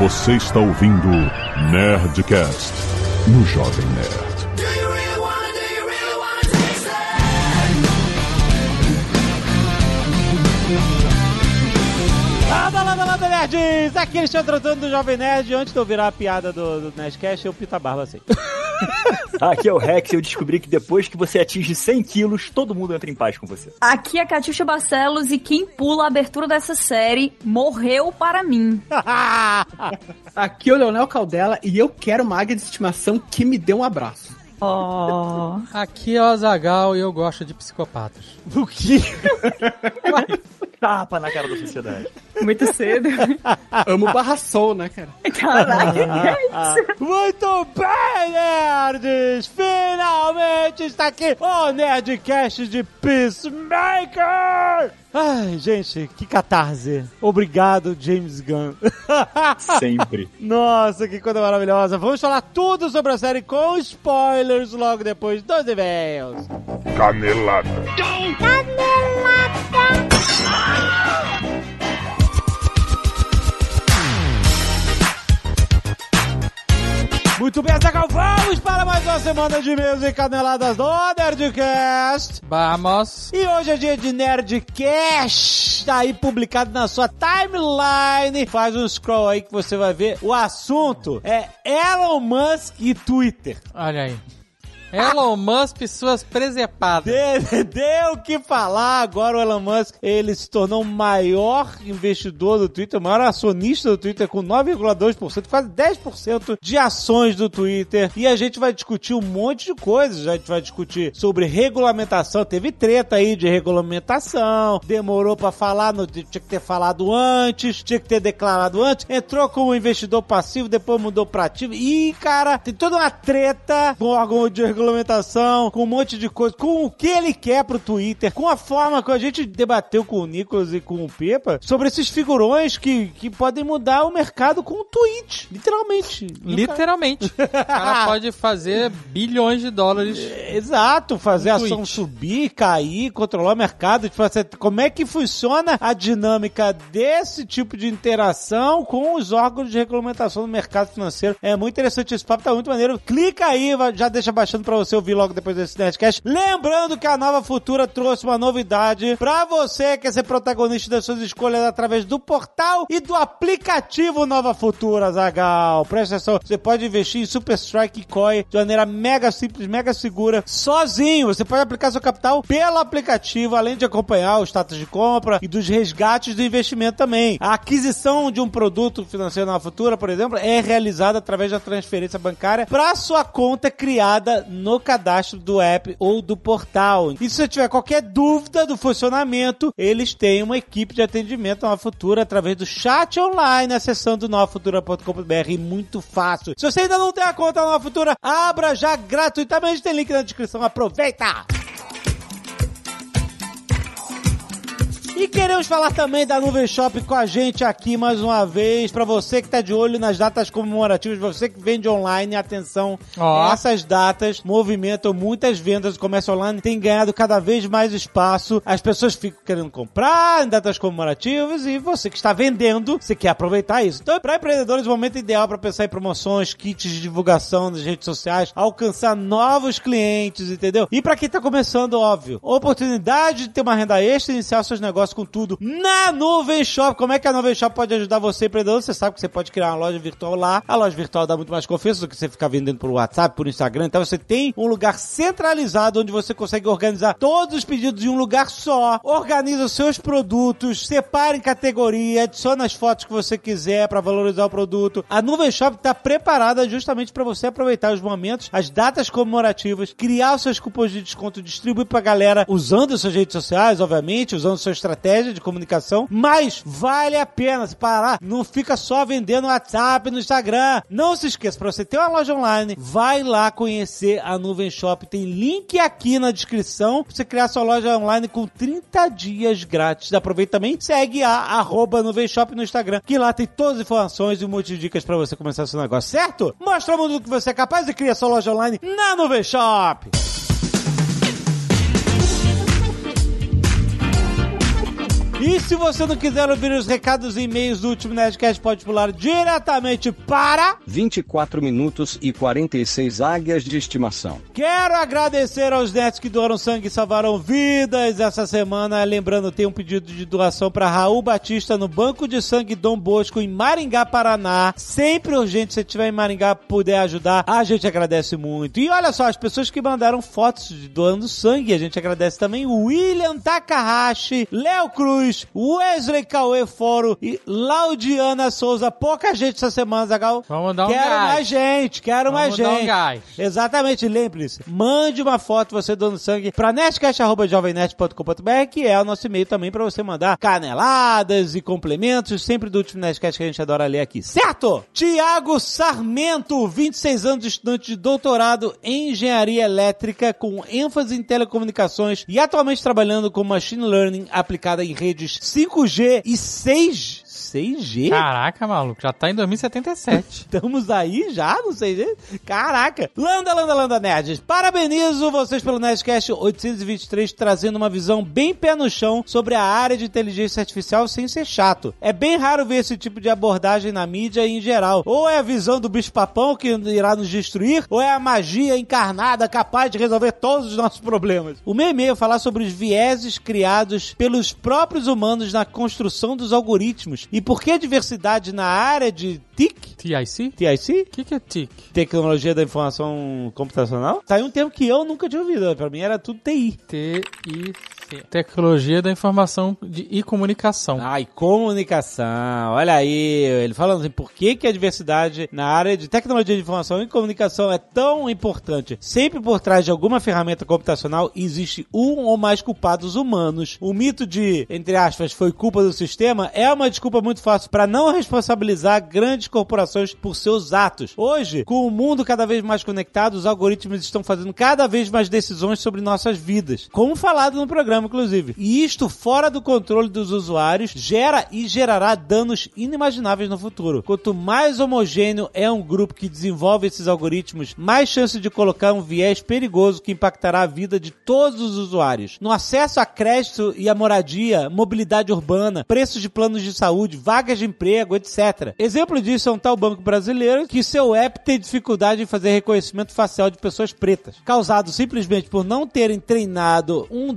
Você está ouvindo Nerdcast no Jovem Nerd. Lada, lada, lada, nerds! Aqui eles estão tratando do Jovem Nerd. Antes de eu virar a piada do, do Nerdcast, eu pito a barba assim. Aqui é o Rex e eu descobri que depois que você atinge 100 quilos, todo mundo entra em paz com você. Aqui é Catiuxa Barcelos e quem pula a abertura dessa série morreu para mim. Aqui é o Leonel Caldela e eu quero uma águia de estimação que me dê um abraço. Oh. Aqui é o Azagal e eu gosto de psicopatas. o quê? Tapa na cara da sociedade. Muito cedo. Amo barra sol, né, cara? Caraca, que é? Muito bem, nerds! Finalmente está aqui o Nerdcast de Peacemaker! Ai, gente, que catarse. Obrigado, James Gunn. Sempre. Nossa, que coisa maravilhosa. Vamos falar tudo sobre a série com spoilers logo depois dos e-mails. Canelada. Muito bem, Zagal, vamos para mais uma semana de e-mails e caneladas do Nerdcast. Vamos. E hoje é dia de Nerdcast, tá aí publicado na sua timeline. Faz um scroll aí que você vai ver. O assunto é Elon Musk e Twitter. Olha aí. Elon Musk e suas presepadas. Deu, o que falar. Agora o Elon Musk, ele se tornou o maior investidor do Twitter, o maior acionista do Twitter, com 9,2%, quase 10% de ações do Twitter. E a gente vai discutir um monte de coisas. A gente vai discutir sobre regulamentação. Teve treta aí de regulamentação. Demorou pra falar, no- tinha que ter falado antes, tinha que ter declarado antes. Entrou como investidor passivo, depois mudou pra ativo. E, cara, tem toda uma treta com o órgão de regulamentação, com um monte de coisa, com o que ele quer pro Twitter, com a forma que a gente debateu com o Nicolas e com o Pepa sobre esses figurões que, que podem mudar o mercado com o tweet. Literalmente. Literalmente. O cara pode fazer bilhões de dólares. Exato, fazer a ação tweet. subir, cair, controlar o mercado. Tipo, como é que funciona a dinâmica desse tipo de interação com os órgãos de regulamentação do mercado financeiro? É muito interessante esse papo, tá muito maneiro. Clica aí, já deixa baixando pra você ouvir logo depois desse Nerdcast. Lembrando que a Nova Futura trouxe uma novidade pra você que quer ser protagonista das suas escolhas através do portal e do aplicativo Nova Futura, Zagal. Presta atenção, você pode investir em Super Strike e COI de maneira mega simples, mega segura, sozinho. Você pode aplicar seu capital pelo aplicativo, além de acompanhar o status de compra e dos resgates do investimento também. A aquisição de um produto financeiro Nova Futura, por exemplo, é realizada através da transferência bancária para sua conta criada no cadastro do app ou do portal. E se você tiver qualquer dúvida do funcionamento, eles têm uma equipe de atendimento Nova Futura através do chat online, acessando novafutura.com.br, muito fácil. Se você ainda não tem a conta Nova Futura, abra já gratuitamente, tem link na descrição, aproveita! E queremos falar também da Nuvem Shop com a gente aqui mais uma vez. Pra você que tá de olho nas datas comemorativas, você que vende online, atenção. Ó. Essas datas movimentam muitas vendas. O comércio online tem ganhado cada vez mais espaço. As pessoas ficam querendo comprar em datas comemorativas e você que está vendendo, você quer aproveitar isso. Então, para empreendedores, o momento ideal para pensar em promoções, kits de divulgação nas redes sociais, alcançar novos clientes, entendeu? E para quem tá começando, óbvio, oportunidade de ter uma renda extra e iniciar seus negócios com tudo na Nuvem Shop. Como é que a Nuvem Shop pode ajudar você, empreendedor? Você sabe que você pode criar uma loja virtual lá. A loja virtual dá muito mais confiança do que você ficar vendendo por WhatsApp, por Instagram. Então você tem um lugar centralizado onde você consegue organizar todos os pedidos em um lugar só. Organiza os seus produtos, separa em categoria, adiciona as fotos que você quiser para valorizar o produto. A Nuvem Shop está preparada justamente para você aproveitar os momentos, as datas comemorativas, criar os seus cupons de desconto, distribuir pra galera usando as suas redes sociais, obviamente, usando sua estratégia de comunicação, mas vale a pena se parar. Não fica só vendendo no WhatsApp, no Instagram. Não se esqueça, para você ter uma loja online, vai lá conhecer a Nuvem Shop. Tem link aqui na descrição pra você criar sua loja online com 30 dias grátis. Aproveita também, segue a arroba Nuvem Shop no Instagram, que lá tem todas as informações e um monte de dicas para você começar seu negócio, certo? Mostra o mundo que você é capaz e cria sua loja online na Nuvem Shop. E se você não quiser ouvir os recados e e-mails do último Nerdcast, pode pular diretamente para 24 minutos e 46 águias de estimação. Quero agradecer aos netos que doaram sangue e salvaram vidas essa semana. Lembrando, tem um pedido de doação para Raul Batista no Banco de Sangue Dom Bosco, em Maringá, Paraná. Sempre urgente, se tiver em Maringá, puder ajudar, a gente agradece muito. E olha só, as pessoas que mandaram fotos de doando sangue, a gente agradece também William Takahashi, Léo Cruz, Wesley Cauê Foro e Laudiana Souza. Pouca gente essa semana, Zagal. Vamos dar um Quero gás. mais gente, quero mais Vamos dar um gente. gás. Exatamente, lembre-se. Mande uma foto você doando sangue pra nerdcast.jovemnerd.com.br, que é o nosso e-mail também pra você mandar caneladas e complementos, sempre do último Nerdcast que a gente adora ler aqui. Certo? Tiago Sarmento, 26 anos, estudante de doutorado em engenharia elétrica com ênfase em telecomunicações e atualmente trabalhando com machine learning aplicada em redes 5G e 6 6G? Caraca, maluco, já tá em 2077. Estamos aí já, sei. gente. Caraca! Landa, landa, landa, nerds. Parabenizo vocês pelo Nerdcast 823, trazendo uma visão bem pé no chão sobre a área de inteligência artificial sem ser chato. É bem raro ver esse tipo de abordagem na mídia em geral. Ou é a visão do bicho-papão que irá nos destruir, ou é a magia encarnada capaz de resolver todos os nossos problemas. O meu e-mail é falar sobre os vieses criados pelos próprios humanos na construção dos algoritmos e por que a diversidade na área de TIC, TIC? TIC, O que, que é TIC? Tecnologia da Informação Computacional, tá aí um termo que eu nunca tinha ouvido. Pra mim era tudo TI. TIC. Tecnologia da Informação de- e Comunicação. Ai, comunicação. Olha aí, ele falando assim, por que, que a diversidade na área de tecnologia de informação e comunicação é tão importante? Sempre por trás de alguma ferramenta computacional existe um ou mais culpados humanos. O mito de, entre aspas, foi culpa do sistema é uma desculpa muito fácil para não responsabilizar grandes corporações por seus atos. Hoje, com o mundo cada vez mais conectado, os algoritmos estão fazendo cada vez mais decisões sobre nossas vidas. Como falado no programa, inclusive. E isto, fora do controle dos usuários, gera e gerará danos inimagináveis no futuro. Quanto mais homogêneo é um grupo que desenvolve esses algoritmos, mais chance de colocar um viés perigoso que impactará a vida de todos os usuários. No acesso a crédito e a moradia, mobilidade urbana, preços de planos de saúde, vagas de emprego, etc. Exemplo disso é um tal banco brasileiro que seu app tem dificuldade em fazer reconhecimento facial de pessoas pretas, causado simplesmente por não terem treinado um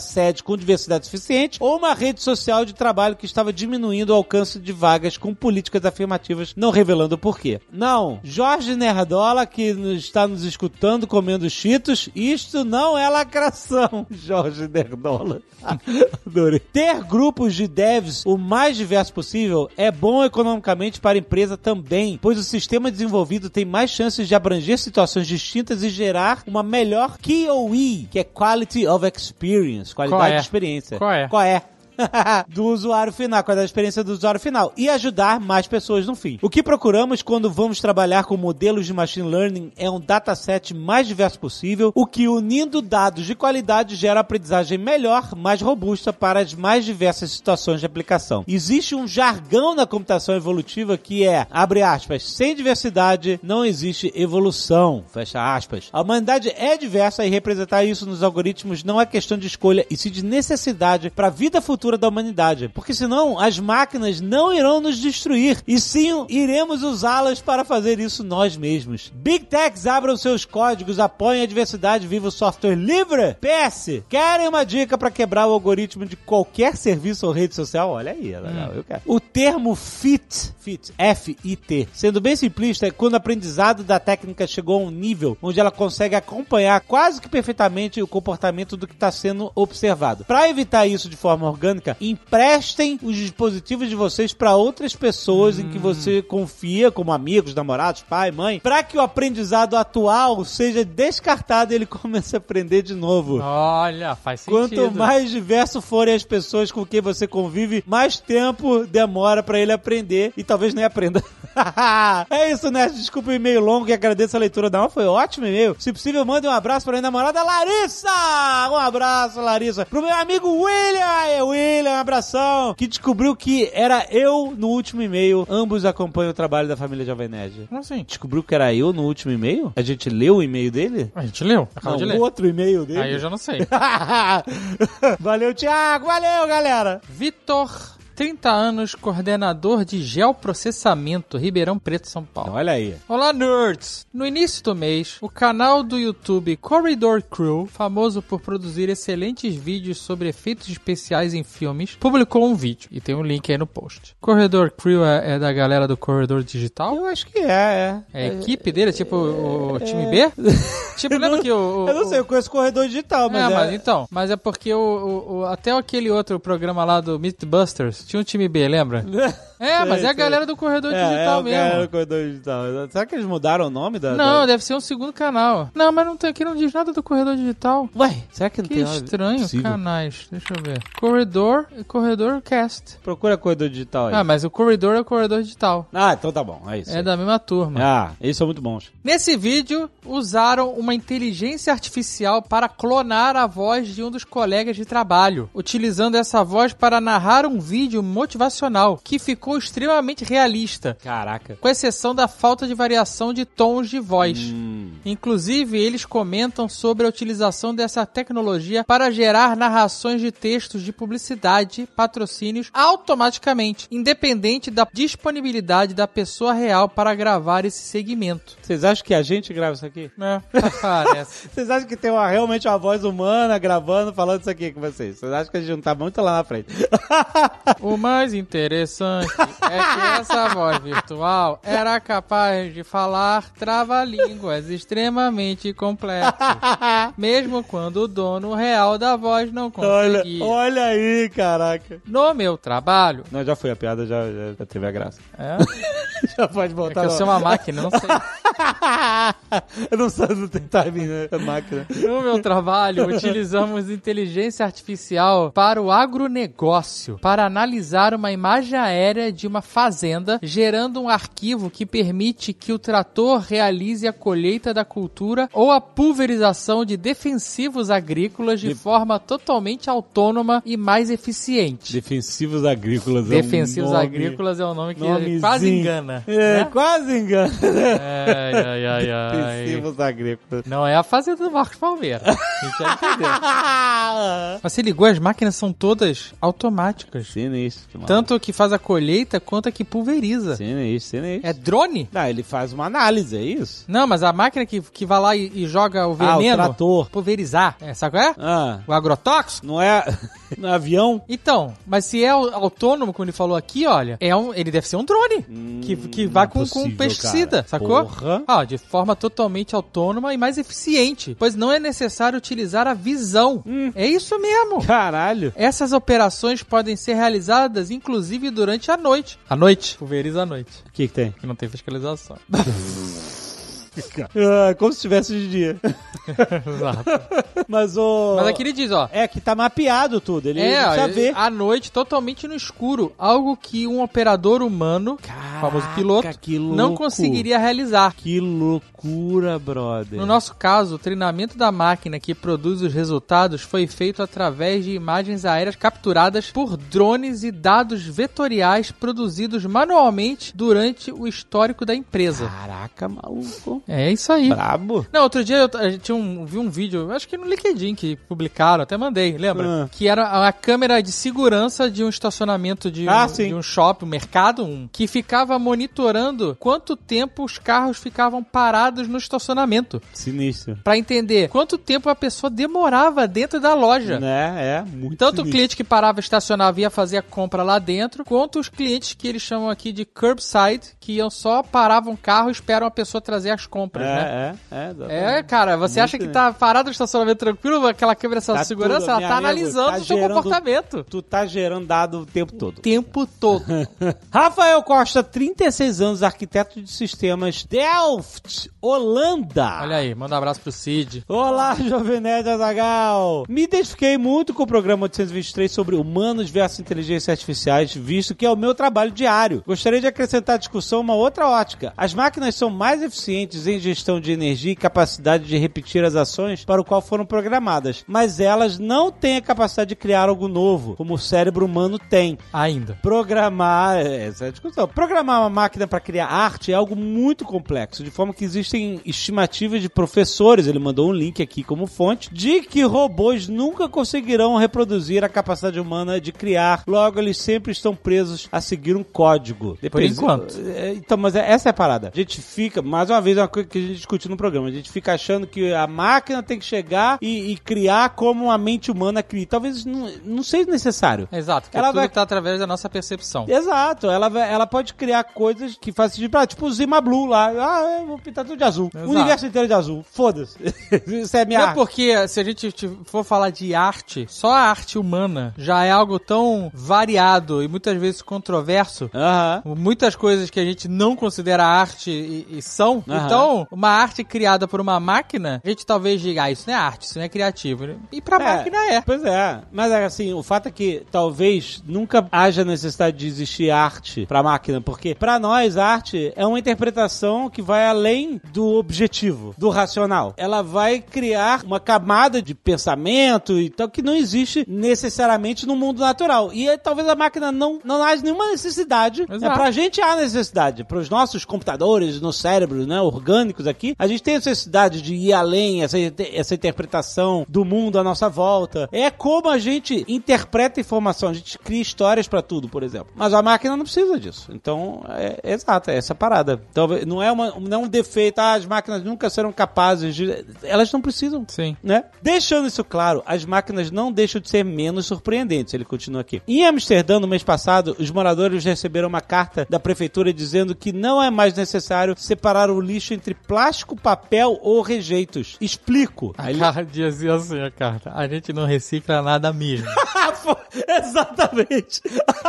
dataset com diversidade suficiente ou uma rede social de trabalho que estava diminuindo o alcance de vagas com políticas afirmativas, não revelando o porquê. Não, Jorge Nerdola, que está nos escutando comendo cheetos, isto não é lacração, Jorge Nerdola. Adorei. Ter grupos de devs o mais diverso possível é bom economicamente para a empresa também, pois o sistema desenvolvido tem mais chances de abranger situações distintas e gerar uma melhor QoE, que é Quality of Experience, qualidade Qual é? de experiência. Qual é? Qual é? do usuário final, qual é a experiência do usuário final e ajudar mais pessoas no fim. O que procuramos quando vamos trabalhar com modelos de machine learning é um dataset mais diverso possível, o que unindo dados de qualidade gera aprendizagem melhor, mais robusta para as mais diversas situações de aplicação. Existe um jargão na computação evolutiva que é, abre aspas, sem diversidade não existe evolução, fecha aspas. A humanidade é diversa e representar isso nos algoritmos não é questão de escolha e sim de necessidade para a vida futura da humanidade, porque senão as máquinas não irão nos destruir e sim iremos usá-las para fazer isso nós mesmos. Big Techs abram seus códigos, apoiem a diversidade, viva o software livre. PS, querem uma dica para quebrar o algoritmo de qualquer serviço ou rede social? Olha aí, é legal, eu quero. O termo FIT, FIT, F-I-T, sendo bem simplista, é quando o aprendizado da técnica chegou a um nível onde ela consegue acompanhar quase que perfeitamente o comportamento do que está sendo observado. Para evitar isso de forma orgânica, emprestem os dispositivos de vocês para outras pessoas em que você confia, como amigos, namorados, pai, mãe, para que o aprendizado atual seja descartado e ele comece a aprender de novo. Olha, faz sentido. Quanto mais diverso forem as pessoas com quem você convive, mais tempo demora pra ele aprender e talvez nem aprenda. é isso, Nerd. Desculpa o e-mail longo e agradeço a leitura. Não, foi ótimo e-mail. Se possível, mande um abraço para minha namorada Larissa. Um abraço, Larissa. Pro meu amigo William. Aí, William, um abração. Que descobriu que era eu no último e-mail. Ambos acompanham o trabalho da família Jovem Nerd. Como assim? Descobriu que era eu no último e-mail? A gente leu o e-mail dele? A gente leu. Acabou de o ler. outro e-mail dele. Aí eu já não sei. valeu, Thiago. Valeu, galera. Vitor, 30 anos, coordenador de geoprocessamento, Ribeirão Preto, São Paulo. Olha aí. Olá, nerds! No início do mês, o canal do YouTube Corridor Crew, famoso por produzir excelentes vídeos sobre efeitos especiais em filmes, publicou um vídeo. E tem um link aí no post. Corridor Crew é, é da galera do Corredor Digital? Eu acho que é, é. É a equipe dele, tipo o, o time B? Tipo, lembra que o... o- Eu não sei, eu conheço corredor digital, mas é, é... mas então, mas é porque o- até aquele outro programa lá do Mythbusters tinha um time B, lembra? É, Sei, mas é a galera do corredor É, digital é, mesmo. cara do corredor digital. Será que eles mudaram o nome da... Não, da... deve ser um segundo canal. Não, mas não tem, aqui não diz nada do corredor digital. Ué, será que não Que tem nada- estranho, Possível. canais. Deixa eu ver. Corredor e Corredor Cast. Procura corredor digital aí. Ah, mas o corredor é o corredor digital. Ah, então tá bom, é isso. É aí. da mesma turma. Ah, eles são muito bons. Nesse vídeo, usaram uma inteligência artificial para clonar a voz de um dos colegas de trabalho, utilizando essa voz para narrar um vídeo motivacional que ficou extremamente realista, Caraca. com exceção da falta de variação de tons de voz. Hum. Inclusive, eles comentam sobre a utilização dessa tecnologia para gerar narrações de textos de publicidade, patrocínios automaticamente, independente da disponibilidade da pessoa real para gravar esse segmento. Vocês acham que a gente grava isso aqui? É, parece. Vocês acham que tem uma, realmente uma voz humana gravando, falando isso aqui com vocês? Vocês acham que a gente não tá muito lá na frente? O mais interessante é que essa voz virtual era capaz de falar trava-línguas extremamente complexos, mesmo quando o dono real da voz não olha, conseguia. olha aí, caraca. No meu trabalho, Não, já foi a piada, já, já, já teve a graça. é, já pode é voltar que eu sou uma máquina, não sei. eu não sei, tem timing, né? A máquina. No meu trabalho, utilizamos inteligência artificial para o agronegócio, para analisar uma imagem aérea de uma fazenda, gerando um arquivo que permite que o trator realize a colheita da cultura ou a pulverização de defensivos agrícolas de De- forma totalmente autônoma e mais eficiente. Defensivos agrícolas. é um Defensivos nome- agrícolas é um nome que nomezinho. quase engana. É, né? quase engana. Ai, ai, ai, ai. Defensivos agrícolas. Não é a fazenda do Marcos Palmeira. A gente já entendeu. Mas se ligou, as máquinas são todas automáticas. Sinistro, mano. Tanto que faz a colheita quanto a que pulveriza. Sinistro, sinistro. É drone? Não, ele faz uma análise, é isso? Não, mas a máquina que, que vai lá e, e joga o Ah, o veneno. trator. Pulverizar. É, sabe qual é? Ah, O agrotóxico? não é, não é avião? Então, mas se é au- autônomo, como ele falou aqui, olha, é um, ele deve ser um drone. que, que vai com, com Hum, possível, pesticida, cara. sacou? Porra. Ah, de forma totalmente autônoma e mais eficiente, pois não é necessário utilizar a visão. Hum. É isso mesmo. Caralho. Essas operações podem ser realizadas inclusive durante a noite. À noite? Pulveriza à noite. O que que tem? Que não tem fiscalização. Ah, como se tivesse de dia. Exato. Mas o... Mas aqui ele diz, ó. É que tá mapeado tudo, ele É, precisa ó, ver. à noite, totalmente no escuro. Algo que um operador humano, famoso piloto, que não conseguiria realizar. Que loucura, brother. No nosso caso, o treinamento da máquina que produz os resultados foi feito através de imagens aéreas capturadas por drones e dados vetoriais produzidos manualmente durante o histórico da empresa. Caraca, maluco. É isso aí. Brabo. Não, outro dia eu, a gente tinha um, vi um vídeo, acho que no LinkedIn que publicaram, até mandei, lembra? Ah. Que era a câmera de segurança de um estacionamento de, Ah, um, de um shopping, um mercado, um, que ficava monitorando quanto tempo os carros ficavam parados no estacionamento. Sinistro. Pra entender quanto tempo a pessoa demorava dentro da loja. Né, é, muito Tanto o sinistro. cliente que parava, estacionava e ia fazer a compra lá dentro, quanto os clientes que eles chamam aqui de curbside, que iam só paravam o carro e esperam a pessoa trazer as compras, né? É, é, é. É, cara, você Muito acha que tá parado no estacionamento tranquilo, aquela câmera de Tá segurança, tudo, ela tá amigo, analisando tá o seu gerando- comportamento. Tu tá gerando dado o tempo todo. O tempo todo. Rafael Costa, 36 anos, arquiteto de sistemas Delft, Holanda. Olha aí, manda um abraço pro Cid. Olá, Jovem Nerd Azagal! Me identifiquei muito com o programa 823 sobre humanos versus inteligência artificiais, visto que é o meu trabalho diário. Gostaria de acrescentar à discussão uma outra ótica. As máquinas são mais eficientes em gestão de energia e capacidade de repetir as ações para o qual foram programadas, mas elas não têm a capacidade de criar algo novo, como o cérebro humano tem. Ainda. Programar, essa é a discussão. Programar uma máquina para criar arte é algo muito complexo, de forma que existem estimativas de professores, ele mandou um link aqui como fonte, de que robôs nunca conseguirão reproduzir a capacidade humana de criar, logo eles sempre estão presos a seguir um código. Por enquanto. É, Então, mas é- essa é a parada. A gente fica, mais uma vez, é uma coisa que a gente discutiu no programa, a gente fica achando que a máquina tem que chegar e, e criar como a mente humana cria. Talvez não, não seja necessário. Exato, porque Ela tudo vai- tá através da nossa percepção. Exato, ela, ela pode criar coisas que fazem sentido pra, tipo o Zima Blue lá. Ah, eu vou pintar tudo de azul. Exato. O universo inteiro de azul. Foda-se. Isso é minha Não, arte. porque se a gente te- for falar de arte, só a arte humana já é algo tão variado e muitas vezes controverso. Aham. Muitas coisas que a gente não considera arte e, e são. Aham. Então, uma arte criada por uma máquina, a gente talvez diga, ah, isso não é arte, isso não é criativo. E pra máquina é. Pois é. Mas é assim, o fato é que talvez nunca haja necessidade de existir arte pra máquina, porque pra nós arte é uma interpretação que vai além do objetivo, do racional. Ela vai criar uma camada de pensamento e tal que não existe necessariamente no mundo natural. E aí, talvez a máquina não, não haja nenhuma necessidade. É, Exato. pra gente há necessidade. Para os nossos computadores, no cérebro, né, orgânicos aqui, a gente tem necessidade de ir além, essa, essa interpretação do mundo à nossa volta. É como a gente interpreta informação. A gente cria histórias pra tudo, por exemplo. Mas a máquina não precisa disso. Então, é, é exato, é essa parada. Então, não é, uma, não é um defeito, ah, as máquinas nunca serão capazes de. Elas não precisam Sim. né? Deixando isso claro, as máquinas não deixam de ser menos surpreendentes. Ele continua aqui. Em Amsterdã, no mês passado, os moradores receberam uma carta da prefeitura dizendo que não é mais necessário separar o lixo entre plástico, papel ou rejeitos. Explico. A Aí ele- cara dizia assim, a carta. A gente não recicla nada mesmo. Exatamente.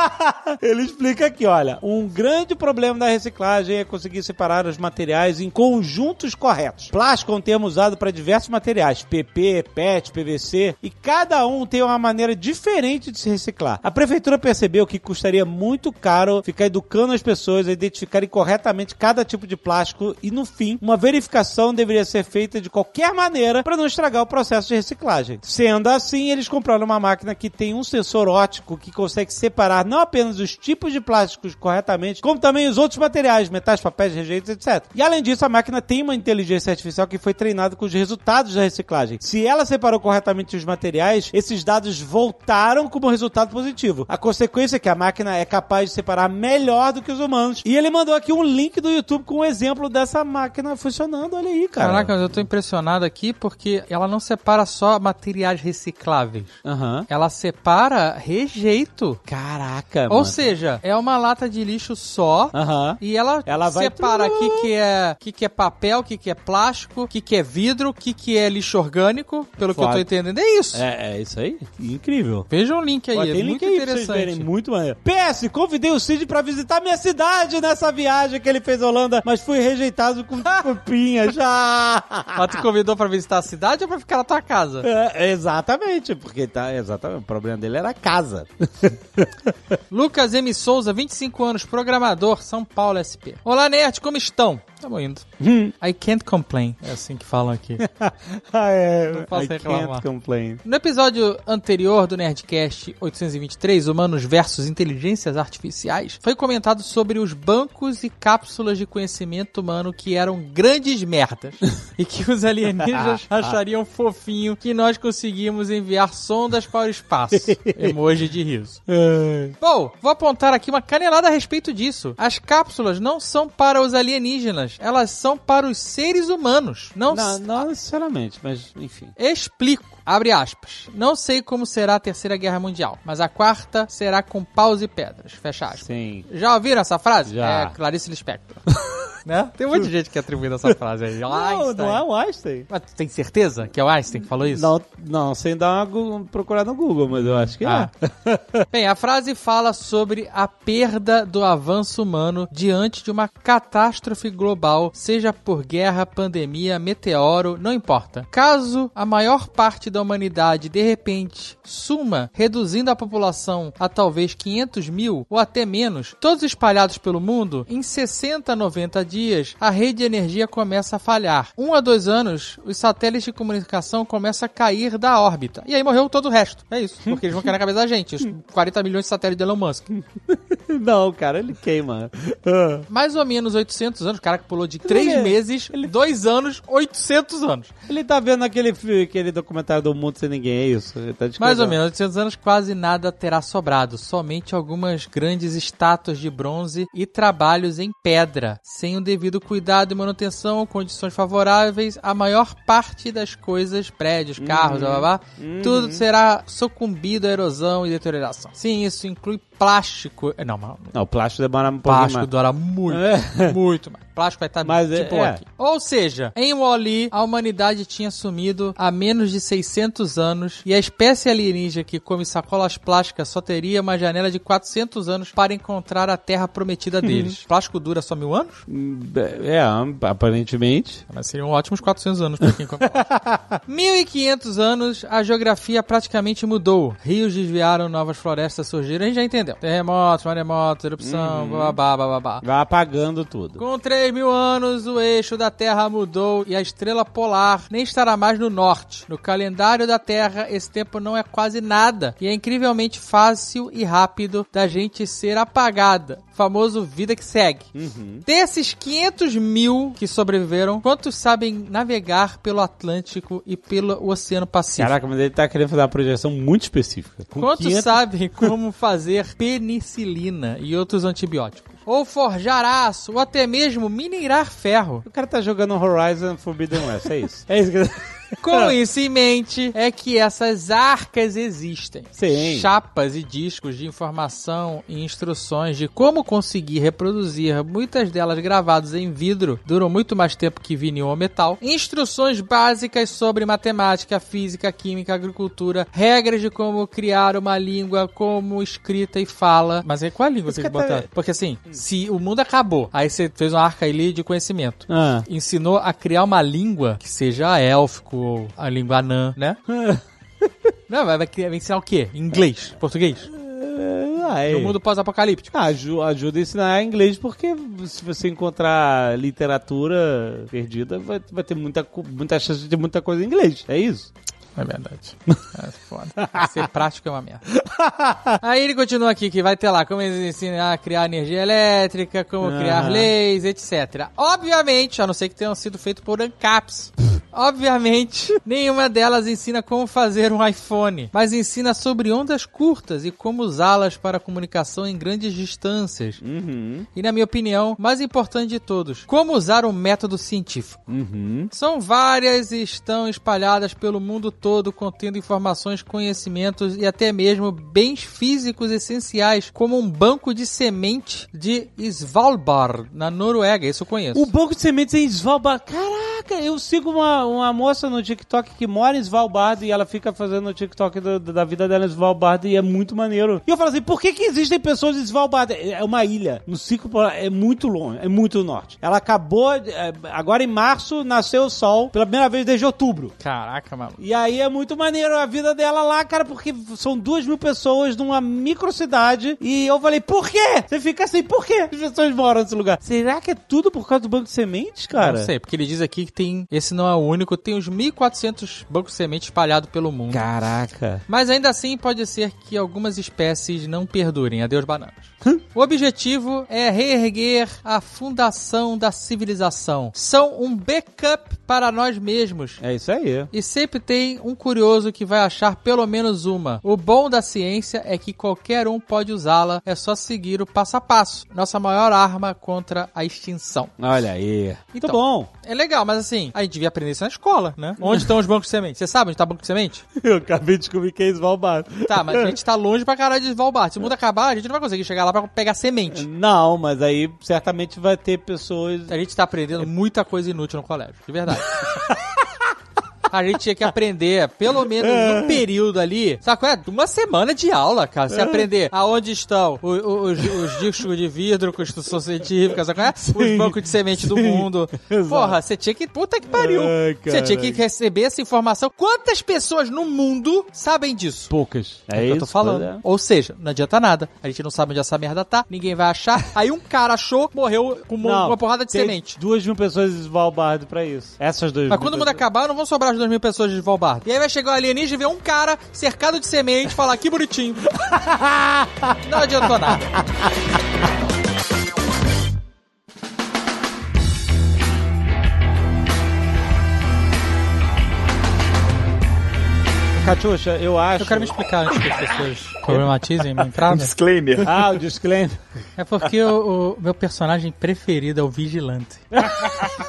Ele explica aqui, olha, um grande problema da reciclagem é conseguir separar os materiais em conjuntos corretos. Plástico é um termo usado para diversos materiais, PP, PET, PVC, e cada um tem uma maneira diferente de se reciclar. A prefeitura percebeu que custaria muito caro ficar educando as pessoas a identificarem corretamente cada tipo de plástico e, no fim, uma verificação deveria ser feita de qualquer maneira para não estragar o processo de reciclagem. Sendo assim, eles compraram uma máquina que tem um sensor óptico que consegue separar não apenas os tipos de plásticos corretamente, como também os outros materiais, metais, papéis, rejeitos, etc. E além disso, a máquina tem uma inteligência artificial que foi treinada com os resultados da reciclagem. Se ela separou corretamente os materiais, esses dados voltaram como resultado positivo. A consequência é que a máquina é capaz de separar melhor do que os humanos. E ele mandou aqui um link do YouTube com um exemplo dessa máquina funcionando. Olha aí, cara. Caraca, eu tô impressionado aqui porque ela não separa só materiais recicláveis. Aham. Ela separa rejeito. Caraca, Ou mano. seja, é uma lata de lixo só. Aham. E ela, Ela separa o que, que, é, que, que é papel, o que, que é plástico, o que, que é vidro, o que, que é lixo orgânico, pelo que eu tô entendendo. É isso. É, é isso aí. Incrível. Veja o link aí, Ó, é tem muito link aí pra vocês interessante. verem, muito maneiro. PS, convidei o Cid pra visitar minha cidade nessa viagem que ele fez à Holanda, mas fui rejeitado com desculpinha já. Mas tu convidou pra visitar a cidade ou pra ficar na tua casa? É, exatamente, porque tá, exatamente, o problema dele era a casa. Lucas M. Souza, 25 anos, programador, São Paulo SP. Olá, nerd, como estão? Tamo indo. I can't complain. É assim que falam aqui. ah, é. Não posso I reclamar. can't complain. No episódio anterior do Nerdcast 823, Humanos versus Inteligências Artificiais, foi comentado sobre os bancos e cápsulas de conhecimento humano que eram grandes merdas e que os alienígenas achariam fofinho que nós conseguimos enviar sondas para o espaço. Emoji de riso. Bom, vou apontar aqui uma canelada a respeito disso. As cápsulas não são para os alienígenas, elas são para os seres humanos. Não, Não, não necessariamente, mas enfim. Explico. Abre aspas. Não sei como será a terceira guerra mundial, mas a quarta será com paus e pedras. Fecha aspas. Sim. Já ouviram essa frase? Já. É Clarice Lispector. né? Tem um monte de gente que atribui essa frase aí. Não, Einstein. não é o Einstein. Mas tu tem certeza que é o Einstein que falou isso? Não, não, sem dar uma procurar no Google, mas eu acho que Ah. é. Bem, a frase fala sobre a perda do avanço humano diante de uma catástrofe global, seja por guerra, pandemia, meteoro, não importa. Caso a maior parte da humanidade de repente suma, reduzindo a população a talvez 500 mil ou até menos, todos espalhados pelo mundo, em 60 a 90 dias a rede de energia começa a falhar. Um a dois anos, os satélites de comunicação começam a cair da órbita. E aí morreu todo o resto. É isso. Porque eles vão cair na cabeça da gente. Os 40 milhões de satélites de Elon Musk. Não, cara, ele queima. Ah. Mais ou menos 800 anos. O cara que pulou de 3 é- meses, 2 anos, 800 anos. Ele tá vendo aquele, aquele documentário do Mundo Sem Ninguém, é isso? Ele tá Mais ou menos 800 anos, quase nada terá sobrado. Somente algumas grandes estátuas de bronze e trabalhos em pedra. Sem o devido cuidado e manutenção, condições favoráveis, a maior parte das coisas, prédios, carros, blá, blá, blá, tudo será sucumbido à erosão e deterioração. Sim, isso inclui plástico. eh, Não, mas Não, o plástico demora um pouquinho Plástico mais. dura muito, É. muito mais. Plástico vai estar Mas tipo é- é. aqui. Ou seja, em Wall-E, a humanidade tinha sumido há menos de 600 anos e a espécie alienígena que come sacolas plásticas só teria uma janela de 400 anos para encontrar a terra prometida deles. Plástico dura só mil anos? É, aparentemente. Mas seriam ótimos 400 anos para quem come plástico. 1500 anos, a geografia praticamente mudou. Rios desviaram, novas florestas surgiram, a gente já entendeu. Terremotos, maremotos, erupção, babá, babá. Vai apagando tudo. Com 3 mil anos, o eixo da Terra mudou e a estrela polar nem estará mais no norte. No calendário da Terra, esse tempo não é quase nada e é incrivelmente fácil e rápido da gente ser apagada. Famoso vida que segue. Desses 500 mil que sobreviveram, quantos sabem navegar pelo Atlântico e pelo Oceano Pacífico? Caraca, mas ele tá querendo fazer uma projeção muito específica. Com Quantos 500 sabem como fazer penicilina e outros antibióticos? Ou forjar aço, ou até mesmo minerar ferro. O cara tá jogando Horizon Forbidden West, é isso. É isso que... Com isso em mente, é que essas arcas existem. Sim. Chapas e discos de informação e instruções de como conseguir reproduzir, muitas delas gravadas em vidro, duram muito mais tempo que vinil ou metal. Instruções básicas sobre matemática, física, química, agricultura, regras de como criar uma língua, como escrita e fala. Mas aí qual a língua que botaram? Porque assim, se o mundo acabou, aí você fez uma arca ali de conhecimento Ah. ensinou a criar uma língua que seja élfico ou a língua anã, né? Não, vai, vai, ensinar o quê? Inglês? Português? Ah, é. No mundo pós-apocalíptico. Ah, aju- ajuda a ensinar inglês, porque se você encontrar literatura perdida, vai, vai ter muita, muita chance de ter muita coisa em inglês. É isso? É verdade. É foda. Ser prático é uma merda. Aí ele continua aqui que vai ter lá como eles ensinam a criar energia elétrica, como criar Aham. leis, etc. Obviamente, a não ser que tenham sido feito por ANCAPs. Obviamente, nenhuma delas ensina como fazer um iPhone, mas ensina sobre ondas curtas e como usá-las para comunicação em grandes distâncias. Uhum. E na minha opinião, mais importante de todos, como usar um método científico. Uhum. São várias e estão espalhadas pelo mundo todo, contendo informações, conhecimentos e até mesmo bens físicos essenciais, como um banco de semente de Svalbard, na Noruega. Isso eu conheço. O banco de sementes em Svalbard. Caraca, eu sigo uma, uma moça no TikTok que mora em Svalbard e ela fica fazendo o TikTok do- da vida dela em Svalbard e é muito maneiro. E eu falo assim, por que que existem pessoas em Svalbard? É uma ilha, no ciclo é muito longe, é muito no norte. Ela acabou, é, agora em março, nasceu o sol pela primeira vez desde outubro. Caraca, mano. E aí é muito maneiro a vida dela lá, cara, porque são duas mil pessoas numa microcidade. E eu falei, por quê? Você fica assim, por quê as pessoas moram nesse lugar? Será que é tudo por causa do banco de sementes, cara? Não sei, porque ele diz aqui que tem. Esse não é o único, tem uns 1.400 bancos de semente espalhados pelo mundo. Caraca. Mas ainda assim pode ser que algumas espécies não perdurem. Adeus, bananas. O objetivo é reerguer a fundação da civilização. São um backup para nós mesmos. É isso aí. E sempre tem um curioso que vai achar pelo menos uma. O bom da ciência é que qualquer um pode usá-la, é só seguir o passo a passo. Nossa maior arma contra a extinção. Olha aí. Muito Então. bom. É legal, mas assim, a gente devia aprender isso na escola, né? Onde estão os bancos de semente? Você sabe onde está o banco de semente? Eu acabei de descobrir que é Svalbard. Tá, mas a gente tá longe pra caralho de Svalbard. Se o mundo acabar, a gente não vai conseguir chegar lá pra pegar semente. Não, mas aí certamente vai ter pessoas. A gente tá aprendendo muita coisa inútil no colégio, de verdade. A gente tinha que aprender, pelo menos um período ali, sabe qual é? Uma semana de aula, cara. Você aprender aonde estão o- o- os, os discos de vidro, construção científica, sabe qual é? Os bancos de semente do mundo. Exato. Porra, você tinha que. Puta que pariu. Ai, Você tinha que receber essa informação. Quantas pessoas no mundo sabem disso? Poucas. É, o que eu tô falando. é. Ou seja, não adianta nada. A gente não sabe onde essa merda tá, ninguém vai achar. Aí um cara achou, morreu com uma, Não, uma porrada de tem semente. Duas mil pessoas em Svalbard pra isso. Essas duas Mas mil quando o mundo pessoas. acabar, não vão sobrar as duas mil pessoas de. E aí vai chegar o alienígena e ver um cara cercado de semente e falar, que bonitinho. não adiantou nada. Catiuxa, eu acho. Eu quero me explicar antes que as pessoas problematizem minha entrada. Disclaimer. Ah, o disclaimer. É porque o, o meu personagem preferido é o Vigilante.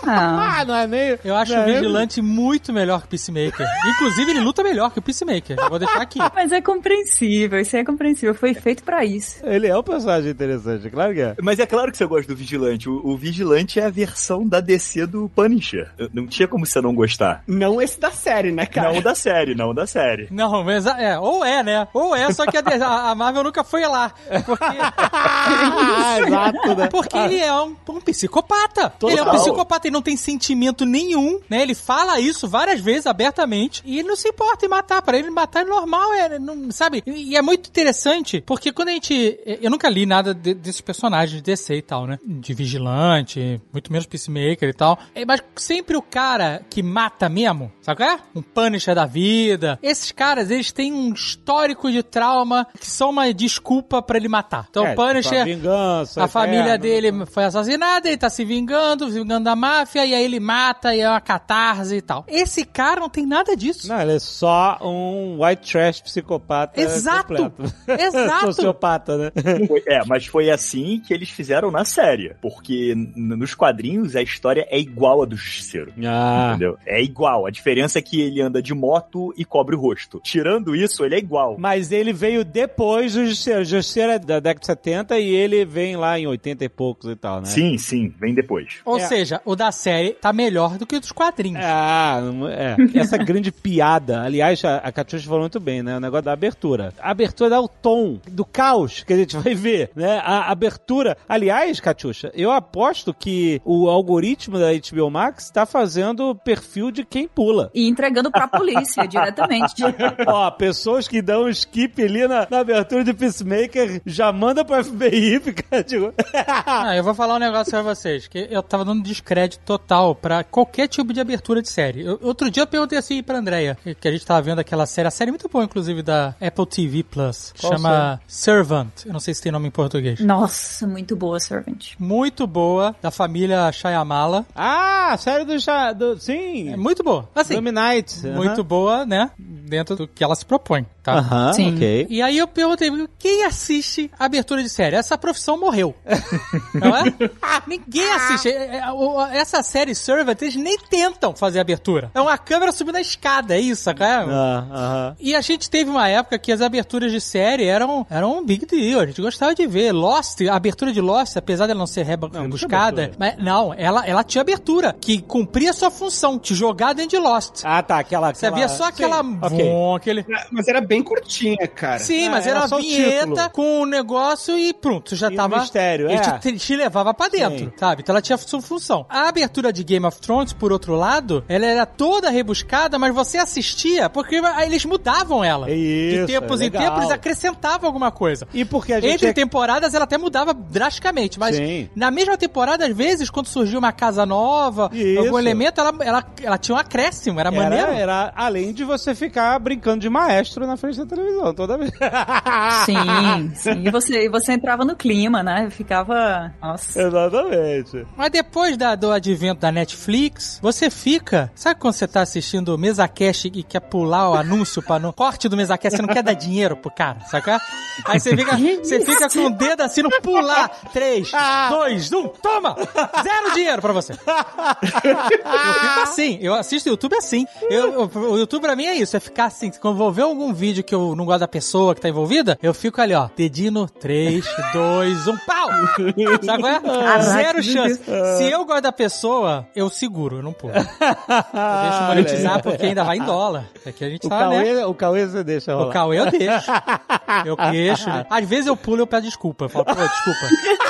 Ah, Ah, não é nem. Eu acho não o é Vigilante muito melhor que o Peacemaker. Inclusive, ele luta melhor que o Peacemaker. Já vou deixar aqui. mas é compreensível, isso é compreensível. Foi feito pra isso. Ele é um personagem interessante, claro que é. Mas é claro que você gosta do Vigilante. O, o Vigilante é a versão da DC do Punisher. Não tinha como você não gostar. Não esse da série, né, cara? Não da série, não da série. Não, mas é, ou é, né? Ou é, só que a, a- Marvel nunca foi lá. Porque, Ah, exato, né? porque ele é um, um psicopata. Ele é um Total. psicopata e não tem sentimento nenhum, né? Ele fala isso várias vezes abertamente e ele não se importa em matar. Pra ele matar é normal, é, não, sabe? E, e é muito interessante, porque quando a gente. Eu nunca li nada de- desses personagens de DC e tal, né? De vigilante, muito menos Peacemaker e tal. É, Mas sempre o cara que mata mesmo, sabe qual é? Um Punisher da vida. Esses caras, eles têm um histórico de trauma que são uma desculpa pra ele matar. Então, É, o Punisher. tipo, a vingança, a família dele foi assassinada, ele tá se vingando, se vingando da máfia, e aí ele mata, e é uma catarse e tal. Esse cara não tem nada disso. Não, ele é só um white trash psicopata. Exato. completo. Exato. Sociopata, né? Foi- é, mas foi assim que eles fizeram na série. Porque nos quadrinhos a história é igual a do Justiceiro. Ah. Entendeu? É igual. A diferença é que ele anda de moto e cobre o rosto. Tirando isso, ele é igual. Mas ele veio depois do Justiceiro. O Justiceiro é da década de 70 e ele vem lá em 80 e poucos e tal, né? Sim, sim, vem depois. Ou É. seja, o da série tá melhor do que o dos quadrinhos. Ah, é. Essa grande piada. Aliás, a, a Catiuxa falou muito bem, né? O negócio da abertura. A abertura dá o tom do caos que a gente vai ver, né? A abertura. Aliás, Catiuxa, eu aposto que o algoritmo da HBO Max tá fazendo perfil de quem pula. E entregando pra polícia diretamente. Ó, pessoas que dão um skip ali na, na abertura de Peacemaker já manda pro FBI ficar tipo. Ah, eu vou falar um negócio pra vocês, que eu tava dando descrédito total pra qualquer tipo de abertura de série. Eu- outro dia eu perguntei assim pra Andrea, que- que a gente tava vendo aquela série, a série é muito boa, inclusive, da Apple TV Plus, Qual chama Servant. Eu não sei se tem nome em português. Nossa, muito boa, Servant. Muito boa, da família Shyamala. ah, série do, do sim. É muito boa. Assim, Dominite. muito boa, né? Dentro do que ela se propõe, tá? Aham, Sim. ok. E aí eu perguntei, quem assiste abertura de série? Essa profissão morreu. Não é? Ninguém assiste. É, é, Essa série Servant, eles nem tentam fazer abertura. É uma câmera subindo a escada, é isso, cara? Ah, aham. E a gente teve uma época que as aberturas de série eram, eram um big deal. A gente gostava de ver. Lost, a abertura de Lost, apesar dela não ser Não, não rebuscada, abertura. mas não, ela, ela tinha abertura, que cumpria sua função, te jogar dentro de Lost. Ah, tá, aquela. Você aquela... via só aquela. Sim. Vom, aquele... Mas era bem curtinha, cara. Sim, É, mas era era, uma vinheta título. com o negócio e pronto, já E tava. mistério, ele é. te, te levava pra dentro, Sim. sabe? Então ela tinha sua função. A abertura de Game of Thrones, por outro lado, ela era toda rebuscada, mas você assistia porque aí eles mudavam ela. Isso, de tempos é em tempos eles acrescentavam alguma coisa. E porque a gente. Entre é- temporadas ela até mudava drasticamente, mas Sim. na mesma temporada, às vezes, quando surgia uma casa nova, Isso. algum elemento, ela, ela, ela tinha um acréscimo, era, maneiro. Era, era além de você ficar brincando de maestro na frente da televisão toda vez. Sim, sim. E você, e você entrava no clima, né? Ficava. Nossa. Exatamente. Mas depois da- do advento da Netflix, você fica. Sabe quando você tá assistindo o MesaCast e quer pular o anúncio para no corte do MesaCast, você não quer dar dinheiro pro cara, saca? Aí você fica, você fica com o dedo assim no pular. 3, 2, 1, toma! Zero dinheiro pra você. Eu fico assim, eu assisto YouTube assim. Eu, eu- o YouTube pra mim é isso, é ficar assim. Quando eu vou ver algum vídeo vídeo que eu não gosto da pessoa que tá envolvida, eu fico ali, ó, dedinho no 3, 2, 1, pau! Sabe qual é? Zero chance. Se eu gosto da pessoa, eu seguro, eu não pulo. Eu deixo monetizar porque ainda vai em dólar. Aqui a gente O tá, né? O Cauê você deixa rolar. O Cauê eu deixo. Eu deixo. Às vezes eu pulo e eu peço desculpa. Eu falo, pô, desculpa.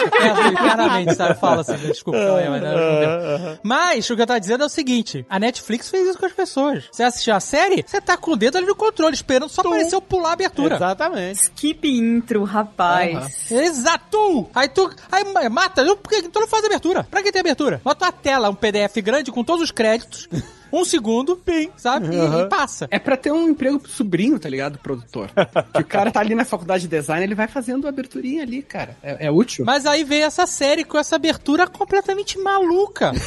Eu peço internamente, sabe? Eu falo assim, desculpa, Cauê, mas não, não. Mas o que eu tava dizendo é o seguinte: a Netflix fez isso com as pessoas. Você assistiu a série, você tá com o dedo ali no controle, esperando só aparecer eu pular a abertura. Exatamente. Skip intro, rapaz. Exato! Aí tu. Aí ma- mata, eu- por que tu não faz abertura? Pra que tem abertura? Bota uma tela, um PDF grande com todos os créditos, um segundo, pim, sabe? E- E, passa. É pra ter um emprego pro sobrinho, tá ligado? Do produtor. que o cara tá ali na faculdade de design, ele vai fazendo a aberturinha ali, cara. É, é útil. Mas aí veio essa série com essa abertura completamente maluca.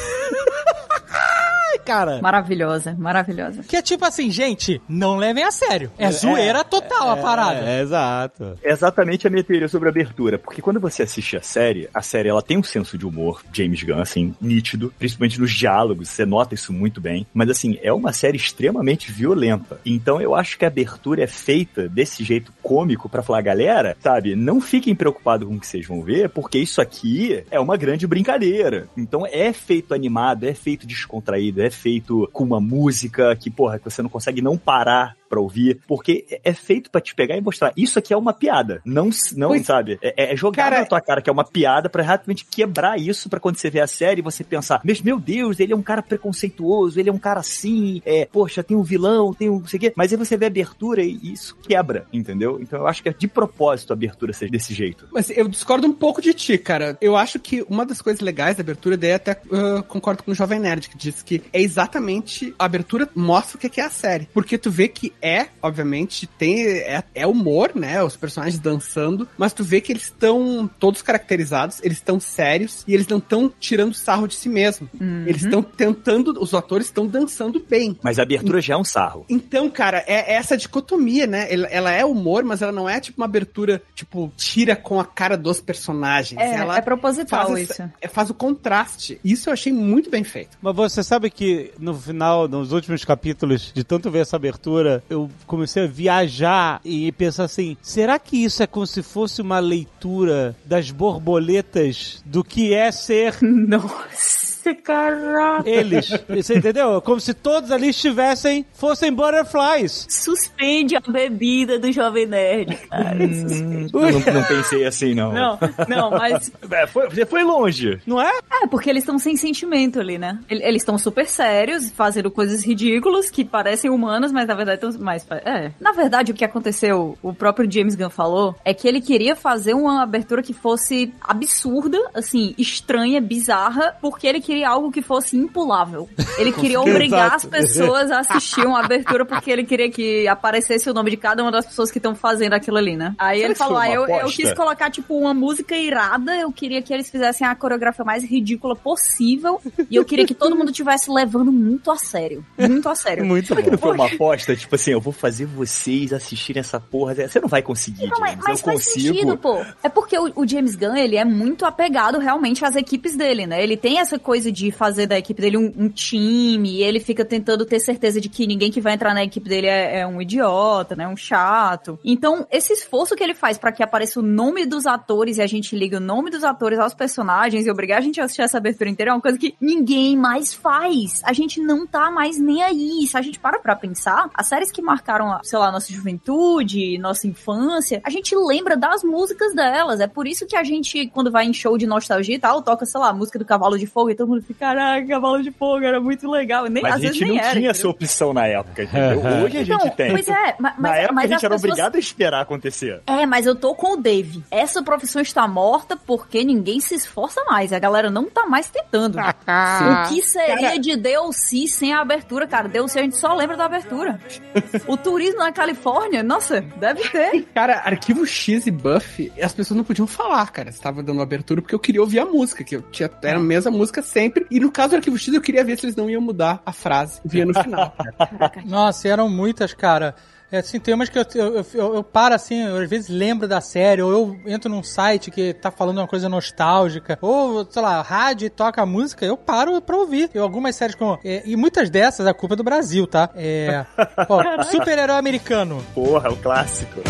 Cara. Maravilhosa, maravilhosa. Que é tipo assim, gente, não levem a sério. É zoeira total a parada. É, exato. É exatamente a minha teoria sobre a abertura, porque quando você assiste a série, a série ela tem um senso de humor, James Gunn, assim, nítido, principalmente nos diálogos, você nota isso muito bem, mas assim, é uma série extremamente violenta. Então eu acho que a abertura é feita desse jeito cômico pra falar, galera, sabe, não fiquem preocupados com o que vocês vão ver, porque isso aqui é uma grande brincadeira. Então é feito animado, é feito descontraído, é feito com uma música que, porra, que você não consegue não parar pra ouvir, porque é feito pra te pegar e mostrar. Isso aqui é uma piada. Não, não Pois- sabe? É, é jogar Cara- na tua cara que é uma piada pra realmente quebrar isso pra quando você vê a série você pensar, mas meu Deus, ele é um cara preconceituoso, ele é um cara assim, é, poxa, tem um vilão, tem um não sei o quê. Mas aí você vê a abertura e isso quebra, entendeu? Então eu acho que é de propósito a abertura ser desse jeito. Mas eu discordo um pouco de ti, cara. Eu acho que uma das coisas legais da abertura, daí até ah, concordo com o Jovem Nerd, que disse que é exatamente a abertura mostra o que que é a série. Porque tu vê que é, obviamente, tem é, é humor, né? Os personagens dançando, mas tu vê que eles estão todos caracterizados, eles estão sérios e eles não estão tirando sarro de si mesmo. Eles estão tentando, os atores estão dançando bem. Mas a abertura já é um sarro. Então, cara, é é essa dicotomia, né? Ela, ela é humor, mas ela não é tipo uma abertura, tipo, tira com a cara dos personagens. É, ela é proposital faz, isso. essa- é, faz o contraste. Isso eu achei muito bem feito. Mas você sabe que no final, nos últimos capítulos, de tanto ver essa abertura, eu comecei a viajar e pensar assim: será que isso é como se fosse uma leitura das borboletas do que é ser Nossa, caraca. eles? Você entendeu? Como se todos ali estivessem, fossem butterflies. Suspende a bebida do Jovem Nerd, cara. Suspende. Eu não, não pensei assim, não. Não, não, mas É, foi- você foi longe. Não é? É, porque eles estão sem sentimento ali, né? Ele- Eles estão super sérios, fazendo coisas ridículas que parecem humanas, mas na verdade estão mais. É. Na verdade, o que aconteceu, o próprio James Gunn falou, é que ele queria fazer uma abertura que fosse absurda, assim, estranha, bizarra, porque ele queria algo que fosse impulável. Ele queria obrigar as pessoas a assistir uma abertura porque ele queria que aparecesse o nome de cada uma das pessoas que estão fazendo aquilo ali, né? Aí Será ele falou: ah, eu, eu quis colocar, tipo, uma música irada, eu queria que eles fizessem a coreografia mais ridícula possível, e eu queria que todo mundo estivesse levando muito a sério. Muito a sério. Muito Será que não bom. foi uma aposta? Tipo assim, eu vou fazer vocês assistirem essa porra. Você não vai conseguir, Não, mas, James. mas eu faz consigo. sentido, pô. É porque o, o James Gunn, ele é muito apegado realmente às equipes dele, né? Ele tem essa coisa de fazer da equipe dele um, um time, e ele fica tentando ter certeza de que ninguém que vai entrar na equipe dele é, é um idiota, né? Um chato. Então, esse esforço que ele faz pra que apareça o nome dos atores e a gente liga o nome dos atores aos personagens e obrigar a gente a assistir essa abertura inteira é uma coisa que ninguém mais faz. A gente não tá mais nem aí. Se a gente para pra pensar, as séries que marcaram, sei lá, nossa juventude, nossa infância, a gente lembra das músicas delas. É por isso que a gente, quando vai em show de nostalgia e tal, toca, sei lá, a música do Cavalo de Fogo e todo mundo fica, caraca, Cavalo de Fogo era muito legal. Nem, Mas às a gente vezes nem não era. tinha entendeu? essa opção na época, entendeu? Hoje a gente Então, tem. Pois é, ma- mas, na época mas a gente era pessoas- obrigado a esperar acontecer. é, mas eu tô com o Dave. Essa profissão está morta porque ninguém se esforça mais. A galera não tá mais tentando. o que seria de DLC sem a abertura, cara? DLC a gente só lembra da abertura. o turismo na Califórnia, nossa, deve ter. Cara, Arquivo X e Buffy, as pessoas não podiam falar, cara. Estava dando abertura porque eu queria ouvir a música, que eu tinha era a mesma música sempre. E no caso do Arquivo X, eu queria ver se eles não iam mudar a frase. Via no final. cara. Nossa, e eram muitas, cara. É assim, tem umas que eu, eu, eu, eu paro assim, eu às vezes lembro da série, ou eu entro num site que tá falando uma coisa nostálgica, ou, sei lá, rádio e toca música, eu paro pra ouvir. Eu, algumas séries como. é, e muitas dessas, a culpa é do Brasil, tá? É. super-herói americano. Porra, é o clássico.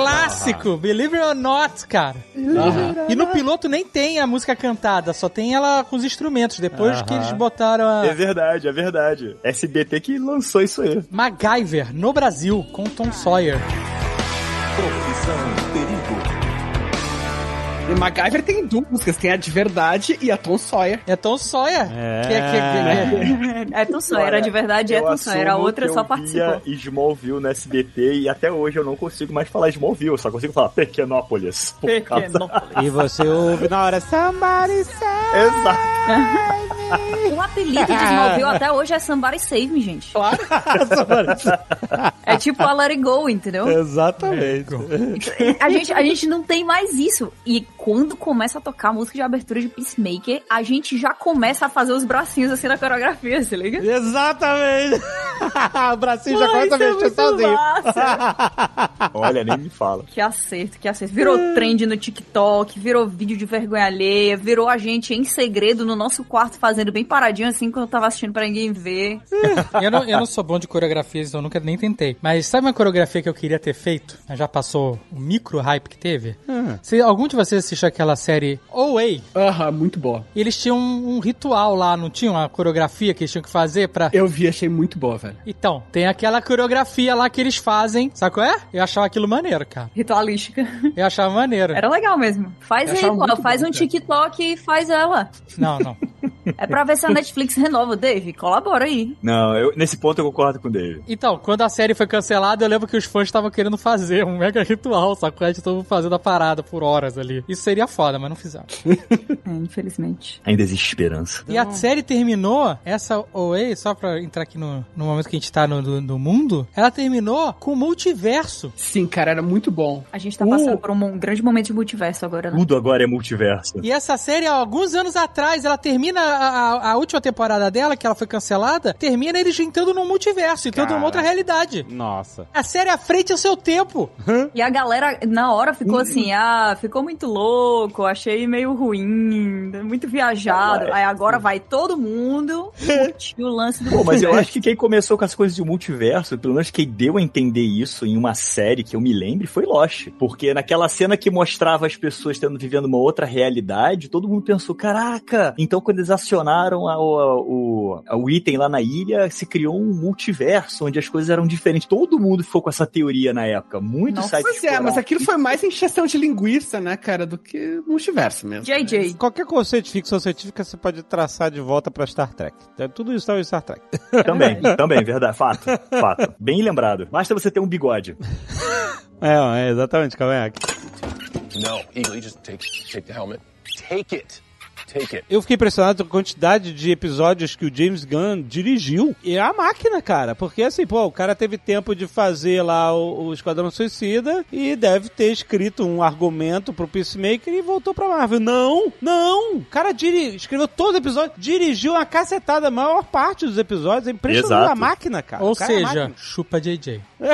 Clássico, Believe It or Not, cara. E no piloto nem tem a música cantada, só tem ela com os instrumentos. Depois que eles botaram a É verdade, é verdade. SBT que lançou isso aí. MacGyver no Brasil com Tom Sawyer. E MacGyver tem duas músicas, tem a de verdade e a Tom Sawyer. É Tom Sawyer. É. Que é, que é, É Tom Sawyer, era de verdade, é Eu Tom Sawyer. A outra que só eu participou. via Smallville no SBT e até hoje eu não consigo mais falar Smallville, eu só consigo falar Pequenópolis. por causa- Pequeno. E você ouve na hora Somebody Save Exato. O apelido de Smallville até hoje é Somebody Save Me, gente. Claro. É tipo a Let It Go, entendeu? Exatamente. A gente, a gente não tem mais isso. E quando começa a tocar a música de abertura de Peacemaker, a gente já começa a fazer os bracinhos assim na coreografia, se liga? Exatamente. o bracinho já começa a é mexer muito sozinho. Olha, nem me fala. Que acerto, que acerto. Virou trend no TikTok, virou vídeo de vergonha alheia, virou a gente em segredo no nosso quarto fazendo bem paradinho assim quando eu tava assistindo pra ninguém ver. eu, não, eu não sou bom de coreografias, então eu nunca nem tentei. Mas sabe uma coreografia que eu queria ter feito? Já passou o micro hype que teve? Se algum de vocês assistiu aquela série OA, Aham, muito boa. eles tinham um, um ritual lá, não tinha uma coreografia que eles tinham que fazer pra. Eu vi, achei muito boa, velho. Então, tem aquela coreografia lá que eles fazem, sabe qual é? Eu achava aquilo maneiro, cara. Ritualística. Eu achava maneiro. Era legal mesmo. Faz Eu aí, Faz bom, um cara. TikTok e faz ela. Não, não. É pra ver se a Netflix renova. Dave, colabora aí. Não, eu, nesse ponto eu concordo com o Dave. Então, quando a série foi cancelada, eu lembro que os fãs estavam querendo fazer um mega ritual, sacou? De todo mundo fazendo a parada por horas ali. Isso seria foda, mas não fizeram. É, infelizmente. Ainda existe esperança. E a série terminou, essa OA, só pra entrar aqui no, no momento que a gente tá no, do- no mundo, ela terminou com o multiverso. Sim, cara, era muito bom. A gente tá passando por um mo- grande momento de multiverso agora, né? Tudo agora é multiverso. E essa série, há alguns anos atrás, ela termina a, a- última temporada dela, que ela foi cancelada, termina eles entrando num multiverso, entrando numa outra realidade. Nossa. A série é à frente ao seu tempo. E a galera, na hora, ficou assim, ah, ficou muito louco, achei meio ruim, muito viajado. Aí agora vai todo mundo curtir o lance do Pô, mas eu acho que quem começou com as coisas de multiverso, pelo menos quem deu a entender isso em uma série que eu me lembre, foi Lost. Porque naquela cena que mostrava as pessoas tendo vivendo uma outra realidade, todo mundo pensou, caraca! Então quando eles acionaram a- o, item lá na ilha, se criou um multiverso, onde as coisas eram diferentes. Todo mundo ficou com essa teoria na época. Muito Nossa, site Pois é, mas aquilo foi mais encheção de linguiça, né, cara, do que multiverso mesmo. JJ. Qualquer conceito de ficção científica você pode traçar de volta pra Star Trek. É, Tudo isso tá em Star Trek. Também, também, verdade. Fato, fato. Bem lembrado. Basta você ter um bigode. É, é exatamente, Cavanhaque. No, Eagle, you just take take the helmet. Take it. Take it. Eu fiquei impressionado com a quantidade de episódios que o James Gunn dirigiu. E é a máquina, cara. Porque assim, pô, o cara teve tempo de fazer lá o, o Esquadrão Suicida e deve ter escrito um argumento pro Peacemaker e voltou pra Marvel. Não, não! O cara diri escreveu todo o episódio, dirigiu uma cacetada, a maior parte dos episódios. É impressionante Exato. a máquina, cara. Ou cara é seja, máquina. chupa JJ.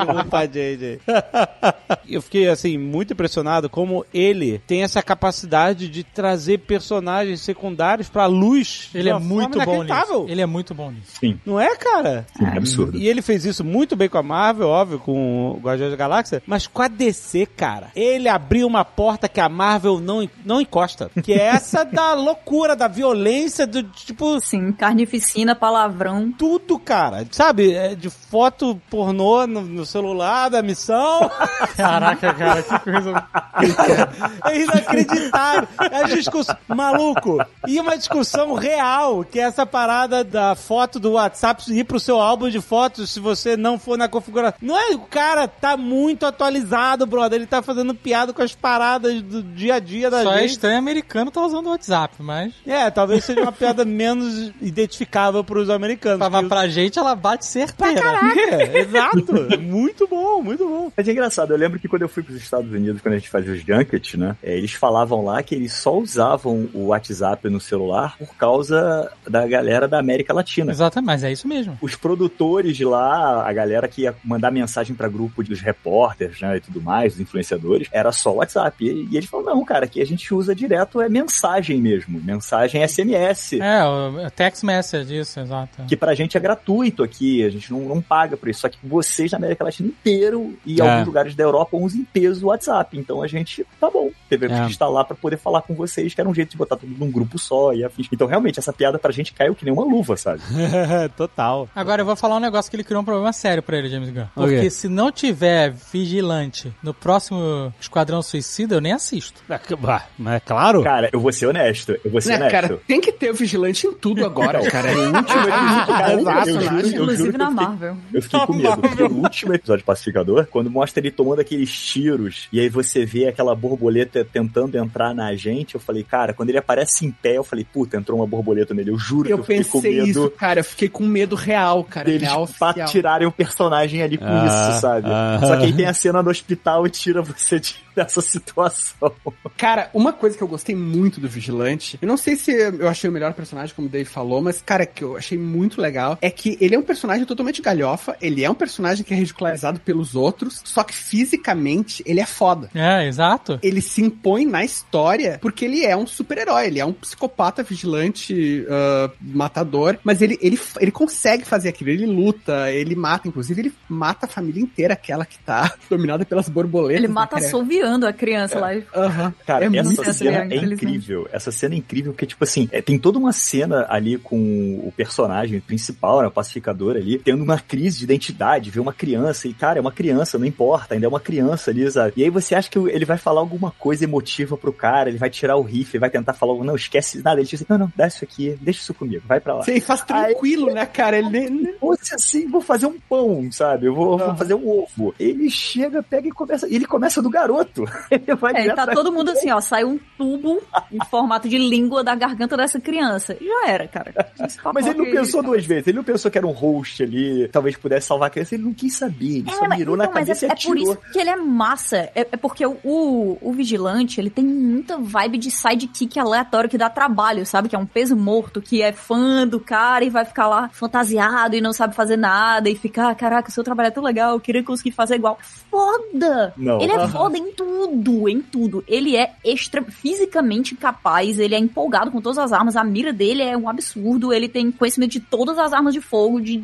Chupa, JJ. Eu fiquei, assim, muito impressionado como ele tem essa capacidade de trazer personagens secundários pra luz. Ele de é muito forma bom nisso. Ele é muito bom nisso. Sim, Não é, cara? sim absurdo. E ele fez isso muito bem com a Marvel, óbvio, com o Guardiões da Galáxia, mas com a DC, cara. Ele abriu uma porta que a Marvel não, não encosta. Que é essa da loucura, da violência, do tipo, Sim, carnificina, palavrão. tudo, cara. Sabe? É de foto pornô no, no celular da missão. Caraca, cara, que coisa. É inacreditável. É discussão. Maluco. E uma discussão real, que é essa parada da foto do WhatsApp ir pro seu álbum de fotos se você não for na configuração. Não é? O cara tá muito atualizado, brother. Ele tá fazendo piada com as paradas do dia a dia da Só é gente. estranho americano tá usando o WhatsApp, mas. É, talvez seja uma piada menos identificável pros americanos. Pra, porque- pra gente ela bate Pra certeira. caraca, exato. Muito bom, muito bom. Mas é engraçado, eu lembro que quando eu fui pros Estados Unidos, quando a gente fazia os junkets, né? é, eles falavam lá que eles só usavam o WhatsApp no celular por causa da galera da América Latina. Exatamente, mas é isso mesmo. Os produtores de lá, a galera que ia mandar mensagem para grupo dos repórteres, né, e tudo mais, dos influenciadores, era só WhatsApp. E, e eles não, cara, aqui a gente usa direto é mensagem mesmo, mensagem SMS. É, o text message, isso, exato. Que pra gente é gratuito aqui, a gente não, não paga por isso. Só que vocês na América Latina inteiro e É. alguns lugares da Europa usam em peso o WhatsApp. Então a gente, tá bom, teve É. que instalar pra poder falar com vocês, que era um jeito de botar tudo num grupo só e afins. Então realmente, essa piada pra gente caiu que nem uma luva, sabe? Total. Agora eu vou falar um negócio que ele criou um problema sério pra ele, James Gunn. O? Porque se não tiver vigilante no próximo Esquadrão Suicida, eu nem assisto. Ah, Mas é claro. Cara, eu vou ser honesto, eu vou ser Né, honesto. cara, tem que ter o vigilante em tudo agora, cara. É último juro- eu juro Inclusive na Marvel. Eu fiquei com medo, porque no último episódio de Pacificador, quando mostra ele tomando aqueles tiros, e aí você vê aquela borboleta tentando entrar na gente, eu falei, cara, quando ele aparece em pé, eu falei, puta, entrou uma borboleta nele. Eu juro Eu que eu fiquei com pensei medo isso, cara. Eu fiquei com medo real, cara. deles real tirarem o personagem ali com Ah, isso, sabe? ah. Só que aí tem a cena no hospital e tira você de- dessa situação. Cara, uma coisa que eu gostei muito do Vigilante, eu não sei se eu achei o melhor personagem, como o Dave falou, mas, cara, que eu achei muito legal, é que ele é um personagem totalmente galhofa, ele é um personagem que é ridicularizado pelos outros, só que fisicamente ele é foda. É, exato. Ele se impõe na história porque ele é um super-herói, ele é um psicopata vigilante, ah, matador, mas ele, ele, ele consegue fazer aquilo, ele luta, ele mata, inclusive ele mata a família inteira, aquela que tá dominada pelas borboletas. Ele né, mata assoviando a criança lá. e- Aham. Cara, É essa muito cena é incrível. Essa cena é incrível porque, tipo assim, é, tem toda uma cena ali com o personagem principal, né, o pacificador ali, tendo uma crise de identidade, vê uma criança e, cara, é uma criança, não importa, ainda é uma criança ali, sabe? E aí você acha que ele vai falar alguma coisa emotiva pro cara, ele vai tirar o rifle, vai tentar falar, não, esquece nada. Ele diz assim, não, não, dá isso aqui, deixa isso comigo, vai pra lá. Sim, faz tranquilo, né, cara? Ele fosse assim, vou fazer um pão, sabe? Eu vou, vou fazer um ovo. Ele chega, pega e começa. E ele começa do garoto. Ele vai É, e tá direto- todo mundo assim, ó, sai um tubo em formato de língua da garganta dessa criança. E já era, cara. Papo Mas ele não pensou duas vezes. Ele não pensou que era um host ali, talvez pudesse salvar a criança. Ele não quis saber. Ele só É, mas, mirou na então, mas cabeça é, e é por atirou. isso que ele é massa. É, é porque o, o, o vigilante, ele tem muita vibe de sidekick aleatório que dá trabalho, sabe? Que é um peso morto, que é fã do cara e vai ficar lá fantasiado e não sabe fazer nada e ficar, "Ah, caraca, seu trabalho é tão legal, eu queria conseguir fazer igual. Foda! Não. Ele é foda em tudo, em tudo. Ele é extra, fisicamente capaz, ele é empolgado com todas as armas, a mira dele é um absurdo, ele tem conhecimento de todas as armas de fogo, de,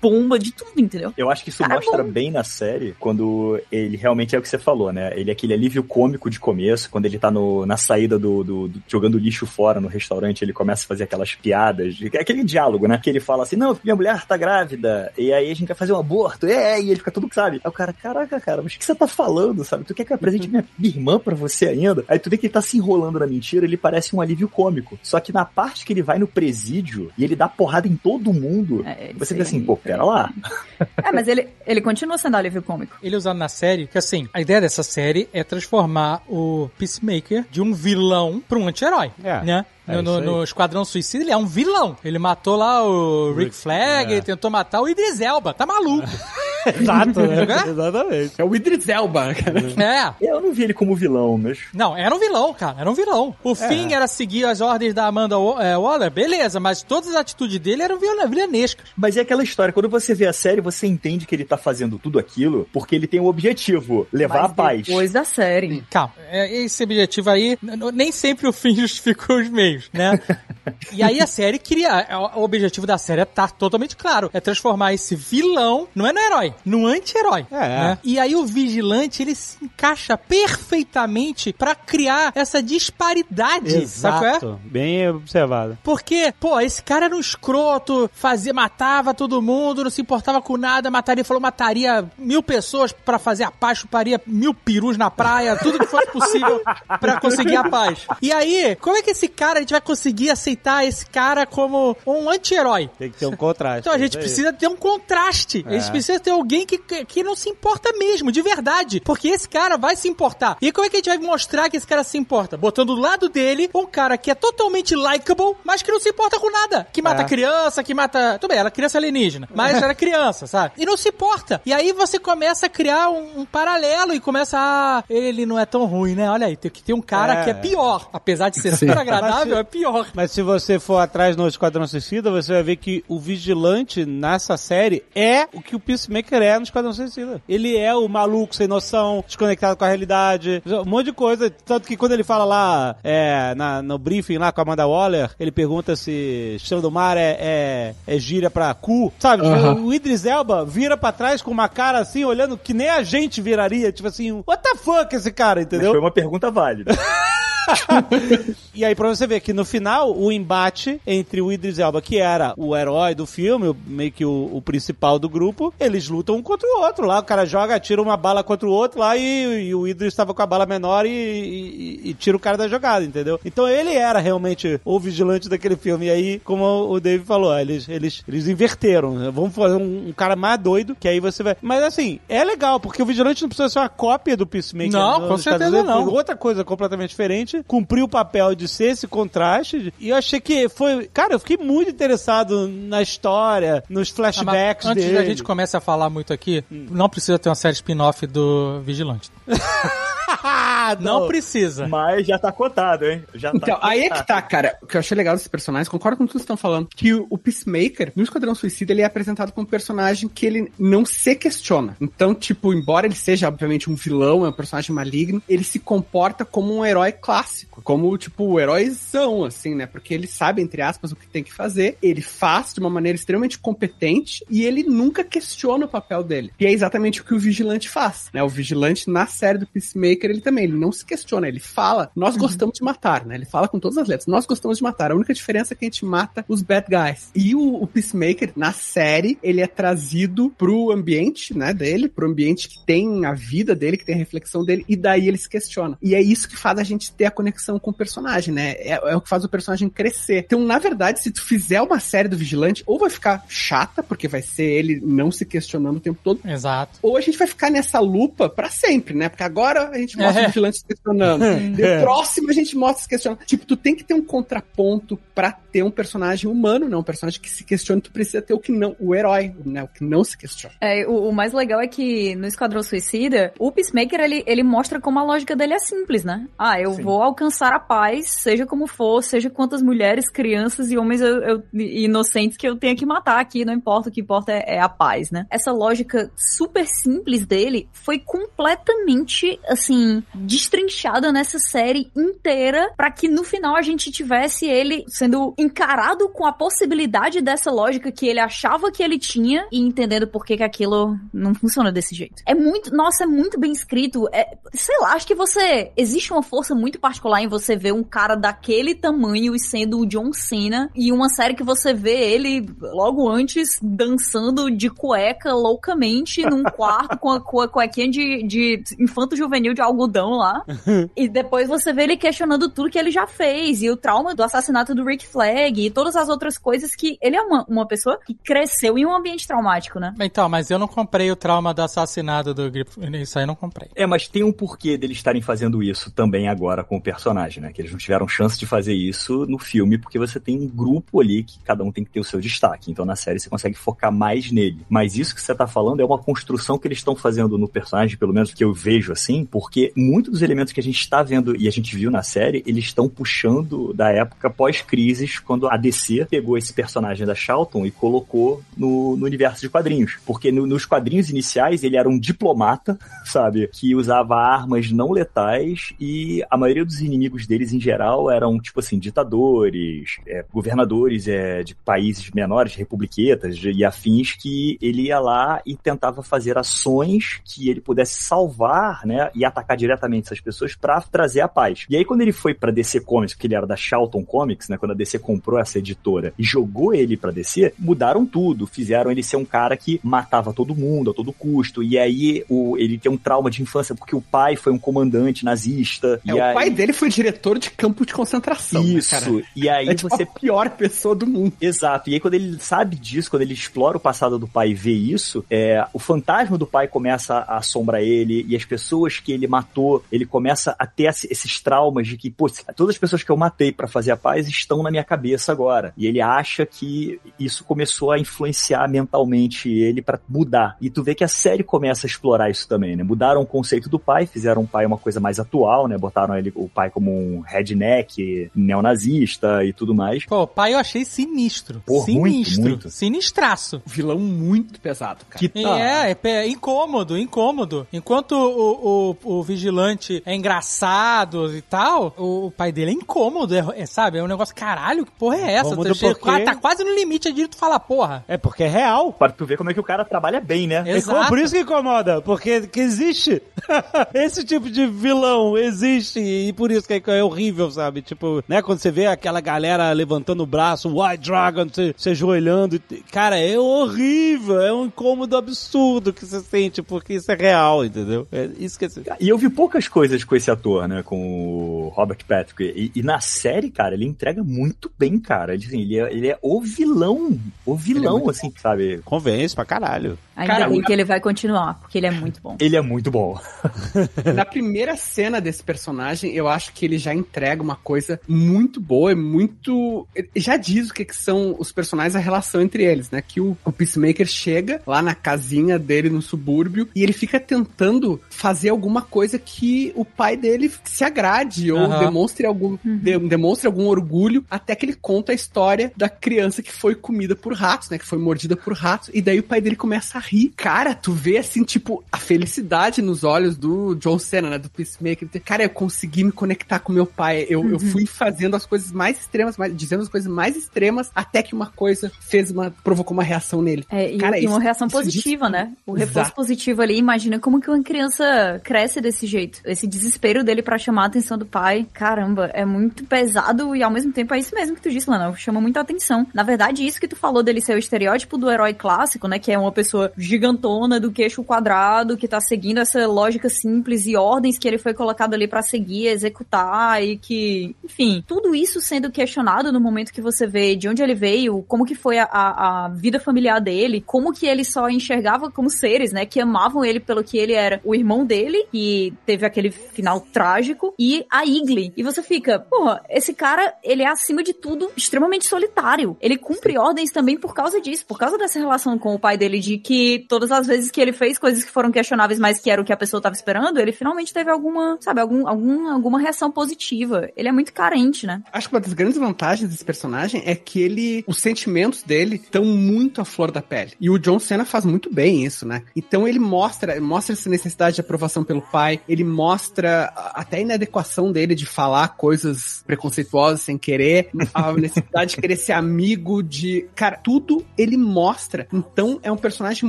bomba, de tudo, entendeu? Eu acho que isso Cara, mostra bom. bem na série quando ele realmente é o que você falou, né? Ele é aquele alívio cômico de começo, quando ele tá no, na saída do, do- do- jogando lixo fora no restaurante, ele começa a fazer aquelas piadas, de- aquele diálogo, né? Que ele fala assim: Não, minha mulher tá grávida, e aí a gente vai fazer um aborto, é, e ele fica tudo, sabe? Aí o cara, caraca, cara, mas o que você tá falando, sabe? Tu quer que eu apresente minha, minha irmã pra você ainda? Aí tu vê que ele tá se enrolando na mentira, ele parece um alívio cômico. Só que na parte que ele vai no presídio e ele dá porrada em todo mundo, É, você fica assim, pô, pera lá. É, mas ele, ele continua sendo alívio cômico. Ele é usado na série, que assim, a ideia dessa série é transformar o Peacemaker de um vilão pra um anti-herói, É, né? é No, no- Esquadrão Suicida, ele é um vilão. Ele matou lá o Rick Flag, é. ele tentou matar o Idris Elba. Tá maluco? Exato, né? É? Exatamente. É o Idris Elba, cara. é. Eu não vi ele como vilão, mas Não, era um vilão, cara. Era um vilão. O fim era seguir as ordens da Amanda é, Waller, beleza, mas todas as atitudes dele eram vil- vilanescas. Mas é aquela história, quando você vê a série, você entende que ele tá fazendo tudo aquilo porque ele tem um objetivo, levar a Mas paz. Depois da série. Calma, é, esse objetivo aí, nem sempre o fim justifica os meios, né? e aí a série cria, é, o objetivo da série é tá totalmente claro, é transformar esse vilão, não é no herói, no anti-herói. É, né? E aí o vigilante, ele se encaixa perfeitamente pra criar essa disparidade, é? Exato. Bem observado. Porque, pô, esse cara era um escroto, fazia, matava todo mundo, não se importava com nada, mataria, falou, mataria mil pessoas pra fazer a paz, chuparia mil perus na praia, tudo que fosse possível pra conseguir a paz. E aí, como é que esse cara, a gente vai conseguir aceitar esse cara como um anti-herói? Tem que ter um contraste. Então a gente precisa ter um contraste. A gente É. precisa ter alguém que, que não se importa mesmo, de verdade. Porque esse cara vai se importar. E como é que a gente vai mostrar que esse cara se importa? Botando do lado dele um cara que é totalmente likable, mas que não se importa com nada. Que mata É. criança, que mata. Tudo bem, ela é criança alienígena. Mas era criança, sabe? E não se importa. E aí você começa a criar um, um paralelo e começa a. Ele não é tão ruim, né? Olha aí, tem que ter um cara É. que é pior. Apesar de ser super agradável, Mas é pior. Mas se você for atrás no Esquadrão Suicida, você vai ver que o vigilante nessa série é o que o Peacemaker é no Esquadrão Suicida. Ele é o maluco sem noção, desconectado com a realidade, um monte de coisa. Tanto que quando ele fala lá é, na- no briefing lá com a Amanda Waller, ele pergunta se Estrela do Mar é, é, é gíria pra cu. Sabe? O Idris Elba vira pra trás com uma cara assim, olhando que nem a gente viraria. Tipo assim, what the fuck esse cara, Mas entendeu? foi uma pergunta válida. E aí, pra você ver que no final, o embate entre o Idris Elba, que era o herói do filme, meio que o, o principal do grupo, eles lutam um contra o outro lá. O cara joga, tira uma bala contra o outro lá e, e o Idris estava com a bala menor e, e- e tira o cara da jogada, entendeu? Então ele era realmente o vigilante daquele filme. E aí, como o Dave falou, eles, eles, eles inverteram. né? Vamos fazer um, um cara mais doido, que aí você vai. Mas assim, é legal, porque o vigilante não precisa ser uma cópia do Peacemaker. Não, nos com certeza não. Outra coisa completamente diferente, cumpriu o papel de ser esse contraste, e eu achei que foi. Cara, eu fiquei muito interessado na história, nos Ah, mas flashbacks Antes dele. da gente começar a falar muito aqui, não precisa ter uma série spin-off do Vigilante. Ah, Não precisa. Mas já tá cotado, hein? Já tá Então, aí é cotado. que tá, cara. O que eu achei legal desses personagens, concordo com tudo que vocês estão falando, que o, o Peacemaker, no Esquadrão Suicida, ele é apresentado como um personagem que ele não se questiona. Então, tipo, embora ele seja, obviamente, um vilão, é um personagem maligno, ele se comporta como um herói clássico. Como, tipo, o heróizão, assim, né? Porque ele sabe, entre aspas, o que tem que fazer, ele faz de uma maneira extremamente competente e ele nunca questiona o papel dele. E é exatamente o que o Vigilante faz, né? O Vigilante, na série do Peacemaker, ele também, ele não se questiona, ele fala, nós gostamos de matar, né? Ele fala com todas as letras, nós gostamos de matar. A única diferença é que a gente mata os bad guys. E o, o Peacemaker, na série, ele é trazido pro ambiente, né, dele, pro ambiente que tem a vida dele, que tem a reflexão dele, e daí ele se questiona. E é isso que faz a gente ter a conexão com o personagem, né? É, é o que faz o personagem crescer. Então, na verdade, se tu fizer uma série do Vigilante, ou vai ficar chata, porque vai ser ele não se questionando o tempo todo, Exato. ou a gente vai ficar nessa lupa pra sempre, né? Porque agora a gente mostra É. o vigilante se questionando. E o próximo a gente mostra se questionando. Tipo, tu tem que ter um contraponto pra ter um personagem humano, não um personagem que se questiona, tu precisa ter o que não, o herói, né? O que não se questiona. É, o, o mais legal é que no Esquadrão Suicida, o Peacemaker, ele, ele mostra como a lógica dele é simples, né? Ah, eu Sim. vou alcançar a paz, seja como for, seja quantas mulheres, crianças e homens eu, eu- inocentes que eu tenha que matar aqui, não importa, o que importa é, é a paz, né? Essa lógica super simples dele foi completamente, assim, destrinchada nessa série inteira pra que no final a gente tivesse ele sendo encarado com a possibilidade dessa lógica que ele achava que ele tinha e entendendo por que, que aquilo não funciona desse jeito. É muito, nossa, é muito bem escrito. É, sei lá, acho que você. Existe uma força muito particular em você ver um cara daquele tamanho e sendo o John Cena e uma série que você vê ele logo antes dançando de cueca loucamente num quarto com a, com a cuequinha de, de infanto juvenil de algodão lá. E depois você vê ele questionando tudo que ele já fez, e o trauma do assassinato do Rick Flag, e todas as outras coisas que. Ele é uma, uma pessoa que cresceu em um ambiente traumático, né? Então, mas eu não comprei o trauma do assassinato do Grip. Isso aí eu não comprei. É, mas tem um porquê deles estarem fazendo isso também agora com o personagem, né? Que eles não tiveram chance de fazer isso no filme, porque você tem um grupo ali que cada um tem que ter o seu destaque. Então na série você consegue focar mais nele. Mas isso que você tá falando é uma construção que eles estão fazendo no personagem, pelo menos que eu vejo assim, porque muitos dos elementos que a gente está vendo e a gente viu na série, eles estão puxando da época pós-crises, quando a DC pegou esse personagem da Charlton e colocou no, no universo de quadrinhos. Porque no- nos quadrinhos iniciais ele era um diplomata, sabe? Que usava armas não letais e a maioria dos inimigos deles em geral eram, tipo assim, ditadores, é, governadores é, de países menores, republiquetas e afins, que ele ia lá e tentava fazer ações que ele pudesse salvar, né? E atacar diretamente essas pessoas pra trazer a paz. E aí, quando ele foi pra DC Comics, porque ele era da Charlton Comics, né? Quando a DC comprou essa editora e jogou ele pra DC, mudaram tudo. Fizeram ele ser um cara que matava todo mundo a todo custo. E aí o, ele tem um trauma de infância porque o pai foi um comandante nazista. É, e o aí... pai dele foi diretor de campo de concentração. né, Isso. cara? e aí É tipo você a pior pessoa do mundo. Exato. E aí, quando ele sabe disso, quando ele explora o passado do pai e vê isso, é, o fantasma do pai começa a assombrar ele e as pessoas que ele matou, ele começa a ter esse- esses traumas de que, pô, todas as pessoas que eu matei pra fazer a paz estão na minha cabeça agora. E ele acha que isso começou a influenciar mentalmente ele pra mudar. E tu vê que a série começa a explorar isso também, né? Mudaram o conceito do pai, fizeram o pai uma coisa mais atual, né? Botaram ele, o pai como um redneck, neonazista e tudo mais. Pô, o pai eu achei sinistro. Muito, sinistro. muito. Sinistraço. Vilão muito pesado, cara. Que tá. É, é, é incômodo, incômodo. Enquanto o, o, o vigilante é engraçado e tal, o, o pai dele é incômodo, é, é, sabe? É um negócio, caralho, que porra é essa? Chega- porque- Tá quase no limite de tu falar, porra. É porque é real. Pra tu ver como é que o cara trabalha bem, né? É como- por isso que incomoda, porque que existe. Esse tipo de vilão existe e por isso que é, é horrível, sabe? Tipo, né, quando você vê aquela galera levantando o braço, White Dragon, se, se ajoelhando, cara, é horrível, é um incômodo absurdo que você sente, porque isso é real, entendeu? É isso que é... E eu vi poucas coisas com esse ator, né? Com o Robert Patrick. E, e na série, cara, ele entrega muito bem, cara. Ele, assim, ele, é, ele é o vilão. O vilão, assim, sabe? Convence pra caralho. Ainda Cara, bem que ele vai continuar, porque ele é muito bom. Ele é muito bom. Na primeira cena desse personagem, eu acho que ele já entrega uma coisa muito boa, é muito. ele Já diz o que, que são os personagens, a relação entre eles, né? Que o, o Peacemaker chega lá na casinha dele no subúrbio e ele fica tentando fazer alguma coisa que o pai dele se agrade ou Aham. demonstre algum, de- demonstre algum orgulho, até que ele conta a história da criança que foi comida por ratos, né? Que foi mordida por ratos, e daí o pai dele começa a rir. Cara, tu vê assim, tipo, a felicidade nos olhos do John Cena, né? Do Peacemaker. Cara, eu consegui me conectar com meu pai. Eu, eu fui fazendo as coisas mais extremas, mais, dizendo as coisas mais extremas, até que uma coisa fez uma. provocou uma reação nele. É, e, Cara, e uma isso- reação isso diz positiva, tudo. né? O reforço Exato. positivo ali, imagina como que uma criança cresce desse jeito. Esse desespero dele pra chamar a atenção do pai. Caramba, é muito pesado e ao mesmo tempo é isso mesmo que tu disse, Lana. Chama muita atenção. Na verdade, isso que tu falou dele ser o estereótipo do herói clássico, né? Que é uma pessoa gigantona, do queixo quadrado, que tá seguindo essa lógica simples e ordens que ele foi colocado ali pra seguir, executar e que, enfim, tudo isso sendo questionado no momento que você vê de onde ele veio, como que foi a, a, a vida familiar dele, como que ele só enxergava como seres, né, que amavam ele pelo que ele era, o irmão dele, que teve aquele final trágico, e a Igli. E você fica, porra, esse cara, ele é acima de tudo extremamente solitário. Ele cumpre ordens também por causa disso, por causa dessa relação com o pai dele, de que todas as vezes que ele fez coisas que foram questionáveis, mas que era o que a pessoa tava esperando, ele finalmente teve alguma, sabe, algum, algum, alguma reação positiva. Ele é muito carente, né? Acho que uma das grandes vantagens desse personagem é que ele, os sentimentos dele estão muito à flor da pele. E o John Cena faz muito bem isso, né? Então ele mostra, mostra essa necessidade de aprovação pelo pai, ele mostra até a inadequação dele de falar coisas preconceituosas sem querer, a necessidade de querer ser amigo de, cara, tudo ele mostra. Então é um personagem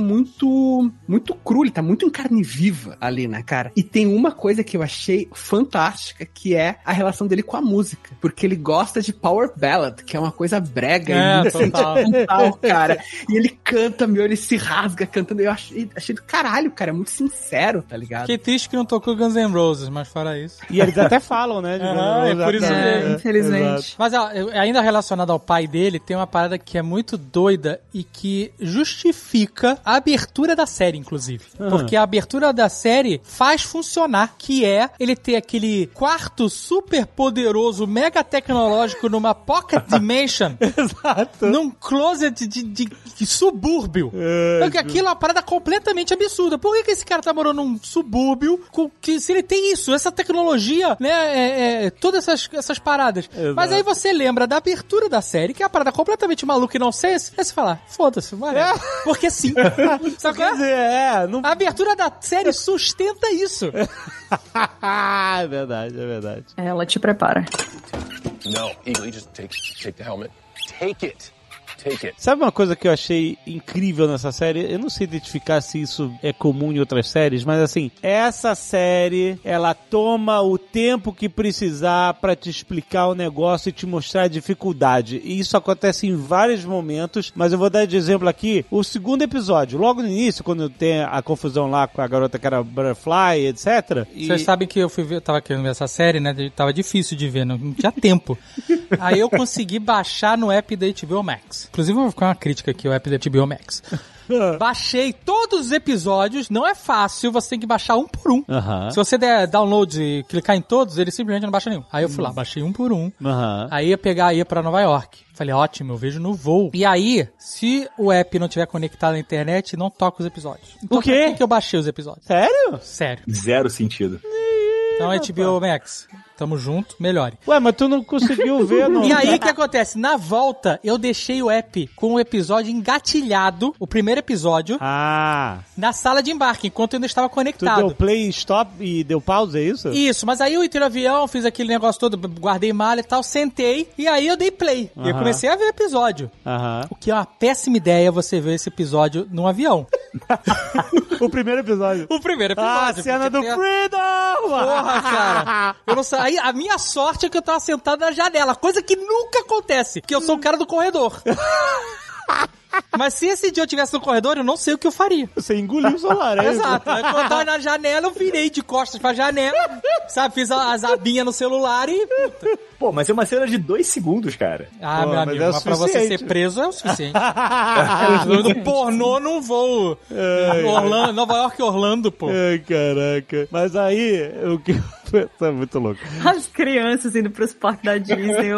muito muito cru, ele tá muito em carne viva ali, né, cara? E tem uma coisa que eu achei fantástica, que é a relação dele com a música, porque ele gosta de power ballad, que é uma coisa brega É, e sentimental, cara. E ele canta, meu, ele se rasga cantando. Eu achei, achei do caralho, cara, é muito sincero, tá ligado? Fiquei triste que não tocou Guns N' Roses, mas fora isso. E eles até falam, né? de- é por isso É, mesmo. Infelizmente. exato. Mas ó, eu- ainda relacionado ao pai dele, tem uma parada que é muito doida e que justifica a abertura da série, inclusive. Porque a abertura da série faz funcionar, que é ele ter aquele quarto super poderoso, mega tecnológico numa pocket dimension, Exato. num closet de, de- de subúrbio. Porque aquilo é uma parada completamente absurda. Por que, que esse cara tá morando num subúrbio com que se ele tem isso, essa tecnologia, né? é- é, todas essas, essas paradas. Exato. Mas aí você lembra da abertura da série, que é uma parada completamente maluca e não sei se aí você fala, foda-se, whatever. Porque sim. Sabe qual Quer é? dizer, é, não... A abertura da série sustenta isso. é verdade, é verdade. Ela te prepara. No, Eagle, just take take the helmet. Take it. Take it. Sabe uma coisa que eu achei incrível nessa série? Eu não sei identificar se isso é comum em outras séries, mas assim, essa série, ela toma o tempo que precisar pra te explicar o negócio e te mostrar a dificuldade. E isso acontece em vários momentos, mas eu vou dar de exemplo aqui o segundo episódio, logo no início, quando tem a confusão lá com a garota que era Butterfly, etc. E... Vocês sabem que eu fui ver, eu tava querendo ver essa série, né? Tava difícil de ver, não, não tinha tempo. Aí eu consegui baixar no app da HBO Max. Inclusive, eu vou ficar uma crítica aqui, o app da HBO Max. Baixei todos os episódios, não é fácil, você tem que baixar um por um. Se você der download e clicar em todos, ele simplesmente não baixa nenhum. Aí eu fui lá, baixei um por um. Aí ia pegar, ia pra Nova York. Falei, ótimo, eu vejo no voo. E aí, se o app não tiver conectado à internet, não toca os episódios. Então, O quê? Por que, que eu baixei os episódios? Sério? Sério. Zero sentido. Então, HBO Max, tamo junto, melhore. Ué, mas tu não conseguiu ver, não? E aí, o que acontece? Na volta, eu deixei o app com o episódio engatilhado, o primeiro episódio, Ah, na sala de embarque, enquanto eu ainda estava tu conectado. deu play, stop e deu pausa, é isso? Isso, mas aí eu entrei no avião, fiz aquele negócio todo, guardei malha e tal, sentei, e aí eu dei play. E eu Aham. comecei a ver o episódio. Aham. O que é uma péssima ideia você ver esse episódio num avião. O primeiro episódio. O primeiro Ah, a episódio. cena porque do tem Freedom! Porra, cara. Eu não sei. A minha sorte é que eu tava sentado na janela, coisa que nunca acontece, porque eu sou o cara do corredor. Mas se esse dia eu tivesse no corredor, eu não sei o que eu faria. Você engoliu o celular, é? Exato. Aí, quando eu tava na janela, eu virei de costas pra janela, sabe? Fiz a- as abinhas no celular e. Puta. Pô, mas é uma cena de dois segundos, cara. Ah, Pô, meu mas amigo, é mas pra você ser preso é o suficiente. Do pornô num voo. Orlando, Nova York e Orlando, pô. Ai, caraca. Mas aí, o que... É muito louco. As crianças indo pros parques da Disney.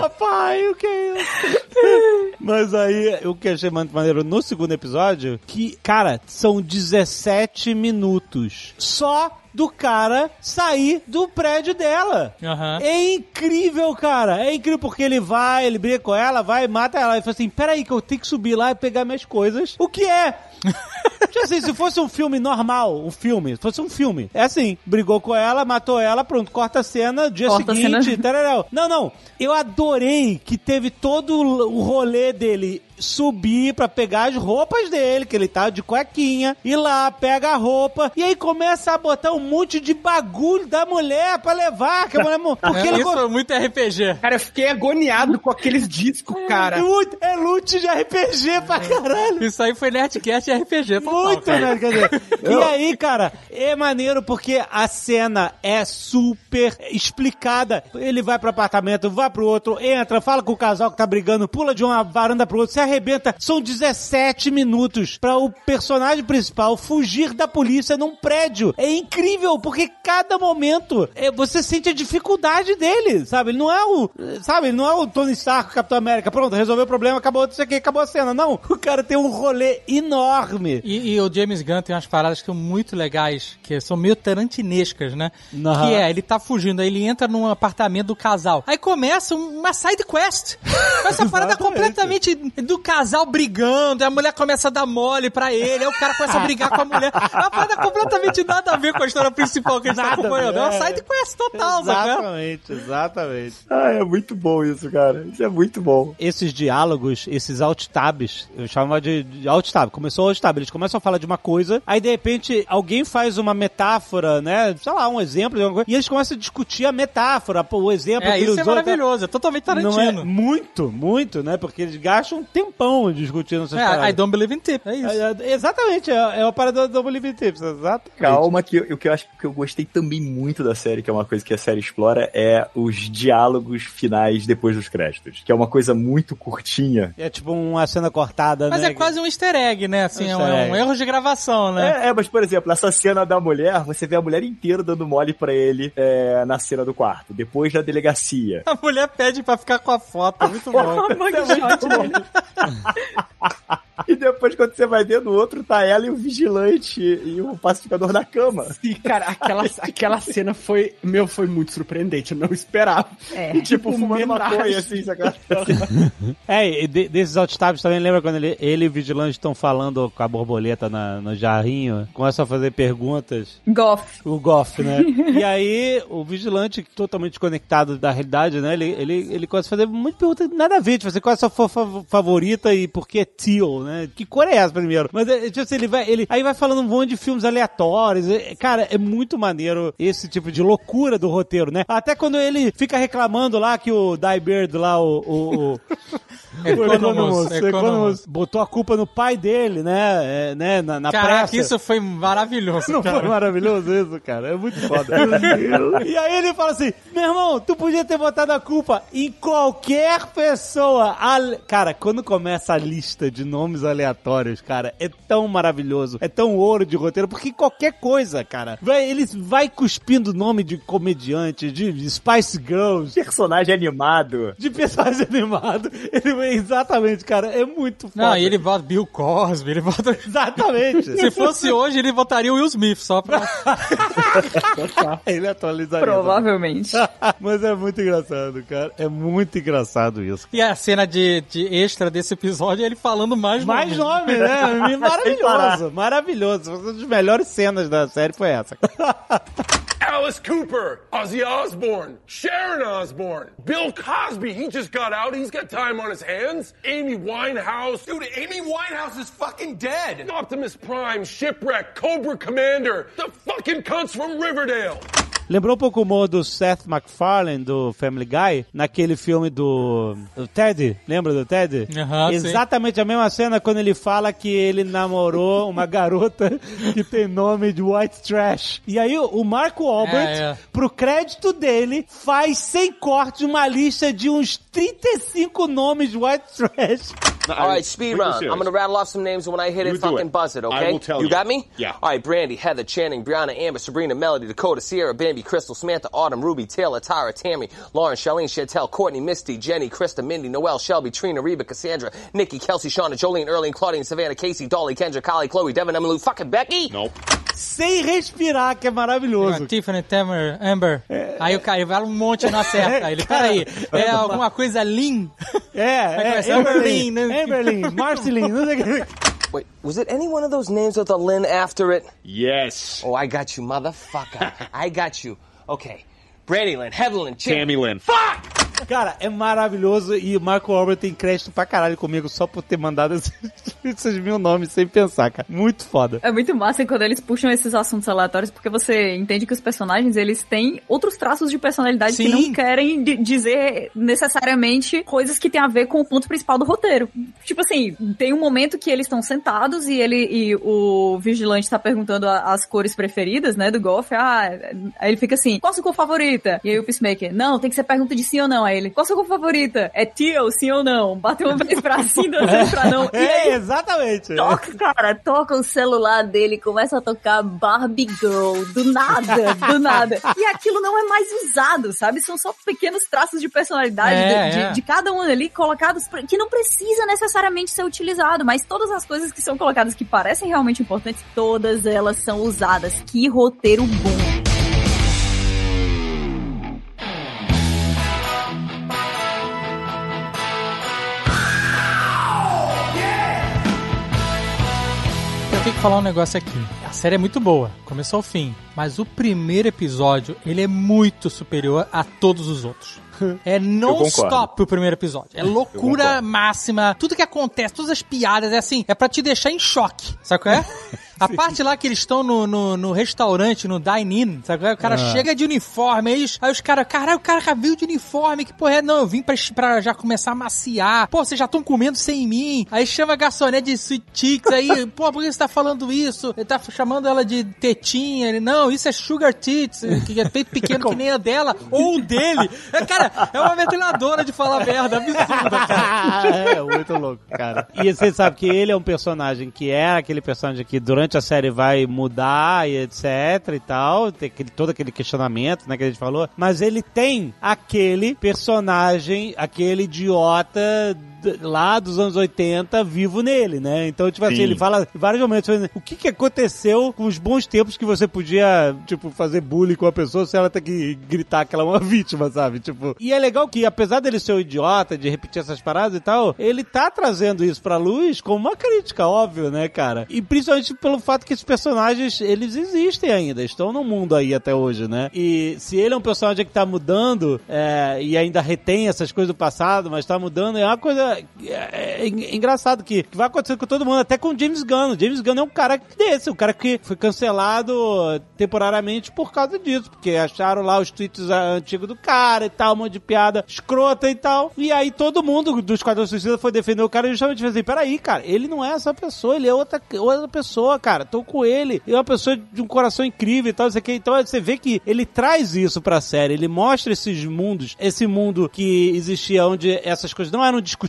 papai, o que é isso? Mas aí, o que eu achei muito maneiro no segundo episódio, que, cara, são 17 minutos. Só do cara sair do prédio dela. Aham. É incrível, cara. É incrível porque ele vai, ele briga com ela, vai, mata ela. E fala assim: peraí, que eu tenho que subir lá e pegar minhas coisas. O que é? Tipo assim, se fosse um filme normal, um filme, se fosse um filme, é assim, brigou com ela, matou ela, pronto, corta a cena, dia Corta seguinte, tararau. Não, não, eu adorei que teve todo o rolê dele subir pra pegar as roupas dele, que ele tava de cuequinha, ir lá, pega a roupa, e aí começa a botar um monte de bagulho da mulher pra levar, que a mulher... Porque É, ele... isso é muito RPG. Cara, eu fiquei agoniado com aqueles discos, cara. É muito- é loot de RPG pra caralho. Isso aí foi Nerdcast e RPG total, Muito, cara. né? Quer dizer, e aí, cara, é maneiro porque a cena é super explicada. Ele vai pro apartamento, vai pro outro, entra, fala com o casal que tá brigando, pula de uma varanda pro outro, arrebenta. São 17 minutos pra o personagem principal fugir da polícia num prédio. É incrível, porque cada momento é, você sente a dificuldade dele, sabe? Ele não é o, sabe? Ele não é o Tony Stark, Capitão América. Pronto, resolveu o problema, acabou isso aqui, acabou a cena. Não, o cara tem um rolê enorme. E, e o James Gunn tem umas paradas que são muito legais, que são meio tarantinescas, né? Aham. Que é, ele tá fugindo, aí ele entra num apartamento do casal. Aí começa um- uma side quest. Essa parada Exatamente. completamente do casal brigando, aí a mulher começa a dar mole pra ele, aí o cara começa a brigar com a mulher. É uma parada completamente nada a ver com a história principal que a gente tá Nada a acompanhando. É uma é. side quest total, sabe? Exatamente, exatamente. Ah, é muito bom isso, cara. Isso é muito bom. Esses diálogos, esses alt tabs, eu chamava de, de alt tab. Começou o alt tab, eles começam a falar de uma coisa, aí de repente alguém faz uma metáfora, né? Sei lá, um exemplo, de alguma coisa, e eles começam a discutir a metáfora, pô, o exemplo É, que isso é usou. maravilhoso, é totalmente Não Tarantino. é muito, muito, né? Porque eles gastam um tempão discutindo essas É, I paradas. don't believe in tip, é isso. É, é, exatamente, é, é uma parada do Believe in Tips, exato. Calma, que eu- o que eu acho que eu gostei também muito da série, que é uma coisa que a série explora, é os diálogos finais depois dos créditos. Que é uma coisa muito curtinha. É tipo uma cena cortada, Mas né? é quase um easter egg, né? Assim, é um, é um erro de gravação, né? É, é, mas por exemplo, essa cena da mulher, você vê a mulher inteira dando mole pra ele é, na cena do quarto. Depois da delegacia. A mulher pede pra ficar com a foto, muito bom. Muito bom. E depois, quando você vai ver no outro, tá ela e o vigilante e o pacificador na cama. E, cara, aquela, aquela cena foi, meu, foi muito surpreendente, eu não esperava. É. Tipo, fumando homenagem. maconha, assim, saca? É, e de- desses outstabs também lembra quando ele, ele e o vigilante estão falando com a borboleta na- no jarrinho, começam a fazer perguntas. Goff. O Goff, né? e aí, o vigilante, totalmente desconectado da realidade, né? Ele, ele, ele começa a fazer muita pergunta nada a ver. Tipo assim, qual é a sua fa- fa- favorita e por que teal, né? Que cor é essa primeiro? Mas, é, tipo assim, ele vai, ele, aí vai falando um monte de filmes aleatórios. É, Cara, é muito maneiro esse tipo de loucura do roteiro, né? Até quando ele fica reclamando lá que o Die Bird lá, o... o, o Economus, o Economus. botou a culpa no pai dele, né? É, né? Na, na Caraca, pressa. isso foi maravilhoso, Não cara. foi maravilhoso isso, cara? É muito foda. e aí ele fala assim: meu irmão, tu podia ter botado a culpa em qualquer pessoa. Cara, quando começa a lista de nomes aleatórios, cara, é tão maravilhoso. É tão ouro de roteiro, porque qualquer coisa, cara. Vai, eles vai cuspindo nome de comediante, de Spice Girls. Personagem animado. De personagem animado. Ele, exatamente, cara. É muito foda. Não, e ele bota Bill Cosby, ele bota... Exatamente. Se fosse hoje, ele botaria o Will Smith, só pra... ele atualizaria. Provavelmente. Mas é muito engraçado, cara. É muito engraçado isso. E a cena de, de extra desse episódio é ele falando mais Mais nomes. nome, né? Maravilhoso, maravilhoso. Uma das melhores cenas da série foi essa. Alice Cooper, Ozzy Osbourne, Sharon Osbourne, Bill Cosby. He just got out. He's got time on his hands. Amy Winehouse. Dude, Amy Winehouse is fucking dead. Optimus Prime, Shipwreck, Cobra Commander. The fucking cunts from Riverdale. Lembrou um pouco o humor do Seth MacFarlane, do Family Guy, naquele filme do, do Ted. Lembra do Ted? Aham, sim. Exatamente a mesma cena quando ele fala que ele namorou uma garota que tem nome de White Trash. E aí o o Marco Albert, É, é. pro crédito dele, faz sem corte uma lista de uns 35 nomes de White Trash. All right, speed round. I'm gonna rattle off some names, and when I hit You it, fucking it. buzz it, I okay? will tell you you. got me? Yeah. All right, Brandy, Heather, Channing, Brianna, Amber, Sabrina, Melody, Dakota, Sierra, Bambi, Crystal, Samantha, Autumn, Ruby, Taylor, Tyra, Tammy, Lauren, Charlene, Chantel, Courtney, Misty, Jenny, Krista, Mindy, Noelle, Shelby, Trina, Reba, Cassandra, Nikki, Kelsey, Shauna, Jolene, Erling, Claudine, Savannah, Casey, Dolly, Kendra, Kylie, Chloe, Devin, Emily, fucking Becky. Nope. Sem respirar, que é maravilhoso. Tiffany, Tamer, Amber. Aí o cara vai um monte não acerta. Aí ele, peraí, é alguma coisa Lean? É, é, Amberlin, Amberlin, né? Amberlin, Marceline, não sei o que. Wait, was it any one of those names with a Lynn after it? Yes. Oh, I got you, motherfucker. I got you. Okay. Brandy Lynn, Heather Lynn, Chan- Tammy Lynn. Cara, é maravilhoso e o Marco Albert tem crédito pra caralho comigo só por ter mandado esses, esses mil nomes sem pensar, cara. Muito foda. É muito massa quando eles puxam esses assuntos aleatórios, porque você entende que os personagens, eles têm outros traços de personalidade que Sim. não querem di- dizer necessariamente coisas que têm a ver com o ponto principal do roteiro. Tipo assim, tem um momento que eles estão sentados e ele e o vigilante tá perguntando a- as cores preferidas, né, do Golf. Ah, aí ele fica assim, qual a sua cor favorita? E aí o Peacemaker, não, tem que ser pergunta de sim ou não. Aí ele, qual a sua cor favorita? É teal, sim ou não? Bateu uma vez pra sim, duas vezes pra não. E aí É, exatamente. Toca, cara, toca o celular dele, começa a tocar Barbie Girl, do nada, do nada. E aquilo não é mais usado, sabe? São só pequenos traços de personalidade É, de, de- é. de cada um ali colocados, pra- que não precisa necessariamente ser utilizado, mas todas as coisas que são colocadas que parecem realmente importantes, todas elas são usadas. Que roteiro bom. Falar um negócio aqui. A série é muito boa, começou ao fim. Mas o primeiro episódio, ele é muito superior a todos os outros. É non-stop o primeiro episódio. É loucura máxima. Tudo que acontece, todas as piadas, é assim, é pra te deixar em choque. Sabe qual é? A parte lá que eles estão no, no, no restaurante, no dine-in, sabe é? O cara chega de uniforme, aí, os- aí os caras, caralho, o cara já veio de uniforme, que porra é? Não, eu vim pra, pra já começar a maciar. Pô, vocês já estão comendo sem mim. Aí chama a garçonete de sweet chicks, aí, pô, por que você tá falando isso? Ele tá chamando ela de tetinha. Ele, não, isso é sugar tits, que é feito pequeno que nem a dela, ou o dele. É, cara, é uma metralhadora de falar merda, absurda, cara. é, muito louco, cara. E você sabe que ele é um personagem que é aquele personagem que durante a série vai mudar e etc e tal, tem aquele, todo aquele questionamento, né, que a gente falou, mas ele tem aquele personagem, aquele idiota lá dos anos 80 vivo nele, né? Então, tipo assim, Sim. ele fala em vários momentos falando, o que que aconteceu com os bons tempos que você podia, tipo, fazer bullying com a pessoa sem ela ter que gritar que ela é uma vítima, sabe? Tipo, e é legal que, apesar dele ser um idiota, de repetir essas paradas e tal, ele tá trazendo isso pra luz como uma crítica, óbvio, né, cara? E principalmente pelo fato que esses personagens, eles existem ainda, estão no mundo aí até hoje, né? E se ele é um personagem que tá mudando é, e ainda retém essas coisas do passado, mas tá mudando, é uma coisa é, é en- engraçado que, que vai acontecer com todo mundo, até com o James Gunn. O James Gunn é um cara desse, um cara que foi cancelado temporariamente por causa disso, porque acharam lá os tweets antigos do cara e tal, um monte de piada escrota e tal. E aí todo mundo do Esquadrão Suicida foi defender o cara e justamente fez assim, peraí, cara, ele não é essa pessoa, ele é outra, outra pessoa, cara, tô com ele. Ele é uma pessoa de um coração incrível e tal, não sei o que. Então você vê que ele traz isso pra série, ele mostra esses mundos, esse mundo que existia onde essas coisas não eram discutidas,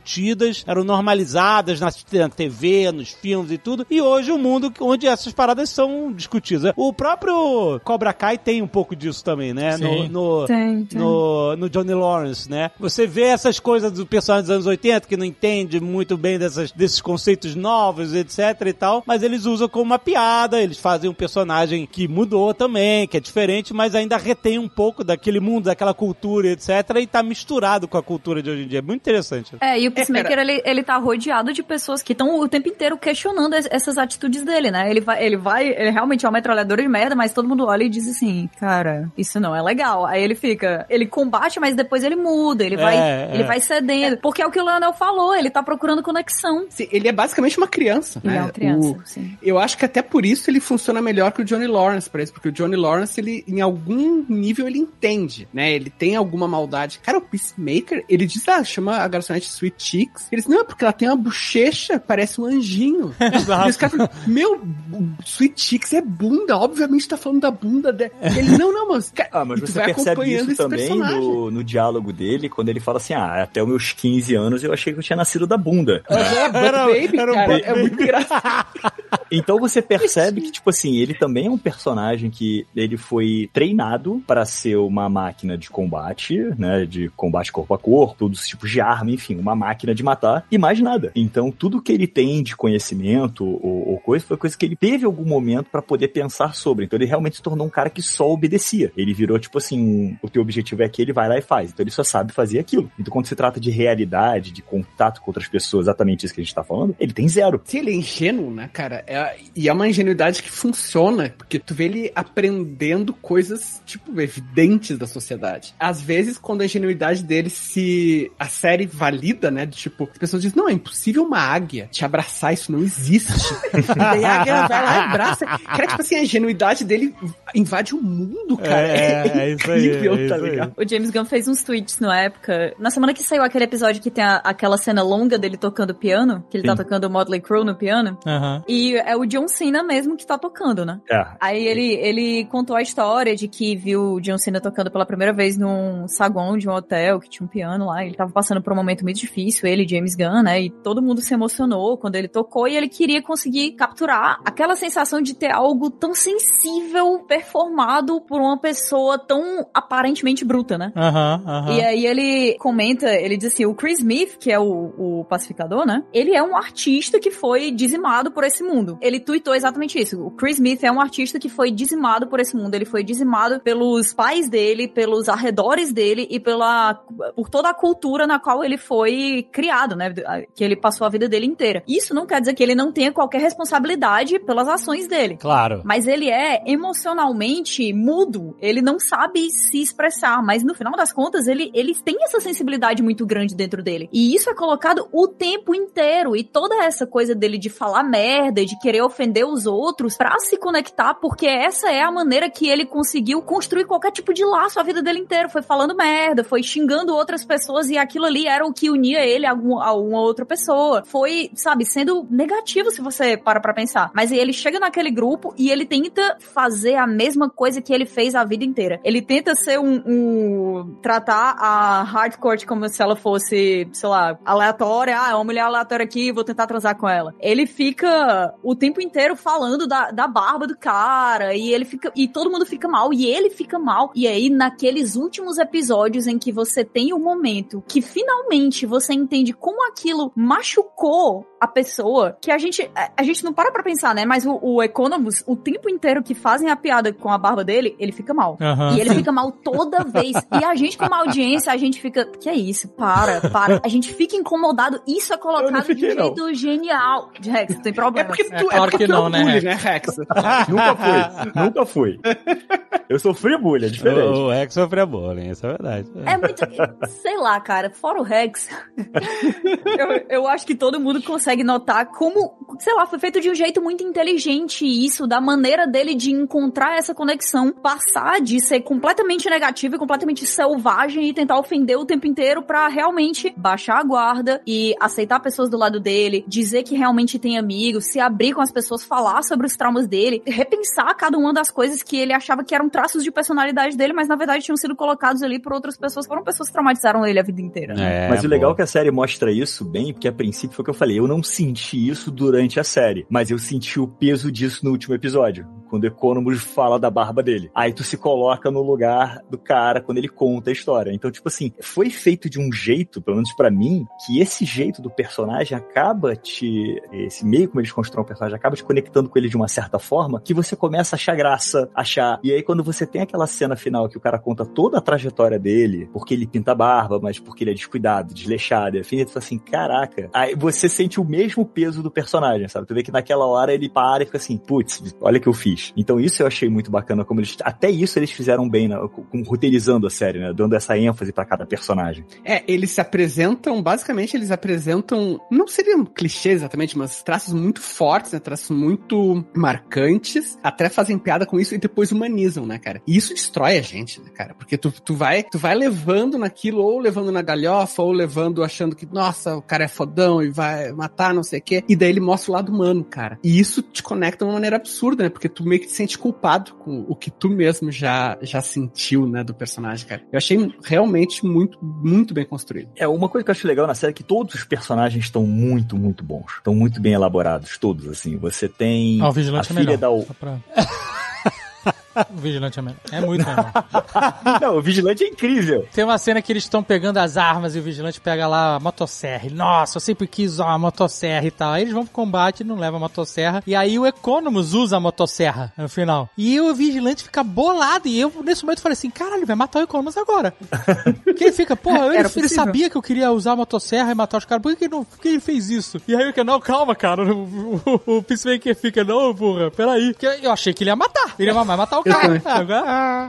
eram normalizadas na TV, nos filmes e tudo. E hoje o mundo onde essas paradas são discutidas. O próprio Cobra Kai tem um pouco disso também, né? No, no, Tem, tem. no, no Johnny Lawrence, né? Você vê essas coisas do personagem dos anos 80 que não entende muito bem dessas, desses conceitos novos, etc e tal, mas eles usam como uma piada, eles fazem um personagem que mudou também, que é diferente, mas ainda retém um pouco daquele mundo, daquela cultura, etc, e tá misturado com a cultura de hoje em dia. É muito interessante. É, e o É, Peacemaker, ele, ele tá rodeado de pessoas que estão o tempo inteiro questionando es- essas atitudes dele, né? Ele vai, ele vai, ele realmente é uma metralhadora de merda, mas todo mundo olha e diz assim, cara, isso não é legal. Aí ele fica, ele combate, mas depois ele muda, ele vai, É, ele é. vai cedendo. Porque é o que o Leonel falou, ele tá procurando conexão. Sim, ele é basicamente uma criança. Ele né? é uma criança, O- sim. Eu acho que até por isso ele funciona melhor que o Johnny Lawrence pra isso, porque o Johnny Lawrence, ele, em algum nível, ele entende, né? Ele tem alguma maldade. Cara, o Peacemaker, ele diz, ah, chama a garçonete Sweet Cheeks. Ele diz, não, é porque ela tem uma bochecha, parece um anjinho. e os caras falam, meu, Sweet Cheeks é bunda, obviamente tá falando da bunda dele. Ele, não, não, mas... Ah, mas você vai percebe acompanhando isso também no, no diálogo dele, quando ele fala assim: ah, até os meus 15 anos eu achei que eu tinha nascido da bunda. É, Era- Baby, era um cara, é muito engraçado. Então você percebe que, tipo assim, ele também é um personagem que ele foi treinado para ser uma máquina de combate, né? De combate corpo a corpo, todos os tipos de arma, enfim, uma máquina de matar e mais nada. Então tudo que ele tem de conhecimento ou, ou coisa foi coisa que ele teve algum momento para poder pensar sobre. Então ele realmente se tornou um cara que só obedecia. Ele virou, tipo assim, o teu objetivo é aqui, ele vai lá e faz. Então ele só sabe fazer aquilo. Então quando se trata de realidade, de contato com outras pessoas, exatamente isso que a gente tá falando, ele tem zero. Se ele é ingênuo, né, cara? É- e é uma ingenuidade que funciona, porque tu vê ele aprendendo coisas, tipo, evidentes da sociedade. Às vezes, quando a ingenuidade dele se. a série valida, né? De tipo, as pessoas dizem, não, é impossível uma águia te abraçar, isso não existe. e daí a águia vai lá e abraça. Cara, tipo assim, a ingenuidade dele invade o mundo, cara. É, é isso aí, incrível, é tá aí. ligado? O James Gunn fez uns tweets na época. Na semana que saiu aquele episódio que tem a- aquela cena longa dele tocando piano, que ele tá Sim. tocando o Motley Crue no piano. Aham. E é o John Cena mesmo que tá tocando, né? É. Aí ele, ele contou a história de que viu o John Cena tocando pela primeira vez num saguão de um hotel que tinha um piano lá. Ele tava passando por um momento muito difícil, ele James Gunn, né? E todo mundo se emocionou quando ele tocou e ele queria conseguir capturar aquela sensação de ter algo tão sensível performado por uma pessoa tão aparentemente bruta, né? Aham, aham. E aí ele comenta, ele diz assim, o Chris Smith, que é o, o pacificador, né? Ele é um artista que foi dizimado por esse mundo. Ele tuitou exatamente isso. O Chris Smith é um artista que foi dizimado por esse mundo. Ele foi dizimado pelos pais dele, pelos arredores dele e pela por toda a cultura na qual ele foi criado, né? Que ele passou a vida dele inteira. Isso não quer dizer que ele não tenha qualquer responsabilidade pelas ações dele. Claro. Mas ele é emocionalmente mudo. Ele não sabe se expressar. Mas no final das contas, ele, ele tem essa sensibilidade muito grande dentro dele. E isso é colocado o tempo inteiro. E toda essa coisa dele de falar merda, de querer ofender os outros, pra se conectar, porque essa é a maneira que ele conseguiu construir qualquer tipo de laço a vida dele inteira. Foi falando merda, foi xingando outras pessoas e aquilo ali era o que unia ele a, algum- a uma outra pessoa. Foi, sabe, sendo negativo se você para pra pensar. Mas ele chega naquele grupo e ele tenta fazer a mesma coisa que ele fez a vida inteira. Ele tenta ser um, um- tratar a hardcore como se ela fosse, sei lá, aleatória. Ah, é uma mulher aleatória aqui, vou tentar transar com ela. Ele fica o tempo inteiro falando da, da barba do cara e ele fica e todo mundo fica mal e ele fica mal. E aí naqueles últimos episódios em que você tem o momento que finalmente você entende como aquilo machucou a pessoa, que a gente, a, a gente não para pra pensar, né? Mas o, o Economus, o tempo inteiro que fazem a piada com a barba dele, ele fica mal. Aham. E ele fica mal toda vez. E a gente, como audiência, a gente fica. Que é isso? Para, para. A gente fica incomodado. Isso é colocado não de um jeito genial. Rex, não tem É problema. porque tu É é, claro porque que tu é não, né, bully, Rex? né, Rex? nunca fui, nunca fui. Eu sofri bullying, é diferente. O Rex sofreu bullying, isso é verdade. É muito. Sei lá, cara. Fora o Rex. eu, eu acho que todo mundo consegue notar como, sei lá, foi feito de um jeito muito inteligente isso, da maneira dele de encontrar essa conexão, passar de ser completamente negativo e completamente selvagem e tentar ofender o tempo inteiro pra realmente baixar a guarda e aceitar pessoas do lado dele, dizer que realmente tem amigos, se abrir com as pessoas, falar sobre os traumas dele, repensar cada uma das coisas que ele achava que eram traços de personalidade dele, mas na verdade tinham sido colocados ali por outras pessoas, foram pessoas que traumatizaram ele a vida inteira. né? É, Mas o legal é que a série mostra isso bem, porque a princípio foi o que eu falei, eu não senti isso durante a série, mas eu senti o peso disso no último episódio, quando o Economus fala da barba dele. Aí tu se coloca no lugar do cara quando ele conta a história. Então, tipo assim, foi feito de um jeito, pelo menos pra mim, que esse jeito do personagem acaba te. Esse meio como eles constroem o personagem acaba te conectando com ele de uma certa forma, que você começa a achar graça, achar. E aí, quando você tem aquela cena final que o cara conta toda a trajetória dele, porque ele pinta a barba, mas porque ele é descuidado, desleixado, enfim, tu fala assim, caraca. Aí você sente o mesmo peso do personagem, sabe? Tu vê que naquela hora ele para e fica assim, putz, olha que eu fiz. Então isso eu achei muito bacana, como eles. Até isso eles fizeram bem, né? com, roteirizando a série, né? Dando essa ênfase pra cada personagem. É, eles se apresentam, basicamente, eles apresentam, não seriam clichês exatamente, mas traços muito fortes, né? Traços muito marcantes, até fazem piada com isso e depois humanizam, né, cara? E isso destrói a gente, né, cara? Porque tu, tu, vai, tu vai levando naquilo, ou levando na galhofa, ou levando achando que, nossa, o cara é fodão e vai matar, não sei o quê. E daí ele mostra o lado humano, cara. E isso te conecta de uma maneira absurda, né? Porque tu meio que te sente culpado com o que tu mesmo já, já sentiu, né, do personagem, cara. Eu achei realmente muito, muito bem construído. É, uma coisa que eu acho legal na série é que todos os personagens estão muito, muito bons. Estão muito bem elaborados, todos, assim. Você tem Ah, o a Vigilante é filha melhor. da... Só pra- O Vigilante é melhor. É muito melhor. Não, o Vigilante é incrível. Tem uma cena que eles estão pegando as armas e o vigilante pega lá a motosserra. Nossa, eu sempre quis usar uma motosserra e tal. Aí eles vão pro combate, não leva a motosserra. E aí o Economus usa a motosserra no final. E o vigilante fica bolado. E eu, nesse momento, falei assim: caralho, ele vai matar o Economus agora. Porque ele fica, porra, ele, ele sabia que eu queria usar a motosserra e matar os caras. Por que, que, ele não, por que ele fez isso? E aí eu fiquei, não, calma, cara. O, o, o Peacemaker fica, não, porra, peraí. Porque eu achei que ele ia matar. Ele ia matar o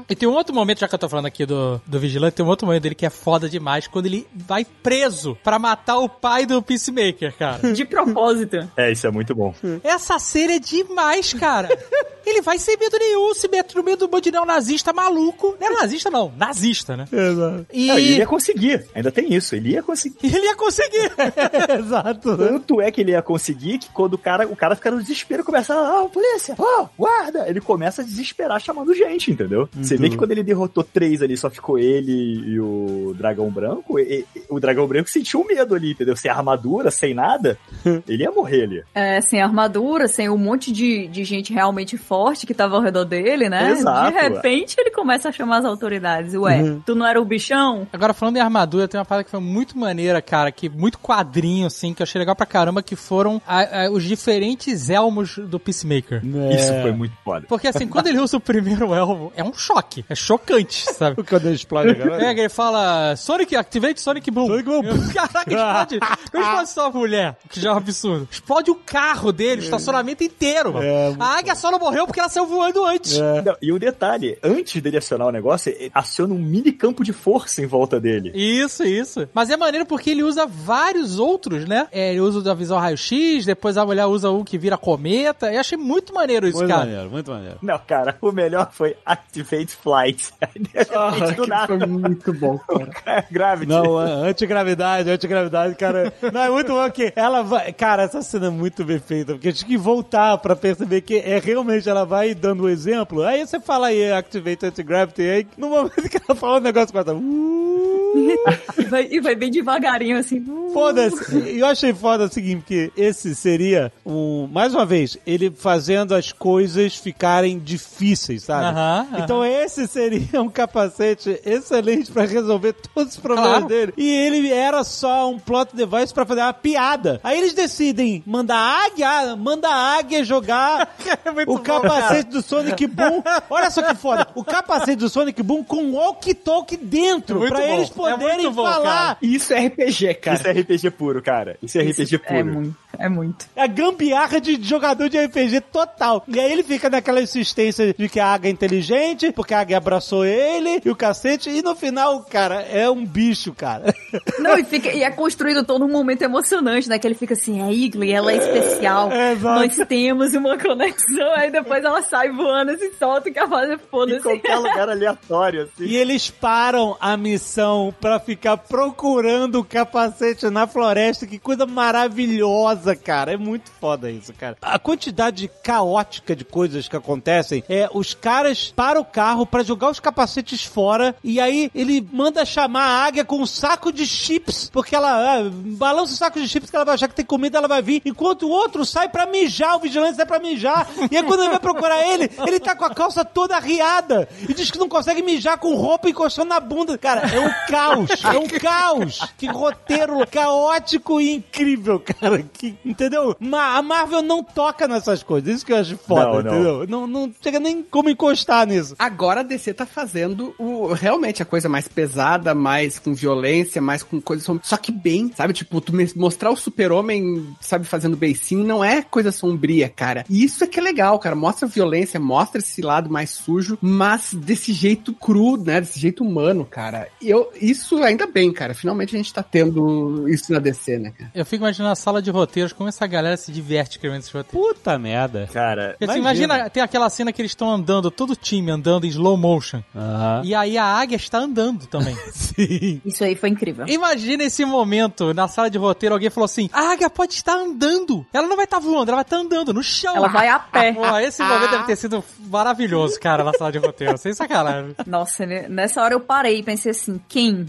e tem um outro momento, já que eu tô falando aqui do, do Vigilante, tem um outro momento dele que é foda demais, quando ele vai preso pra matar o pai do Peacemaker, cara. De propósito. É, isso é muito bom. Essa cena é demais, cara. Ele vai sem medo nenhum, se mete no meio do bandidão nazista maluco. Não era nazista, não. Nazista, né? Exato. E Não, ele ia conseguir. Ainda tem isso. Ele ia conseguir. ele ia conseguir. Exato. né? Tanto é que ele ia conseguir que quando o cara, o cara fica no desespero, começa, ah, polícia, oh, guarda! Ele começa a desesperar chamando gente, entendeu? Você vê que quando ele derrotou três ali, só ficou ele e o dragão branco, e- e- o dragão branco sentiu medo ali, entendeu? Sem armadura, sem nada, ele ia morrer ali. É, sem armadura, sem um monte de, de gente realmente forte que tava ao redor dele, né? Exato. De repente ele começa a chamar as autoridades. Ué, tu não era o bichão? Agora, falando em armadura, tem uma parada que foi muito maneira, cara, que muito quadrinho, assim, que eu achei legal pra caramba, que foram a- a- os diferentes elmos do Peacemaker. Isso foi muito foda. Porque assim, quando ele usa o primeiro elmo, é um choque. É chocante, sabe? Quando ele explode a galera. É, ele fala Sonic, activate Sonic Boom. Sonic Boom. Caraca, explode. Não explode só a mulher, que já é um absurdo. Explode o carro dele, o estacionamento inteiro, mano. É, a águia só não morreu porque ela saiu voando antes. Não, e o detalhe, antes dele acionar o negócio, ele aciona um mini campo de força em volta dele. Isso, isso. Mas é maneiro porque ele usa vários outros, né? É, ele usa o da visão raio-x, depois a mulher usa um que vira cometa. Eu achei muito maneiro isso, Muito cara. maneiro, muito maneiro. Não, cara, o melhor foi Activate Flight. Ah, do aquilo nada, foi muito bom, cara. Gravity. Não, a- antigravidade, antigravidade, cara. Não, é muito bom que ela vai. Cara, essa cena é muito bem feita, porque a gente tem que voltar pra perceber que é realmente ela vai dando o exemplo. Aí você fala aí, Activate Anti-Gravity, aí no momento que ela fala o negócio, começa. Uh, e, vai, e vai bem devagarinho, assim. Foda-se. E eu achei foda o seguinte, que esse seria um. Mais uma vez, ele fazendo as coisas ficarem difíceis, sabe? Aham, aham. Então esse seria um capacete excelente pra resolver todos os problemas Claro. dele. E ele era só um plot device pra fazer uma piada. Aí eles decidem mandar a águia, manda a águia jogar o capacete do Sonic Boom. Olha só que foda. O capacete do Sonic Boom com walkie-talkie dentro, Muito pra bom. eles É poderem muito bom, falar. Isso é RPG, cara. Isso é RPG puro, cara. Isso é RPG puro. É muito, é muito. É a gambiarra de jogador de RPG total. E aí ele fica naquela insistência de que a águia é inteligente, porque a águia abraçou ele e o cacete, e no final, cara, é um bicho, cara. Não, e, fica, e é construído todo um momento emocionante, né? Que ele fica assim, é Igli, ela é especial. É. Nós temos uma conexão. Aí depois ela sai voando, se solta e fazer Em foda-se. qualquer lugar aleatório, assim. E eles param a missão pra ficar procurando o capacete na floresta. Que coisa maravilhosa, cara. É muito foda isso, cara. A quantidade caótica de coisas que acontecem é os caras param o carro pra jogar os capacetes fora e aí ele manda chamar a águia com um saco de chips, porque ela ah, balança o saco de chips que ela vai achar que tem comida, ela vai vir, enquanto o outro sai pra mijar, o vigilante sai pra mijar. E aí quando ele vai procurar ele, ele tá com a calça toda arriada e diz que não consegue mijar com roupa encostando na bunda. Cara, é um caos, é um caos. Que roteiro caótico e incrível, cara. Que, entendeu? Ma- a Marvel não toca nessas coisas, isso que eu acho foda, Não, não. entendeu? Não, não chega nem como encostar nisso. Agora a DC tá fazendo o, realmente a coisa mais pesada, mais com violência, mais com coisa som- Só que bem, sabe? Tipo, tu mostrar o super-homem, sabe, fazendo beicinho, não é coisa sombria, cara. E isso é que é legal, cara. Mostra violência, mostra esse lado mais sujo, mas desse jeito cru, né? Desse jeito humano, cara. E Eu, isso ainda bem, cara. Finalmente a gente tá tendo isso na DC, né, cara? Eu fico imaginando a sala de roteiros, como essa galera se diverte escrevendo esses roteiros. Puta merda. Cara, assim, imagina. tem aquela cena que eles estão andando, todo o time andando em slow motion. Aham. E aí a águia está andando também. Sim. Isso aí foi incrível. Imagina esse momento na sala de roteiro, alguém falou assim: a águia pode estar andando. Ela não vai estar voando, ela vai estar andando no chão. Ela vai a pé. Pô, esse momento deve ter sido maravilhoso, cara, na sala de roteiro. Sem sacanagem. Nossa, né? nessa hora eu parei e pensei assim, quem?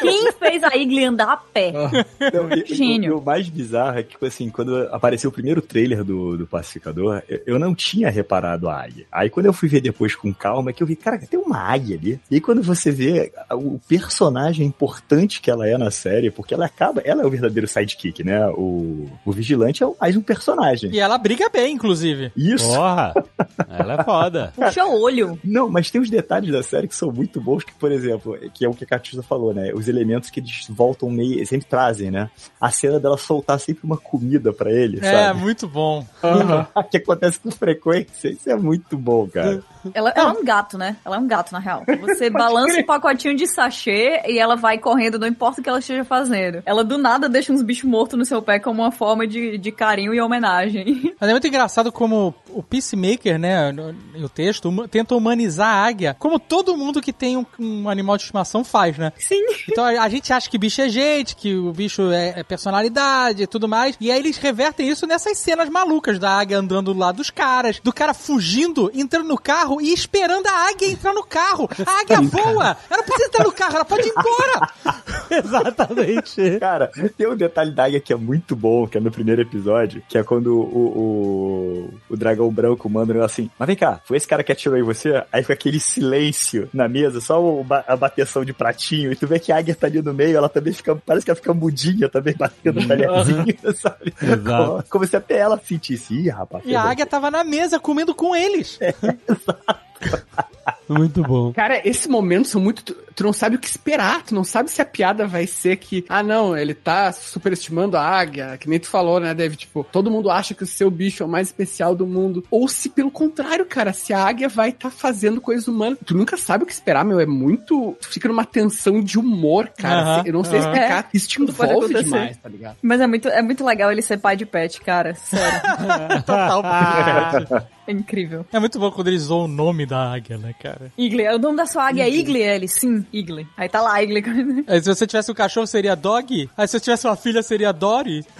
Quem fez a Igli andar a pé? Não, e- Gênio. O, o mais bizarro é que, tipo assim, quando apareceu o primeiro trailer do, do Pacificador, eu, eu não tinha reparado a águia. Aí quando eu fui ver depois com calma, é que eu vi, cara, tem uma águia ali. E aí quando você vê o personagem importante que ela é na série, porque ela acaba, ela é o verdadeiro sidekick, né? O, o vigilante é mais um personagem. E ela briga bem, inclusive. Isso. Porra, ela é foda. Puxa o olho. Não, mas tem os detalhes da série que são muito bons, que, por exemplo, que é o que a Catiusa falou, né? Os elementos que eles voltam meio, sempre trazem, né? A cena dela soltar sempre uma comida pra ele, É, sabe? muito bom. que acontece com frequência. Isso é muito bom, cara. Ela, ela é um gato, né? Ela é um gato, na real. Você balança um pacotinho de sachê e ela vai correndo, não importa o que ela esteja fazendo. Ela do nada deixa uns bichos mortos no seu pé como uma forma de, de carinho e homenagem. Mas é muito engraçado como o Peacemaker, né, no, no texto, huma- tenta humanizar a águia, como todo mundo que tem um, um animal de estimação faz, né? Sim. Então a, a gente acha que bicho é gente, que o bicho é, é personalidade e tudo mais, e aí eles revertem isso nessas cenas malucas da águia andando do lado dos caras, do cara fugindo, entrando no carro e esperando a águia entrar no carro. A águia voa! Ela precisa entrar no carro, ela pode ir embora! Exatamente. Cara, tem um detalhe da águia que é muito bom, que é no primeiro episódio, que é quando o, o, o dragão branco um negócio assim, mas vem cá, foi esse cara que atirou em você? Aí fica aquele silêncio na mesa, só o ba- a bateção de pratinho, e tu vê que a águia tá ali no meio, ela também fica, parece que ela fica mudinha também, batendo no talherzinho, sabe? Exato. Como, como se até ela sentisse, ih, rapaz. E a águia tava na mesa comendo com eles. Muito bom. Cara, esses momentos são muito. Tu, não sabe o que esperar, tu não sabe se a piada vai ser que, ah, não, ele tá superestimando a águia, que nem tu falou, né, Dave? Tipo, todo mundo acha que o seu bicho é o mais especial do mundo. Ou se, pelo contrário, cara, se a águia vai tá fazendo coisas humanas. Tu nunca sabe o que esperar, meu. É muito. Tu fica numa tensão de humor, cara. Aham, Eu não sei explicar. Isso te envolve demais, tá ligado? Mas é muito, é muito legal ele ser pai de pet, cara. Sério. Total. É incrível. É muito bom quando eles zoam o nome da águia, né, cara? Igli. O nome da sua águia é Igli? Ele, sim, Igli. Aí tá lá, Igli. Aí, se você tivesse um cachorro, seria Dog. Aí se eu tivesse uma filha, seria Dory.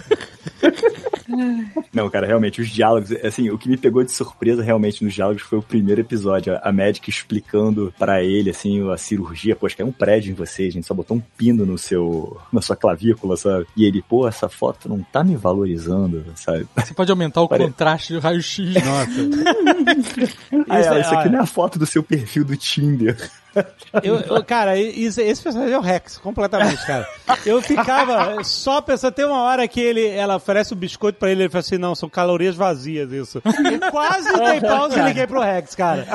Não, cara, realmente, os diálogos, assim, o que me pegou de surpresa realmente nos diálogos foi o primeiro episódio. A, médica explicando pra ele, assim, a cirurgia, poxa, que é um prédio em você, a gente só botou um pino no seu, na sua clavícula, sabe? E ele, pô, essa foto não tá me valorizando, sabe? Você pode aumentar o Pare- contraste do raio-x. Nossa. Ah, Isso é, é- isso aqui não é a foto do seu perfil do Tinder. Eu, eu- cara, isso- esse personagem é o Rex, completamente, cara. Eu ficava só pensando, tem uma hora que ele, ela oferece um biscoito pra ele, ele fala assim, não, são calorias vazias isso. Eu quase dei pausa e liguei pro Rex, cara.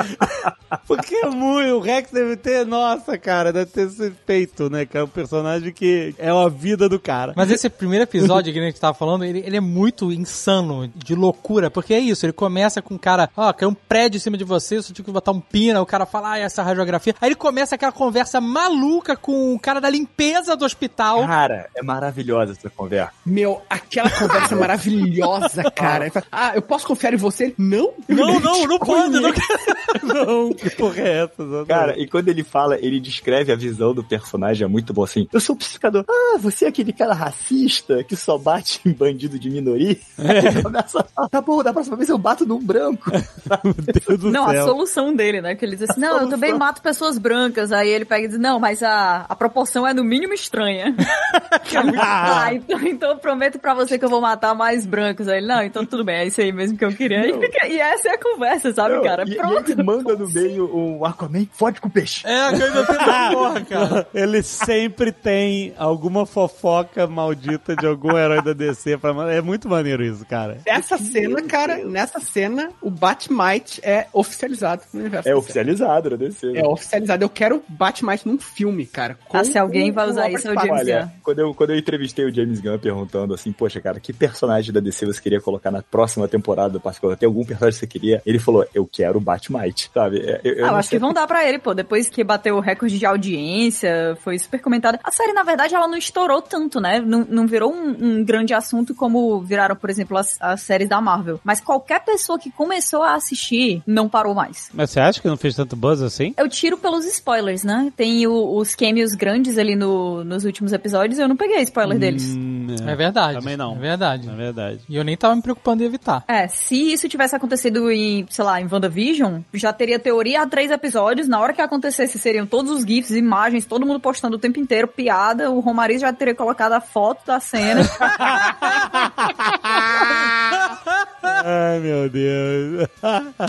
Porque é muito, o Rex deve ter, nossa, cara, deve ter esse feito, né, que é um personagem que é a vida do cara. Mas esse primeiro episódio que a gente tava falando, ele, ele é muito insano, de loucura, porque é isso, ele começa com um cara, ó, caiu um prédio em cima de você, você tinha que botar um pino, aí o cara fala, ah, essa radiografia. Aí ele começa aquela conversa maluca com o cara da limpeza do hospital. Cara, é maravilhosa essa conversa. Meu, aquela conversa maravilhosa, cara. Fala, Ah, eu posso confiar em você? Não? Não, não, não pode, não Não, que porra é essa? exatamente? Cara, e quando ele fala, ele descreve a visão do personagem, é muito bom assim. Eu sou um psicador. Ah, você é aquele cara racista que só bate em bandido de minoria? Ele começa a falar, tá bom, da próxima vez eu bato num branco. Meu Deus do Não, a solução dele, né? Que ele diz assim, não, eu também mato pessoas brancas. Aí ele pega e diz, não, mas a, a proporção é no mínimo estranha. ah, então, então eu prometo pra você que eu vou matar mais brancos. Aí ele, não, então tudo bem, é isso aí mesmo que eu queria. E, fica- e essa é a conversa, sabe, Não, cara? e, e Pronto. ele manda no meio o Aquaman, fode com o peixe. É, a coisa da porra, cara. Ele sempre tem alguma fofoca maldita de algum herói da DC. Pra... É muito maneiro isso, cara. Nessa cena, cara, nessa cena, o Batmite é oficializado no universo. É oficializado, né? DC. É oficializado. Eu quero Batmite num filme, cara. Ah, se alguém vai com usar isso, é o. James Olha, Gunn. quando eu, quando eu entrevistei o James Gunn perguntando assim, poxa, cara, que personagem da DC você queria colocar na próxima temporada do Particular? Tem algum personagem que você queria? Ele falou, eu quero o Batmite, sabe? É, Eu, eu Ah, acho sei que vão dar pra ele, pô. Depois que bateu o recorde de audiência, foi super comentada. A série, na verdade, ela não estourou tanto, né? Não, não virou um, um grande assunto como viraram, por exemplo, as, as séries da Marvel. Mas qualquer pessoa que começou a assistir não parou mais. Mas você acha que não fez tanto buzz assim? Eu tiro pelos spoilers, né? Tem o- os cameos grandes ali no- nos últimos episódios, eu não peguei spoiler deles. Hum, É verdade. Também não. É verdade. É verdade. E eu nem tava me preocupando em evitar. É, se isso tivesse acontecido em, sei lá, em WandaVision, já teria teoria há três episódios. Na hora que acontecesse, seriam todos os GIFs, imagens, todo mundo postando o tempo inteiro, piada. O Romariz já teria colocado a foto da cena. Ai, meu Deus.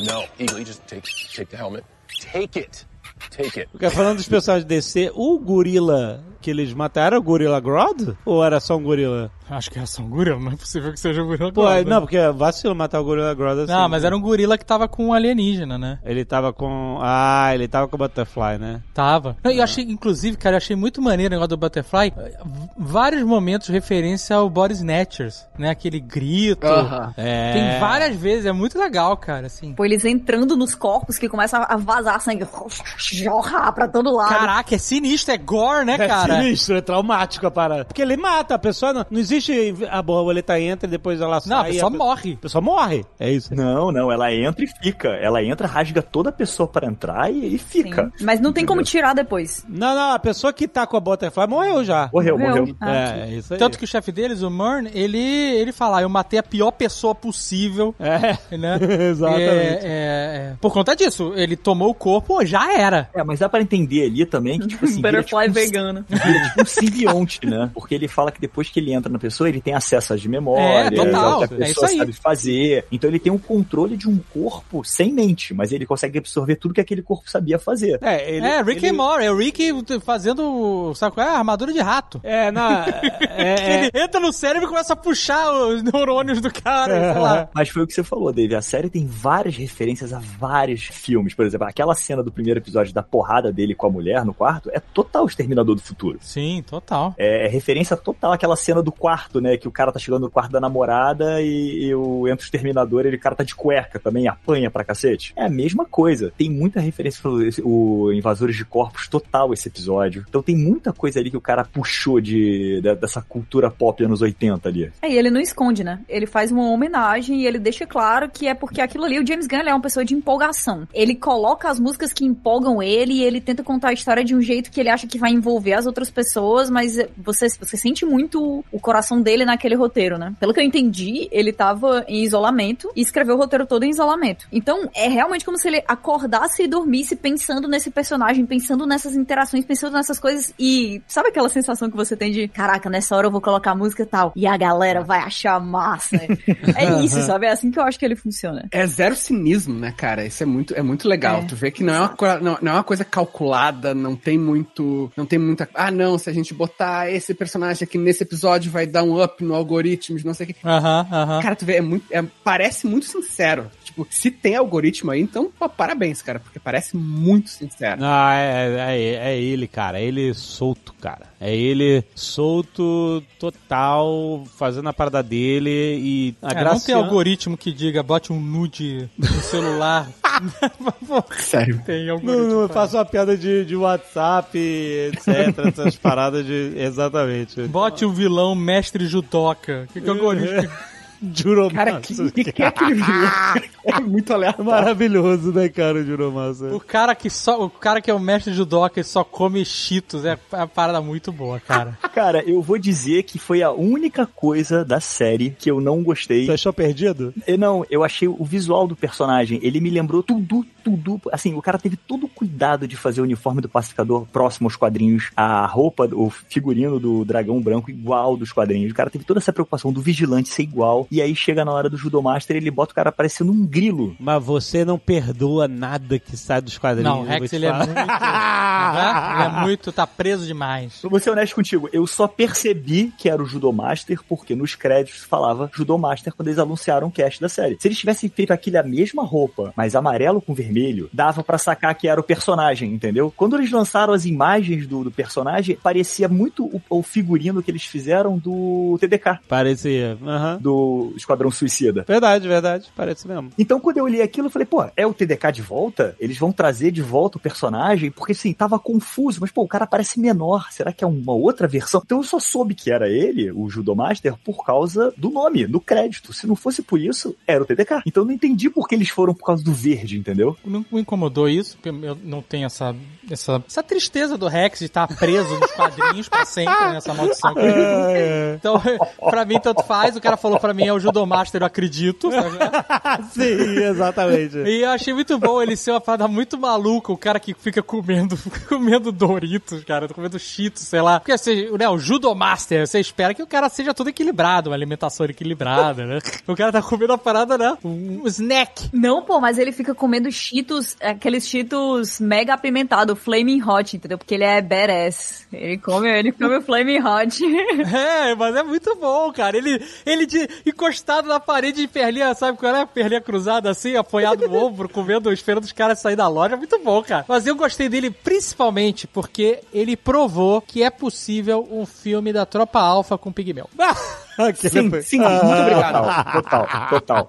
No, Eagle, you just take take the helmet. Take it. Take it. Porque falando dos personagens DC, o gorila que eles mataram era o Gorila Grodd? Ou era só um gorila? Acho que é só um gorila, não é possível que seja um gorila. Pô, né? não, porque é vacilo matar o Gorila Grodd assim. Não, mas era um gorila que tava com um alienígena, né? Ele tava com... Ah, ele tava com o Butterfly, né? Tava. Não, e eu achei, inclusive, cara, eu achei muito maneiro o negócio do Butterfly. V- Vários momentos de referência ao Body Snatchers, né? Aquele grito. Aham. É... Tem várias vezes, é muito legal, cara, assim. Pô, eles entrando nos corpos que começa a vazar sangue. Jorrar pra todo lado. Caraca, é sinistro, é gore, né, É cara? sinistro, é traumático a parada. Porque ele mata a pessoa, não, não existe a borboleta entra e depois ela sai. Não, a pessoa pe- morre. A pessoa morre, é isso. Não, não, ela entra e fica. Ela entra, rasga toda a pessoa pra entrar e, e fica. Sim. Mas não tem como tirar depois. Não, não, a pessoa que tá com a Butterfly morreu já. Morreu, morreu. Ah, é, é isso aí. Tanto que o chefe deles, o Murn, ele, ele fala, "Ah, eu matei a pior pessoa possível, É, né? exatamente. É, é, é. Por conta disso, ele tomou o corpo, já era. É, mas dá pra entender ali também que, tipo assim, vira, tipo, Butterfly um- vegano. vira tipo um simbionte, né? Porque ele fala que depois que ele entra na pessoa, ele tem acesso às memórias, É, total, a é pessoa aí. sabe fazer. Então ele tem um controle de um corpo sem mente, mas ele consegue absorver tudo que aquele corpo sabia fazer. É, ele, é, Rick ele, Morty, é o Rick fazendo, sabe qual é? Armadura de rato. É, na, é, é, Ele entra no cérebro e começa a puxar os neurônios do cara, sei lá. Mas foi o que você falou, Dave. A série tem várias referências a vários filmes. Por exemplo, aquela cena do primeiro episódio da porrada dele com a mulher no quarto é total Exterminador do Futuro. Sim, total. É, é referência total àquela cena do quarto, né? Que o cara tá chegando no quarto da namorada e, e o entra o exterminador ele o cara tá de cueca também, apanha pra cacete. É a mesma coisa. Tem muita referência pro o Invasores de Corpos total esse episódio. Então tem muita coisa ali que o cara puxou de, da- dessa cultura pop anos 80 ali. É, e ele não esconde, né? Ele faz uma homenagem e ele deixa claro que é porque aquilo ali, o James Gunn é uma pessoa de empolgação. Ele coloca as músicas que empolgam ele e ele tenta contar a história de um jeito que ele acha que vai envolver as outras pessoas, mas você, você sente muito o coração concentração dele naquele roteiro, né? Pelo que eu entendi, ele tava em isolamento e escreveu o roteiro todo em isolamento. Então, é realmente como se ele acordasse e dormisse pensando nesse personagem, pensando nessas interações, pensando nessas coisas e sabe aquela sensação que você tem de, caraca, nessa hora eu vou colocar música e tal, e a galera vai achar massa. é isso, sabe? É assim que eu acho que ele funciona. É zero cinismo, né, cara? Isso é muito, é muito legal. É, tu vê que não é, uma, não, não é uma coisa calculada, não tem muito. Não tem muita. Ah, não, se a gente botar esse personagem aqui nesse episódio vai dar um up no algoritmo não sei o que. Aham, aham. Cara, tu vê, é muito, é- parece muito sincero. Tipo, se tem algoritmo aí, então, pô, parabéns, cara, porque parece muito sincero. Ah, é, é, é ele, cara. É ele solto, cara. É ele solto, total, fazendo a parada dele e a É, graça. não tem algoritmo que diga bote um nude no celular. Sério. tem Não, algoritmo. não, pra- faço uma piada de, de WhatsApp, etc. essas paradas de. Exatamente. Bote um vilão mestre judoca. Que, que algoritmo? Juromaço. Cara, que, que, que é aquele vilão? É muito aleatório. Maravilhoso, né, cara, o. O cara que só, o cara que é o mestre judoca e só come cheetos é é uma parada muito boa, cara. Cara, eu vou dizer que foi a única coisa da série que eu não gostei. Você achou perdido? Eu, não, eu achei o visual do personagem, ele me lembrou tudo, tudo. Assim, o cara teve todo o cuidado de fazer o uniforme do pacificador próximo aos quadrinhos, a roupa, o figurino do dragão branco igual dos quadrinhos. O cara teve toda essa preocupação do vigilante ser igual. E aí chega na hora do Judomaster, ele bota o cara parecendo um grilo. Mas você não perdoa nada que sai dos quadrinhos. Não, Rex ele é muito. né? Ele é muito. tá preso demais. Vou ser honesto contigo, eu só percebi que era o Judomaster porque nos créditos falava Judomaster quando eles anunciaram o cast da série. Se eles tivessem feito aquele a mesma roupa, mas amarelo com vermelho, dava pra sacar que era o personagem, entendeu? Quando eles lançaram as imagens do, do personagem, parecia muito o, o figurino que eles fizeram do TDK, Parecia. Aham. do Esquadrão Suicida. Verdade, verdade. Parece mesmo. Então, quando eu li aquilo, eu falei, pô, é o TDK de volta? Eles vão trazer de volta o personagem? Porque, assim, tava confuso. Mas, pô, o cara parece menor. Será que é uma outra versão? Então, eu só soube que era ele, o Judomaster, por causa do nome, do crédito. Se não fosse por isso, era o TDK. Então, eu não entendi por que eles foram por causa do verde, entendeu? Não me incomodou isso, porque eu não tenho essa, essa, essa tristeza do Rex de estar preso nos quadrinhos pra sempre, nessa maldição. que ele- Então, pra mim, tanto faz. O cara falou pra mim, é o Judomaster, eu acredito. Sim, exatamente. E eu achei muito bom ele ser uma parada muito maluca, o cara que fica comendo, comendo Doritos, cara, comendo Cheetos, sei lá. Porque assim, né, o Judomaster, você espera que o cara seja todo equilibrado, uma alimentação equilibrada, né? O cara tá comendo a parada, né? Um snack. Não, pô, mas ele fica comendo cheetos, aqueles cheetos mega apimentados, flaming hot, entendeu? Porque ele é badass. Ele come, ele come flaming hot. É, mas é muito bom, cara. Ele, ele de, encostado na parede de perlinha, sabe qual é? Perlinha cruzada assim, apoiado no ombro, comendo, esperando os caras sair da loja. É muito bom, cara. Mas eu gostei dele principalmente porque ele provou que é possível um filme da Tropa Alfa com Pigmeu. Sim, sim, muito obrigado. Total, total. Total.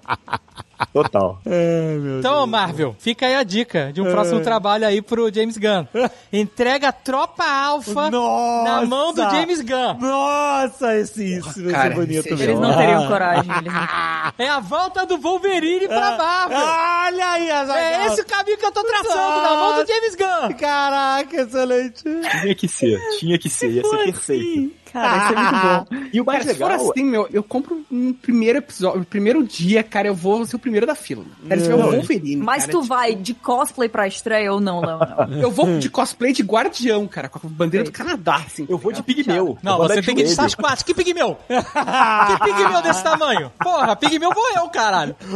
Ai, meu Então, Marvel, fica aí a dica de um próximo trabalho aí pro James Gunn. Entrega a Tropa Alfa Nossa! na mão do James Gunn. Nossa, esse isso vai cara, ser bonito esse é mesmo. Eles não teriam coragem. Não... É a volta do Wolverine pra Marvel. Olha aí, Azaghal. É esse o caminho que eu tô traçando, na mão do James Gunn. Caraca, excelente. Tinha que ser, tinha que ser, ia ser perfeito. Cara, isso é muito bom. E o mais Cara, se for legal. assim, meu, eu compro no primeiro episódio, no primeiro dia, cara, eu vou ser o primeiro da fila. Cara, se tiver o Wolverine, Mas cara, tu tipo, vai de cosplay pra estreia ou não, Leonel? Eu vou de cosplay de guardião, cara, com a bandeira do Canadá, assim. Eu vou de pigmeu. Não, você tem que ir de. Sasquatch. Que pigmeu? que pigmeu desse tamanho? Porra, pigmeu vou eu, caralho.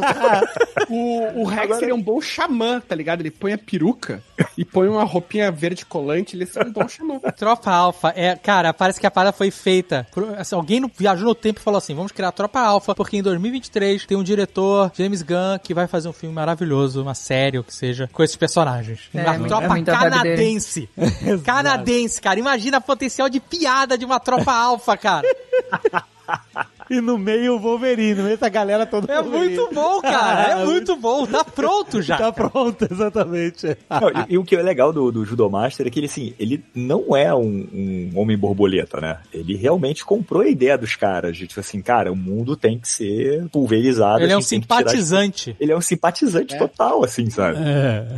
O, o Rex seria um bom xamã, tá ligado? Ele põe a peruca e põe uma roupinha verde colante, ele seria um bom xamã. Tropa Alpha, é, cara, parece que a parada foi feita. por- assim, alguém no- viajou no tempo e falou assim: vamos criar a Tropa Alpha, porque em 2023 tem um diretor, James Gunn, que vai fazer um filme maravilhoso, uma série, ou que seja, com esses personagens. É, uma muito- tropa é canadense. canadense, cara. Imagina o potencial de piada de uma Tropa Alpha, cara. e no meio o Wolverine, no meio essa galera toda É Wolverine. muito bom, cara. É muito bom. Tá pronto já. Tá pronto, exatamente. Não, e, e o que é legal do, do Judomaster é que ele, assim, ele não é um, um homem borboleta, né? Ele realmente comprou a ideia dos caras, de tipo assim, cara, o mundo tem que ser pulverizado. Ele é a um que tirar- simpatizante. Ele é um simpatizante total, assim, sabe?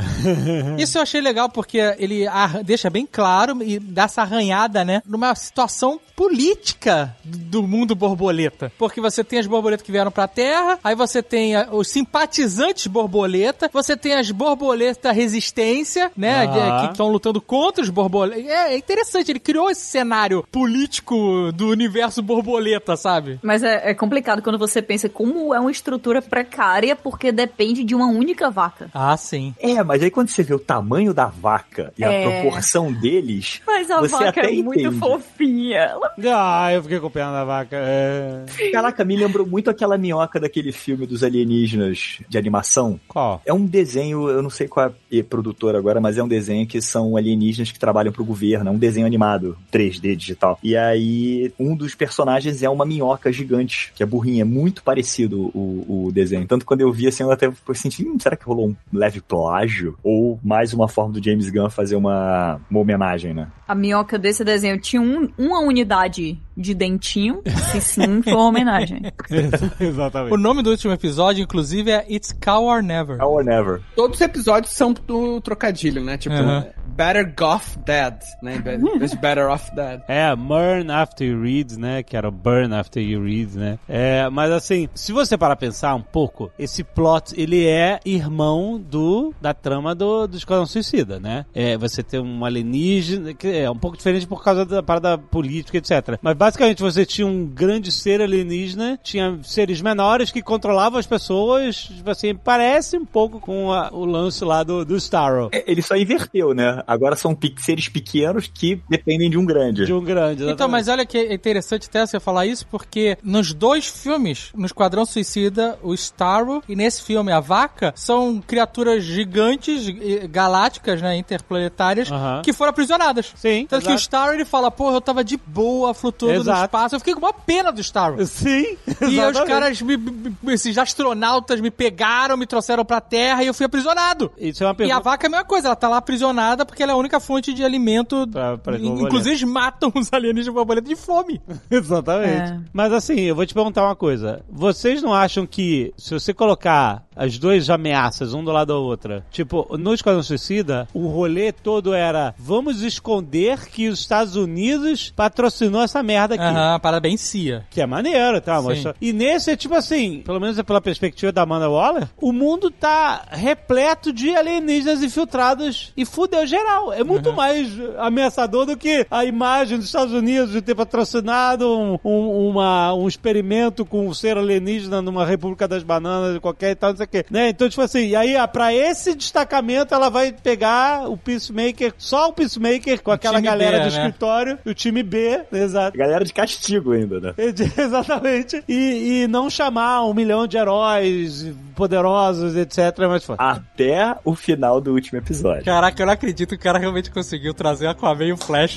Isso eu achei legal porque ele ar- deixa bem claro e dá essa arranhada, né? Numa situação política do mundo borboleta. Porque você tem as borboletas que vieram pra Terra, aí você tem a- os simpatizantes borboleta, você tem as borboleta resistência, né? de- Ah. Que estão lutando contra os borboletas. É, é interessante, ele criou esse cenário político do universo borboleta, sabe? Mas é, é complicado quando você pensa como é uma estrutura precária porque depende de uma única vaca. Ah, sim. É, mas aí quando você vê o tamanho da vaca e a É. proporção deles, Mas a você vaca até é muito entende. fofinha. Ela... Ah, eu fiquei com pena da vaca. É... Caraca, me lembrou muito aquela minhoca daquele filme dos alienígenas de animação. Qual? É um desenho, eu não sei qual é a produtora agora, mas é um desenho que são alienígenas que trabalham pro governo. É um desenho animado, 3D digital. E aí, um dos personagens é uma minhoca gigante, que é burrinha. É muito parecido o, o desenho. Tanto que quando eu vi assim, eu até senti, hum, será que rolou um leve plágio? Ou mais uma forma do James Gunn fazer uma, uma homenagem, né? A minhoca desse desenho tinha um- uma unidade de dentinho. Se sim, foi uma homenagem. Exatamente. O nome do último episódio, inclusive, é It's Cow or Never. Now or never. Todos os episódios são do trocadilho, né? Tipo, Uhum. Better Goff Dead, né? Vez de Better Off Dead. É, Burn After You Read, né? Que era o Burn After You Read, né? É, mas assim, se você parar pra pensar um pouco, esse plot, ele é irmão do da trama do, do Esquadrão Suicida, né? É, você tem um alienígena, que é um pouco diferente por causa da parada política, etc. Mas basicamente você tinha um grande ser alienígena, tinha seres menores que controlavam as pessoas, tipo assim, parece um pouco com a- o lance lá do, do Starro. É, Ele só inverteu, né? Agora são seres pequenos que dependem de um grande. De um grande, Então, exatamente. mas olha que é interessante até você falar isso, porque nos dois filmes, no Esquadrão Suicida, o Starro e nesse filme a Vaca, são criaturas gigantes, galácticas, né, interplanetárias, que foram aprisionadas. Sim, Tanto que o exato. Starro, ele fala, porra, eu tava de boa, flutuando no Exato. espaço, eu fiquei com uma pena do Starro. Sim, E aí os caras, me- me- esses astronautas me pegaram, me trouxeram pra Terra e eu fui aprisionado. Isso é uma E a pergunta. vaca é a mesma coisa, ela tá lá aprisionada porque ela é a única fonte de alimento. Pra- pra. Inclusive, eles matam os alienígenas borboleta de fome. Exatamente. É. Mas assim, eu vou te perguntar uma coisa. Vocês não acham que se você colocar as duas ameaças, um do lado da outra, tipo, no Esquadrão Suicida, o rolê todo era vamos esconder que os Estados Unidos patrocinou essa merda aqui. Aham, parabéns, Cia. Que é maneiro, tá? Mas, e nesse é tipo assim, pelo menos é pela perspectiva da Amanda Waller, o mundo tá repleto de alienígenas infiltrados e fudeu geral. É muito mais ameaçador do que a imagem dos Estados Unidos de ter patrocinado um, um- uma, um experimento com um ser alienígena numa República das Bananas, qualquer e tal, não sei o quê. Né? Então, tipo assim, e aí, ah, pra esse destacamento, ela vai pegar o Peacemaker, só o Peacemaker, com aquela galera B, do né? escritório, o time B, exato. Galera de castigo ainda, né? Exatamente. E, e não chamar um milhão de heróis poderosos, etc. Mas foi. Até o final do último episódio. Caraca, eu não acredito que o cara realmente conseguiu trazer Aquaman e o Flash.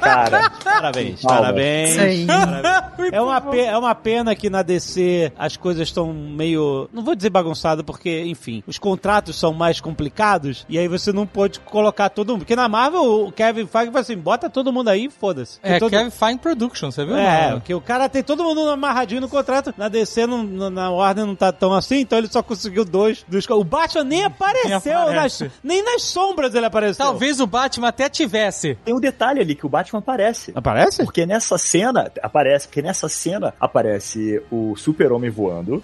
Cara, Parabéns, Palmas. parabéns. Sim. Muito É uma, bom. pe- é uma pena que na DC as coisas estão meio. Não vou dizer bagunçado, porque, enfim, os contratos são mais complicados e aí você não pode colocar todo mundo. Porque na Marvel o Kevin Feige fala assim: bota todo mundo aí e foda-se. É, todo... Kevin Fine Production, você viu? É, porque o cara tem todo mundo amarradinho no contrato. Na DC, não- na, Warner não tá tão assim, então ele só conseguiu dois. dos- o Batman nem apareceu, aparece. nas- nem nas sombras ele apareceu. Talvez o Batman até tivesse. tem um detalhe ali que o Batman aparece. Aparece? Porque nessa cena, aparece, porque nessa cena aparece o super-homem voando.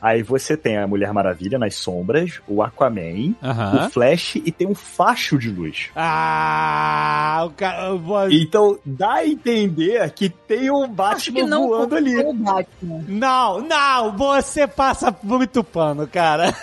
Aí você tem a Mulher Maravilha nas sombras, o Aquaman, o Flash e tem um facho de luz. Ah, o cara. Então dá a entender que tem um Acho Batman que não voando ali. Batman. Não, não, você passa muito pano, cara.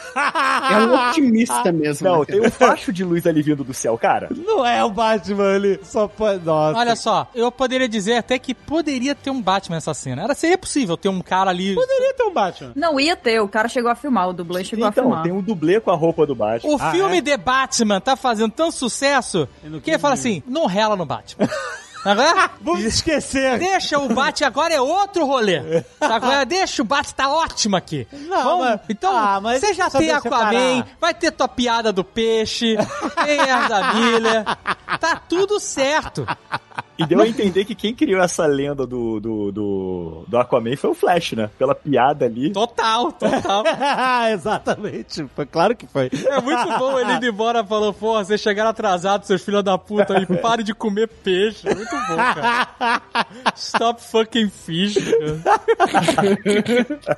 É um otimista mesmo. Não, né, tem um facho de luz ali vindo do céu, cara. Não é o Batman, ele só pode. Nossa. Olha só, eu poderia dizer até que poderia ter um Batman nessa cena. Era, seria possível ter um cara ali. Poderia ter um Batman. Não ia ter, o cara chegou a filmar, o dublê chegou a Então, filmar. tem um dublê com a roupa do Batman. O Ah, filme é? The Batman tá fazendo tanto sucesso que ele fala assim: não rela no Batman. Agora, Vamos esquecer. deixa o bate agora é outro rolê. Agora deixa o bate tá ótimo aqui. Não, Vamos- mas- então, ah, mas você já tem Aquaman, parar. vai ter tua piada do peixe, tem a da milha. Tá tudo certo. E deu a entender que quem criou essa lenda do, do, do, do Aquaman foi o Flash, né? Pela piada ali. Total, total. Exatamente. Foi claro que foi. É muito bom ele indo embora falando, porra, vocês chegaram atrasados, seus filhos da puta, e parem de comer peixe. Muito bom, cara. Stop fucking fish.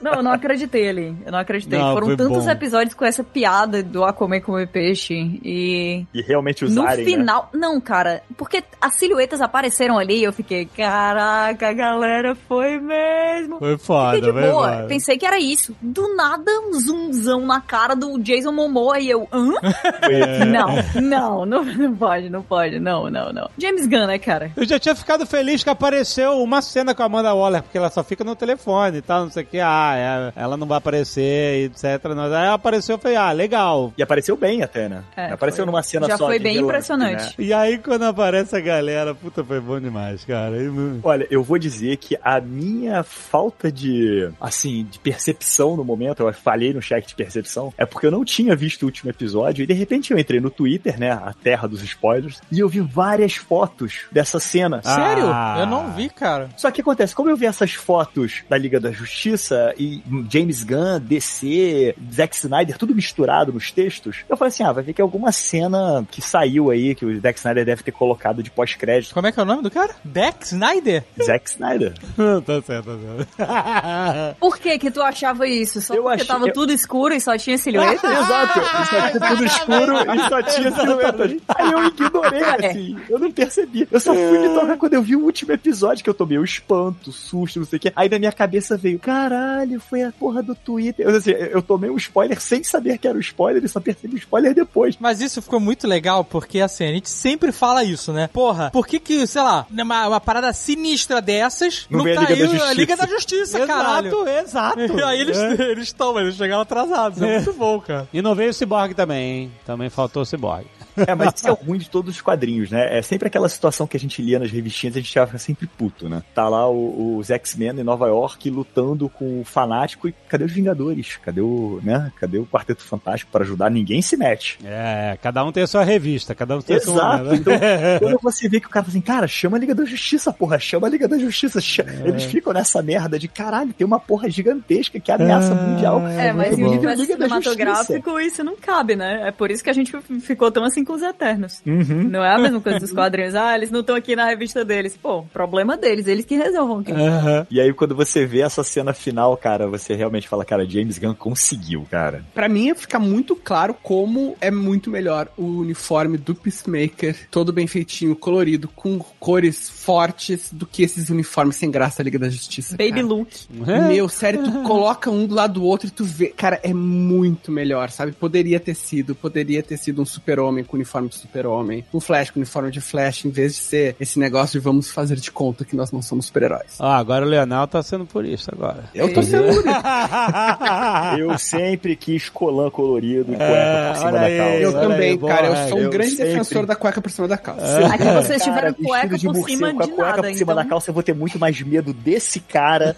Não, eu não acreditei ali. Eu não acreditei. Não, Foram tantos bom. episódios com essa piada do Aquaman comer peixe. E. E realmente No usarem, né? final. Não, cara. Porque as silhuetas apareceram ali e eu fiquei. Caraca, galera, foi mesmo. Foi foda, Fiquei de foi boa. foda. Pensei que era isso. Do nada, um zoomzão na cara do Jason Momoa e eu. Hã? É. Não, não, não, não pode, não pode. Não, não, não. James Gunn, né, cara? Eu já tinha ficado feliz que apareceu uma cena com a Amanda Waller, porque ela só fica no telefone e tal, não sei o que. Ah, é, ela não vai aparecer, etc. Não. Aí apareceu, eu falei, ah, legal. E apareceu bem até, né? É, apareceu foi. numa cena Já só. foi de bem relance, impressionante. né? E aí, quando aparece a galera, puta, foi bom demais, cara. Olha, eu vou dizer que a minha falta de, assim, de percepção no momento, eu falhei no check de percepção, é porque eu não tinha visto o último episódio e de repente eu entrei no Twitter, né, a terra dos spoilers, e eu vi várias fotos dessa cena. Sério? Ah. Eu não vi, cara. Só que acontece, como eu vi essas fotos da Liga da Justiça e James Gunn, DC, Zack Snyder, tudo misturado nos textos, eu falei assim, ah, vai ver que é alguma cena que saiu aí, que o Zack Snyder deve ter colocado de pós-crédito. Como é que é o nome do cara? Dex Snyder? Zack Snyder. tá certo, tá certo. Por que que tu achava isso? Só Eu porque achei- tava eu- tudo escuro e só tinha silhueta? Exato, e só tinha tudo escuro e só tinha silhuetas. Aí eu ignorei, É. assim, eu não percebi. Eu só fui me tocar quando eu vi o último episódio, que eu tomei o espanto, susto, não sei o quê. Aí na minha cabeça veio, caralho, foi a porra do Twitter. Eu, assim, eu tomei um spoiler sem saber que era o spoiler e só percebi o spoiler depois. Mas isso ficou muito legal, porque assim, a gente sempre fala isso, né? Porra, por que que, sei lá, numa uma parada sinistra dessas, Não não, veio a Liga caiu da Justiça. a Liga da Justiça, caralho? exato, exato. E aí eles É. eles estão, eles chegaram atrasados. É, muito bom, cara. E não veio o Cyborg também, hein? Também faltou o Cyborg. É, mas isso é o ruim de todos os quadrinhos, né? É sempre aquela situação que a gente lia nas revistinhas e a gente fica sempre puto, né? Tá lá o- os X-Men em Nova York lutando com o Fanático e cadê os Vingadores? Cadê o, né? Cadê o Quarteto Fantástico para ajudar? Ninguém se mete. É, cada um tem a sua revista, cada um tem a sua. Exato. né? Então, quando você vê que o cara fala assim, cara, chama a Liga da Justiça, porra, chama a Liga da Justiça. cha- Eles ficam nessa merda de caralho, tem uma porra gigantesca que é ameaça mundial. É, mas em da cinematográfico isso não cabe, né? É por isso que a gente ficou tão assim com os Eternos. Uhum. Não é a mesma coisa dos quadrinhos. Ah, eles não estão aqui na revista deles. Pô, problema deles, eles que resolvam. aqui. Aham. E aí, quando você vê essa cena final, cara, você realmente fala, cara, James Gunn conseguiu, cara. Pra mim fica muito claro como é muito melhor o uniforme do Peacemaker, todo bem feitinho, colorido, com cores fortes, do que esses uniformes sem graça da Liga da Justiça. Baby cara. Luke. Meu, sério, tu coloca um do lado do outro e tu vê. Cara, é muito melhor, sabe? Poderia ter sido, poderia ter sido um super-homem com uniforme de super-homem, um Flash com uniforme de Flash, em vez de ser esse negócio de vamos fazer de conta que nós não somos super-heróis. Ó, agora o Leonel tá sendo purista agora. Eu tô sendo. Eu sempre quis colã colorido e cueca É, por cima da calça. Eu também, aí, boa cara. Eu regra. sou um Eu grande sempre- defensor da cueca por cima da calça. Aqui vocês tiveram cueca por cima com a cueca nada, por cima então. da calça, eu vou ter muito mais medo desse cara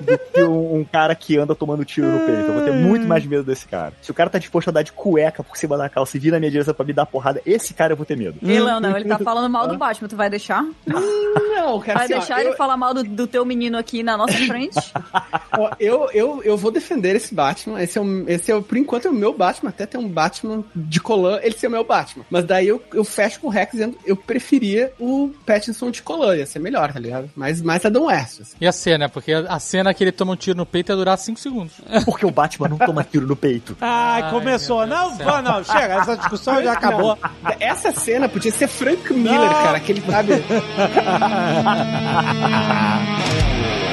do que um, um cara que anda tomando tiro no peito. Eu vou ter muito mais medo desse cara. Se o cara tá disposto a dar de cueca por cima da calça e vir na minha direção pra me dar porrada, esse cara eu vou ter medo. Ei, Leonel, ele tá falando mal do Batman, tu vai deixar? Não, cara, Vai assim, ó, deixar eu, ele falar mal do, do teu menino aqui na nossa frente? ó, eu, eu, eu vou defender esse Batman. Esse é, o, esse é por enquanto, é o meu Batman. Até tem um Batman de colã, ele ser o meu Batman. Mas daí eu, eu fecho com o Rex dizendo eu preferia o Pattinson de colã. Ia ser melhor, tá ligado? Mas mais Adão West. assim. Ia ser, né? Porque a cena que ele toma um tiro no peito ia durar 5 segundos. Porque o Batman não toma tiro no peito. Ai, começou. Não, não, não, chega, essa discussão já acabou. Não, essa cena podia ser Frank Miller, cara. Aquele, sabe?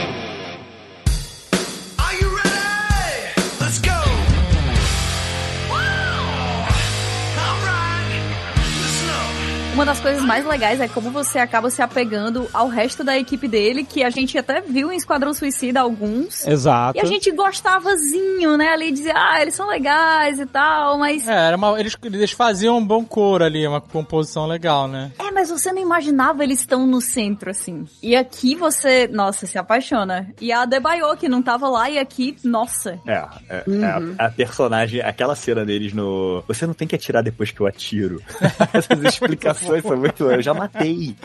Uma das coisas mais legais é como você acaba se apegando ao resto da equipe dele, que a gente até viu em Esquadrão Suicida alguns. Exato. E a gente gostavazinho, né? Ali dizia, ah, eles são legais e tal, mas. É, era uma, eles, eles faziam um bom coro ali, uma composição legal, né? É, mas você não imaginava eles estão no centro, assim. E aqui você, nossa, se apaixona. E a Adebayo, que não tava lá, e aqui, nossa. É, é, é a, a personagem, aquela cena deles no. Você não tem que atirar depois que eu atiro. Essas explicações são muito. Eu já matei.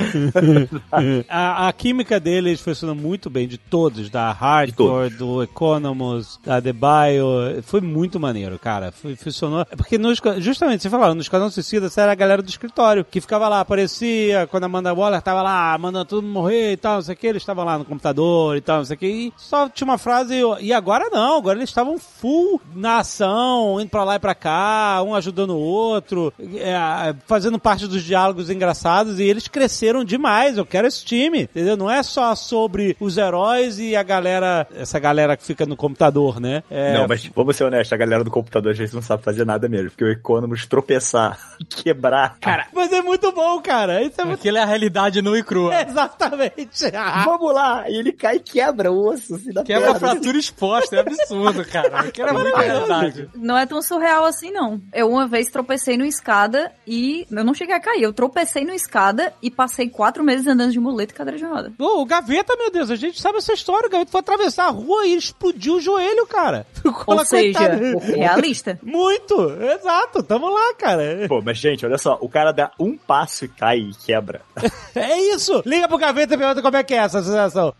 a, a química deles funcionou muito bem, de todos, da Hardcore, do Economos, da The Bio. Foi muito maneiro, cara. Foi, funcionou. Porque nos, justamente, você falou, no Esquadrão Suicida, essa era a galera do escritório, que ficava lá, aparecia, quando a Amanda Waller tava lá, mandando todo mundo morrer e tal, não sei o que, eles estavam lá no computador e tal, não sei o que, e só tinha uma frase, e agora não, agora eles estavam full na ação, indo pra lá e pra cá, um ajudando o outro, é, fazendo parte dos diálogos engraçados, e eles cresceram demais, eu quero esse time, entendeu? Não é só sobre os heróis e a galera, essa galera que fica no computador, né? É... Não, mas vamos ser honestos, a galera do computador às vezes não sabe fazer nada mesmo, porque o Economos tropeçar, quebrar. Cara, mas é muito bom, cara. Isso é muito... Aquilo é a realidade nua e crua. Exatamente. vamos lá! E ele cai e quebra o osso. Assim, quebra a fratura exposta, é absurdo, cara. Aquilo é muito verdade. Não é tão surreal assim, não. Eu uma vez tropecei no escada e eu não cheguei a cair. Eu tropecei no escada e passei quatro meses andando de muleta e cadeira de roda. Oh, o Gaveta, meu Deus, a gente sabe essa história. O Gaveta foi atravessar a rua e explodiu o joelho, cara. Ficou Ou seja, realista. Muito, exato. Tamo lá, cara. Pô, mas gente, olha só. O cara dá um passo e cai e quebra. é isso. Liga pro Gaveta e pergunta como é que é essa sensação.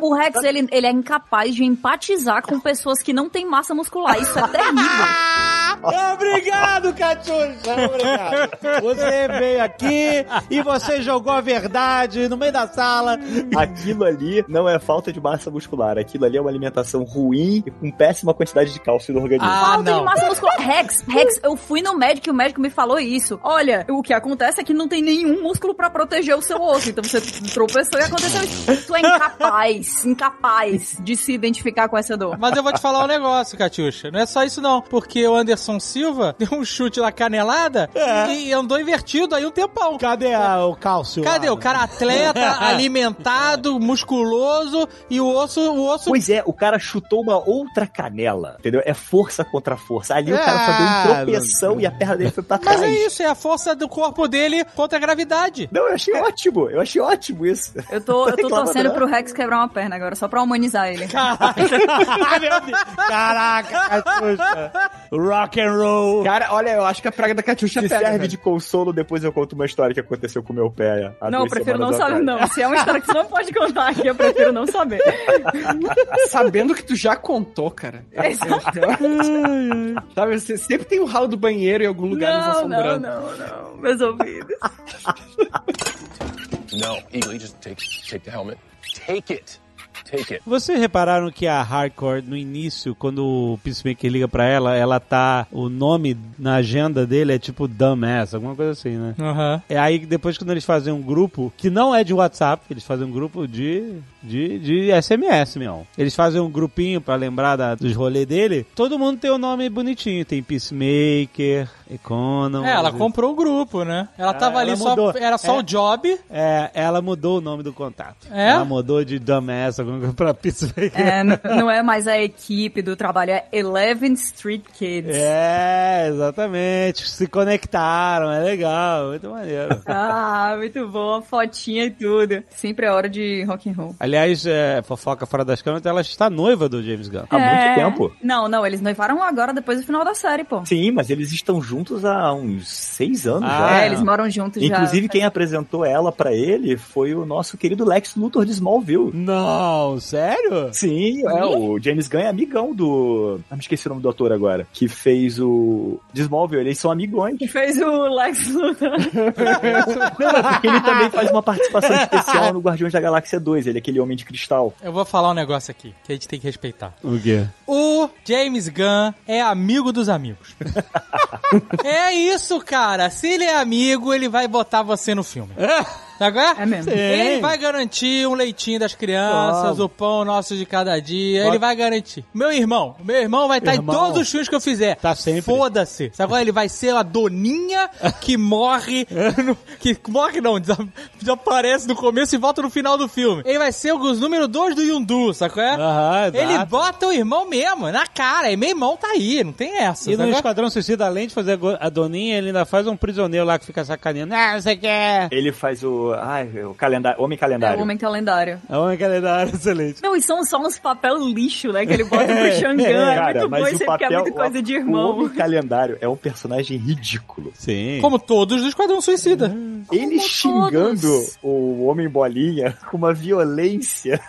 o Rex, ele, ele é incapaz de empatizar com pessoas que não têm massa muscular. Isso é terrível. Obrigado, Catiuxa! Obrigado. Você veio aqui e você jogou a verdade no meio da sala. Aquilo ali não é falta de massa muscular. Aquilo ali é uma alimentação ruim e com péssima quantidade de cálcio no organismo. Ah, falta não. de massa muscular. Rex, Rex, eu fui no médico e o médico me falou isso. Olha, o que acontece é que não tem nenhum músculo para proteger o seu osso. Então você tropeçou e aconteceu isso. Tu é incapaz, incapaz de se identificar com essa dor. Mas eu vou te falar um negócio, Catiuxa. Não é só isso não. Porque o Anderson Silva deu um chute lá canelada é. e andou invertido aí um tempão. Cadê a, o cálcio? Cadê? Lá? O cara atleta, alimentado, musculoso e o osso, o osso. Pois é, o cara chutou uma outra canela. Entendeu? É força contra força. Ali é, o cara só deu um tropeção não... e a perna dele foi pra trás. Mas é isso, é a força do corpo dele contra a gravidade. Não, eu achei ótimo. Eu achei ótimo isso. Eu tô, eu tô torcendo pro Rex quebrar uma perna agora, só pra humanizar ele. Caraca, Caraca Rock and roll. Cara, olha, eu acho que a praga da Catiuxa Se serve cara. de consolo, depois eu conto uma história que aconteceu com meu pé. Não, eu prefiro não saber, não. Se é uma história que você não pode contar aqui, eu prefiro não saber. Sabendo que tu já contou, cara. É Sabe, você sempre tem um ralo do banheiro em algum lugar não, nos assombrando. Não, não, não. Meus ouvidos. No, Eagle, just take, take the helmet. Take it. Vocês repararam que a Hardcore, no início, quando o Peacemaker liga pra ela, ela tá. O nome na agenda dele é tipo Dumbass, alguma coisa assim, né? Uhum. É aí depois, quando eles fazem um grupo, que não é de WhatsApp, eles fazem um grupo de. De, de SMS, meu. Eles fazem um grupinho pra lembrar da, dos rolês dele. Todo mundo tem o um nome bonitinho. Tem Peacemaker, Economy. É, ela comprou o grupo, né? Ela tava ela ali mudou. só. Era só é, o job. É, ela mudou o nome do contato. É? Ela mudou de Dumbass, alguma coisa pra Peacemaker. É, não é mais a equipe do trabalho, é Eleven Street Kids. É, exatamente. Se conectaram, é legal, muito maneiro. ah, muito bom, fotinha e tudo. Sempre é hora de rock and roll. Aliás, é, fofoca fora das câmeras, ela está noiva do James Gunn. Há é... muito tempo. Não, não, eles noivaram agora, depois do final da série, pô. Sim, mas eles estão juntos há uns seis anos ah, já. É, eles moram juntos Inclusive, já. Inclusive, quem apresentou ela para ele foi o nosso querido Lex Luthor de Smallville. Não, sério? Sim, é, o James Gunn é amigão do... Ah, me esqueci o nome do ator agora. Que fez o... De Smallville, eles são amigões. Que fez o Lex Luthor. Não, é porque ele também faz uma participação especial no Guardiões da Galáxia 2, ele é aquele Homem de Cristal. Eu vou falar um negócio aqui, que a gente tem que respeitar. O quê? O James Gunn é amigo dos amigos. é isso, cara. Se ele é amigo, ele vai botar você no filme. Agora? É mesmo. Ele vai garantir um leitinho das crianças, o pão nosso de cada dia. Ele vai garantir. Meu irmão, meu irmão vai estar em Irmão. todos os filmes que eu fizer. Tá sempre. Foda-se. Agora ele vai ser a doninha que morre. no- que morre não, desa- desaparece no começo e volta no final do filme. Ele vai ser o número 2 do Yundu, sacou? É? Aham. Ele bota o irmão mesmo, na cara. E meu irmão tá aí, não tem essa. E no sacou? Esquadrão Suicida, além de fazer a Doninha, ele ainda faz um prisioneiro lá que fica sacaneando. Ah, não sei o que é. Ele faz o. Ai, o calendário. Homem É calendário. o Homem Calendário. É uma calendário excelente. Não, e são só uns papel lixo, né? Que ele bota pro Xangã. É, Cara, muito bom mas o é papel. muita coisa de O irmão. Homem calendário é um personagem ridículo. Sim. Como todos do Esquadrão Suicida. Ele xingando todos. o Homem Bolinha com uma violência.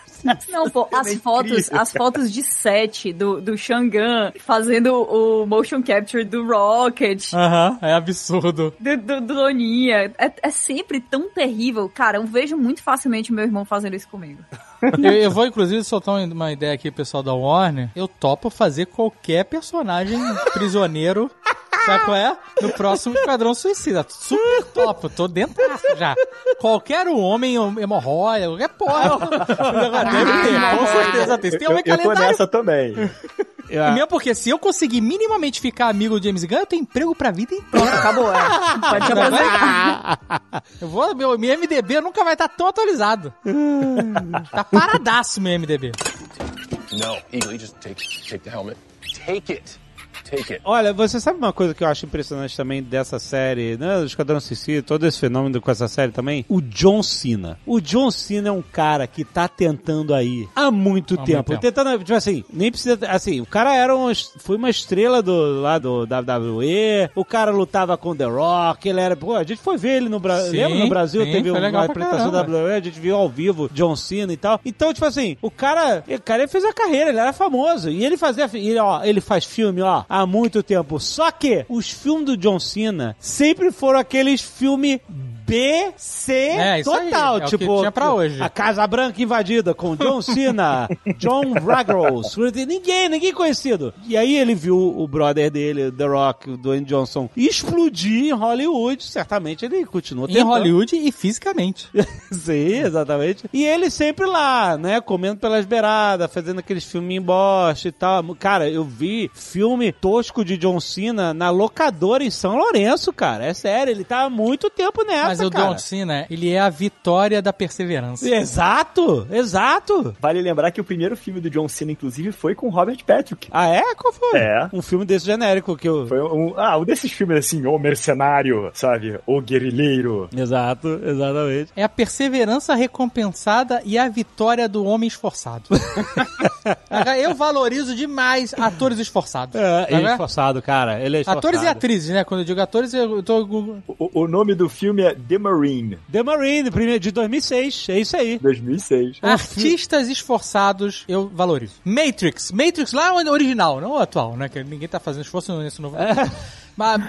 Não, pô, as incrível, fotos, as cara. fotos de set do, do Xangã fazendo o motion capture do Rocket. Aham, é absurdo. Do, do, do Doninha. É, é sempre tão terrível. Cara, eu vejo muito facilmente meu irmão fazendo isso comigo. Eu, eu vou, inclusive, soltar uma ideia aqui, pessoal da Warner. Eu topo fazer qualquer personagem prisioneiro, sabe qual é? No próximo Esquadrão Suicida. Super topo, tô dentro já. Qualquer um homem hemorroida, qualquer porra. Deve ter, com certeza tem. Tem Eu, homem eu tô nessa também. E mesmo porque se eu conseguir minimamente ficar amigo do James Gunn, eu tenho emprego pra vida inteira. Acabou, é. Pode te aposentar. Eu vou, meu, meu MDB nunca vai estar tão atualizado. tá paradaço meu MDB. No, Eagle, just take take the helmet. Take it. Take it. Olha, você sabe uma coisa que eu acho impressionante também dessa série, né? Do Esquadrão Suicida, todo esse fenômeno com essa série também? O John Cena. O John Cena é um cara que tá tentando aí há muito Há tempo. muito tempo. Tentando, tipo assim, nem precisa. Assim, o cara era um, foi uma estrela do, lá do WWE, o cara lutava com The Rock, ele era. Pô, a gente foi ver ele no Brasil. Lembra no Brasil? sim, teve uma apresentação da. WWE, a gente viu ao vivo John Cena e tal. Então, tipo assim, o cara, o cara ele fez a carreira, ele era famoso. E ele fazia, ele, ó, ele faz filme, ó, há muito tempo. Só que os filmes do John Cena sempre foram aqueles filmes B, C É, isso aí, total. é tipo, tinha pra hoje. a Casa Branca invadida com John Cena, John Ruggles, ninguém, ninguém conhecido. E aí ele viu o brother dele, The Rock, o Dwayne Johnson, explodir em Hollywood. Certamente ele continua Em tentando. Hollywood e fisicamente. Sim, exatamente. E ele sempre lá, né, comendo pelas beiradas, fazendo aqueles filminhos bosta e tal. Cara, eu vi filme tosco de John Cena na locadora em São Lourenço, cara. É sério, ele tá há muito tempo nessa, Mas o cara. John Cena, ele é a vitória da perseverança. Exato, exato. Vale lembrar que o primeiro filme do John Cena, inclusive, foi com Robert Patrick. Ah, é? Qual foi? É. Um filme desse genérico que eu... Foi um, ah, um desses filmes assim, o mercenário, sabe? O guerrilheiro. Exato, exatamente. É a perseverança recompensada e a vitória do homem esforçado. Eu valorizo demais atores esforçados. É, ele é esforçado, cara. Ele é esforçado. Atores e atrizes, né? Quando eu digo atores, eu tô. O, o nome do filme é The Marine, The Marine, primeiro de 2006. É isso aí. 2006. Artistas esforçados, eu valorizo. Matrix. Matrix lá é o original, não o atual, né? Que ninguém tá fazendo esforço nesse novo. Mas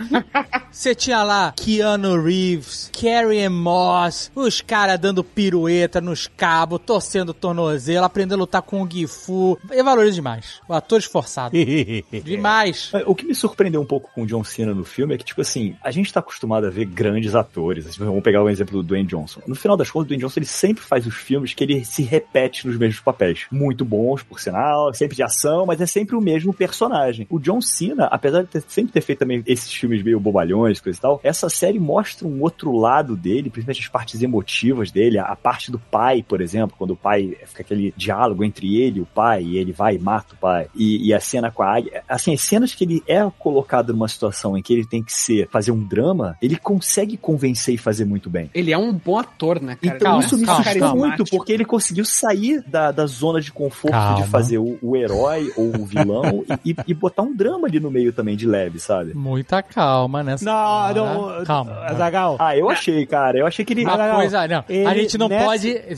você tinha lá Keanu Reeves, Carrie Moss, os caras dando pirueta nos cabos, torcendo o tornozelo, aprendendo a lutar com o Gifu. Eu valorizo demais. O ator esforçado. demais. O que me surpreendeu um pouco com o John Cena no filme é que, tipo assim, a gente tá acostumado a ver grandes atores. Assim, Vamos pegar o exemplo do Dwayne Johnson. No final das contas, o Dwayne Johnson ele sempre faz os filmes que ele se repete nos mesmos papéis. Muito bons, por sinal, sempre de ação, mas é sempre o mesmo personagem. O John Cena, apesar de ter- sempre ter feito também esses filmes meio bobalhões, coisa e tal, essa série mostra um outro lado dele, principalmente as partes emotivas dele, a, parte do pai, por exemplo, quando o pai fica aquele diálogo entre ele e o pai, e ele vai e mata o pai, e, e a cena com a águia, assim, as cenas que ele é colocado numa situação em que ele tem que ser, fazer um drama, ele consegue convencer e fazer muito bem. Ele é um bom ator, né, cara? Então é isso me muito assustou muito, porque ele conseguiu sair da, da zona de conforto Calma. de fazer o, o herói ou o vilão e, e botar um drama ali no meio também de leve, sabe? Muita calma nessa. Não, hora. não. Calma. Azagal. Ah, eu achei, cara. Eu achei que ele. Uma Não, não, coisa, não. a ele- gente não nessa- pode. É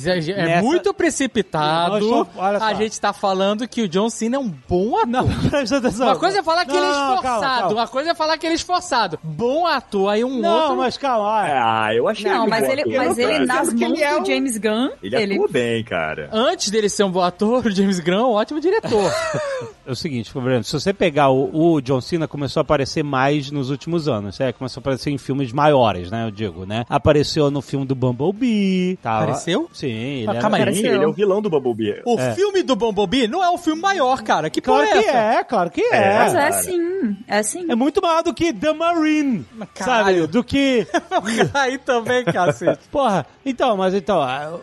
nessa- muito precipitado. Nós só- olha só. A gente tá falando que o John Cena é um bom ator. Não, presta atenção. Uma coisa é falar que ele é Não, esforçado. calma, calma. Uma coisa é falar que ele é esforçado. Bom ator, aí um Não, outro. mas calma, olha. Ah, eu achei Não, ele mas ele, ator, mas cara. ele nas mãos ele é do o- James Gunn, Ele ele, atua bem, cara. Antes dele ser um bom ator, o James Gunn é um ótimo diretor. É o seguinte, Bruno, se você pegar o, o John Cena, começou a aparecer mais nos últimos anos, é, começou a aparecer em filmes maiores, né, eu digo, né? Apareceu no filme do Bumblebee, tava... Apareceu? Sim, ele Ah, era- calma aí. Sim, ele é o vilão do Bumblebee. O É. filme do Bumblebee não é o filme maior, cara. Que Claro porra que essa? é, claro que É. é. Mas é cara. sim, é sim. É muito maior do que The Marine, Caralho. sabe? Do que... Aí também, cacete. Porra, então, mas então,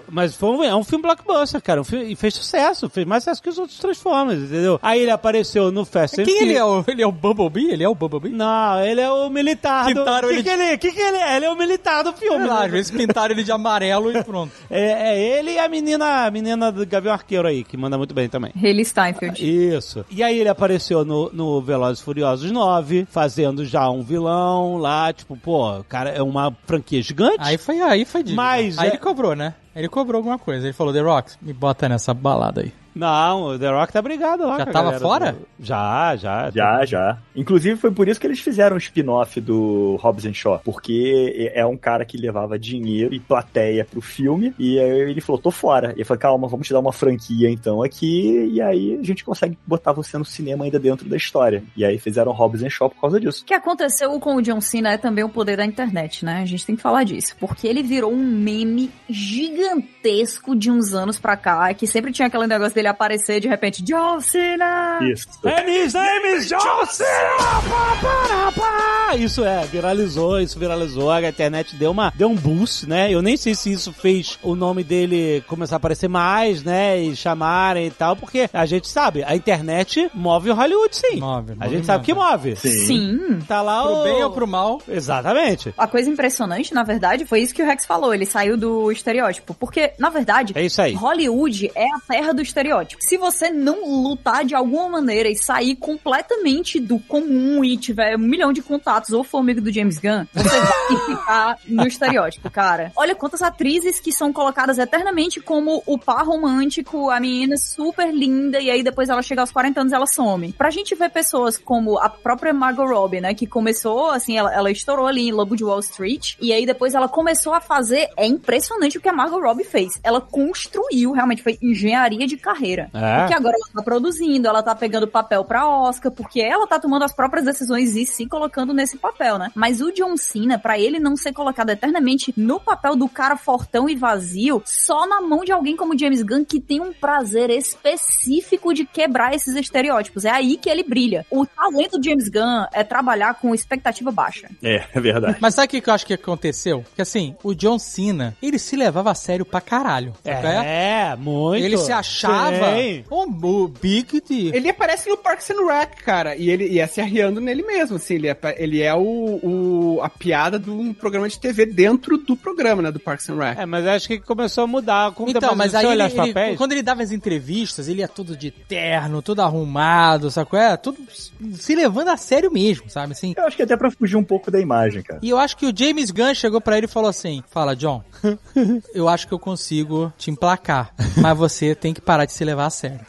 mas foi um, é um filme blockbuster, cara, um filme, e fez sucesso, fez mais sucesso que os outros Transformers, entendeu? Aí ele apareceu no Fast and Quem ele é? O, ele é o Bumblebee? Ele é o Bumblebee? Não, ele é o militar do... Pintaram que ele que ele... que que ele é? Ele é o militar do filme. Sei lá, né? às vezes pintaram ele de amarelo e pronto. É, é ele e a menina, a menina do Gavião Arqueiro aí, que manda muito bem também. Haley Steinfeld. Isso. E aí ele apareceu no, no Velozes e Furiosos 9, fazendo já um vilão lá, tipo, pô, o cara é uma franquia gigante. Aí foi, aí foi dívida. Mas Aí é- ele cobrou, né? Ele cobrou alguma coisa. Ele falou, The Rock, me bota nessa balada aí. Não, o The Rock tá brigado lá. Já com a tava galera fora? Já, já. Já, já. Inclusive foi por isso que eles fizeram um spin-off do Hobbs and Shaw, porque é um cara que levava dinheiro e plateia pro filme, e aí ele falou, tô fora. E eu falei, calma, vamos te dar uma franquia então aqui, e aí a gente consegue botar você no cinema ainda dentro da história. E aí fizeram Hobbs and Shaw por causa disso. O que aconteceu com o John Cena é também o poder da internet, né? A gente tem que falar disso. Porque ele virou um meme gigantesco de uns anos pra cá, que sempre tinha aquele negócio dele aparecer de repente, John Cena! Isso. And his name is John Cena! Pá, pá, pá. Isso é, viralizou, isso viralizou, a internet deu, uma, deu um boost, né? Eu nem sei se isso fez o nome dele começar a aparecer mais, né? E chamarem e tal, porque a gente sabe, a internet move o Hollywood, sim. Move, a move gente sabe que move. Sim. Tá lá Pro o... bem ou pro mal. Exatamente. A coisa impressionante, na verdade, foi isso que o Rex falou. Ele saiu do estereótipo. Porque, na verdade, É isso aí. Hollywood é a terra do estereótipo. Se você não lutar de alguma maneira e sair completamente do comum e tiver um milhão de contatos ou for amigo do James Gunn, você vai ficar no estereótipo, cara. Olha quantas atrizes que são colocadas eternamente como o par romântico, a menina super linda, e aí depois ela chega aos 40 anos e ela some. Pra gente ver pessoas como a própria Margot Robbie, né, que começou, assim, ela, ela estourou ali em Lobo de Wall Street, e aí depois ela começou a fazer, é impressionante o que a Margot Robbie fez. Ela construiu, realmente, foi engenharia de carreira. É. Porque agora ela tá produzindo, ela tá pegando papel pra Oscar, porque ela tá tomando as próprias decisões e se colocando nesse papel, né? Mas o John Cena, pra ele não ser colocado eternamente no papel do cara fortão e vazio, só na mão de alguém como James Gunn, que tem um prazer específico de quebrar esses estereótipos. É aí que ele brilha. O talento do James Gunn é trabalhar com expectativa baixa. É, é verdade. Mas sabe o que eu acho que aconteceu? Que assim, o John Cena, ele se levava a sério pra caralho. qual É, muito. Ele se achava Um, o Big de... Ele aparece no Parks and Rec, cara, e ele e é se arriando nele mesmo, assim, ele é, ele é o, o- a piada de um programa de TV dentro do programa, né, do Parks and Rec. É, mas acho que começou a mudar com o Então, mas aí ele, ele- papéis... quando ele dava as entrevistas, ele ia tudo de terno, tudo arrumado, sabe qual é? Tudo se levando a sério mesmo, sabe assim? Eu acho que até pra fugir um pouco da imagem, cara. E eu acho que o James Gunn chegou pra ele e falou assim: Fala, John, eu acho que eu consigo te emplacar, mas você tem que parar de se levar a sério.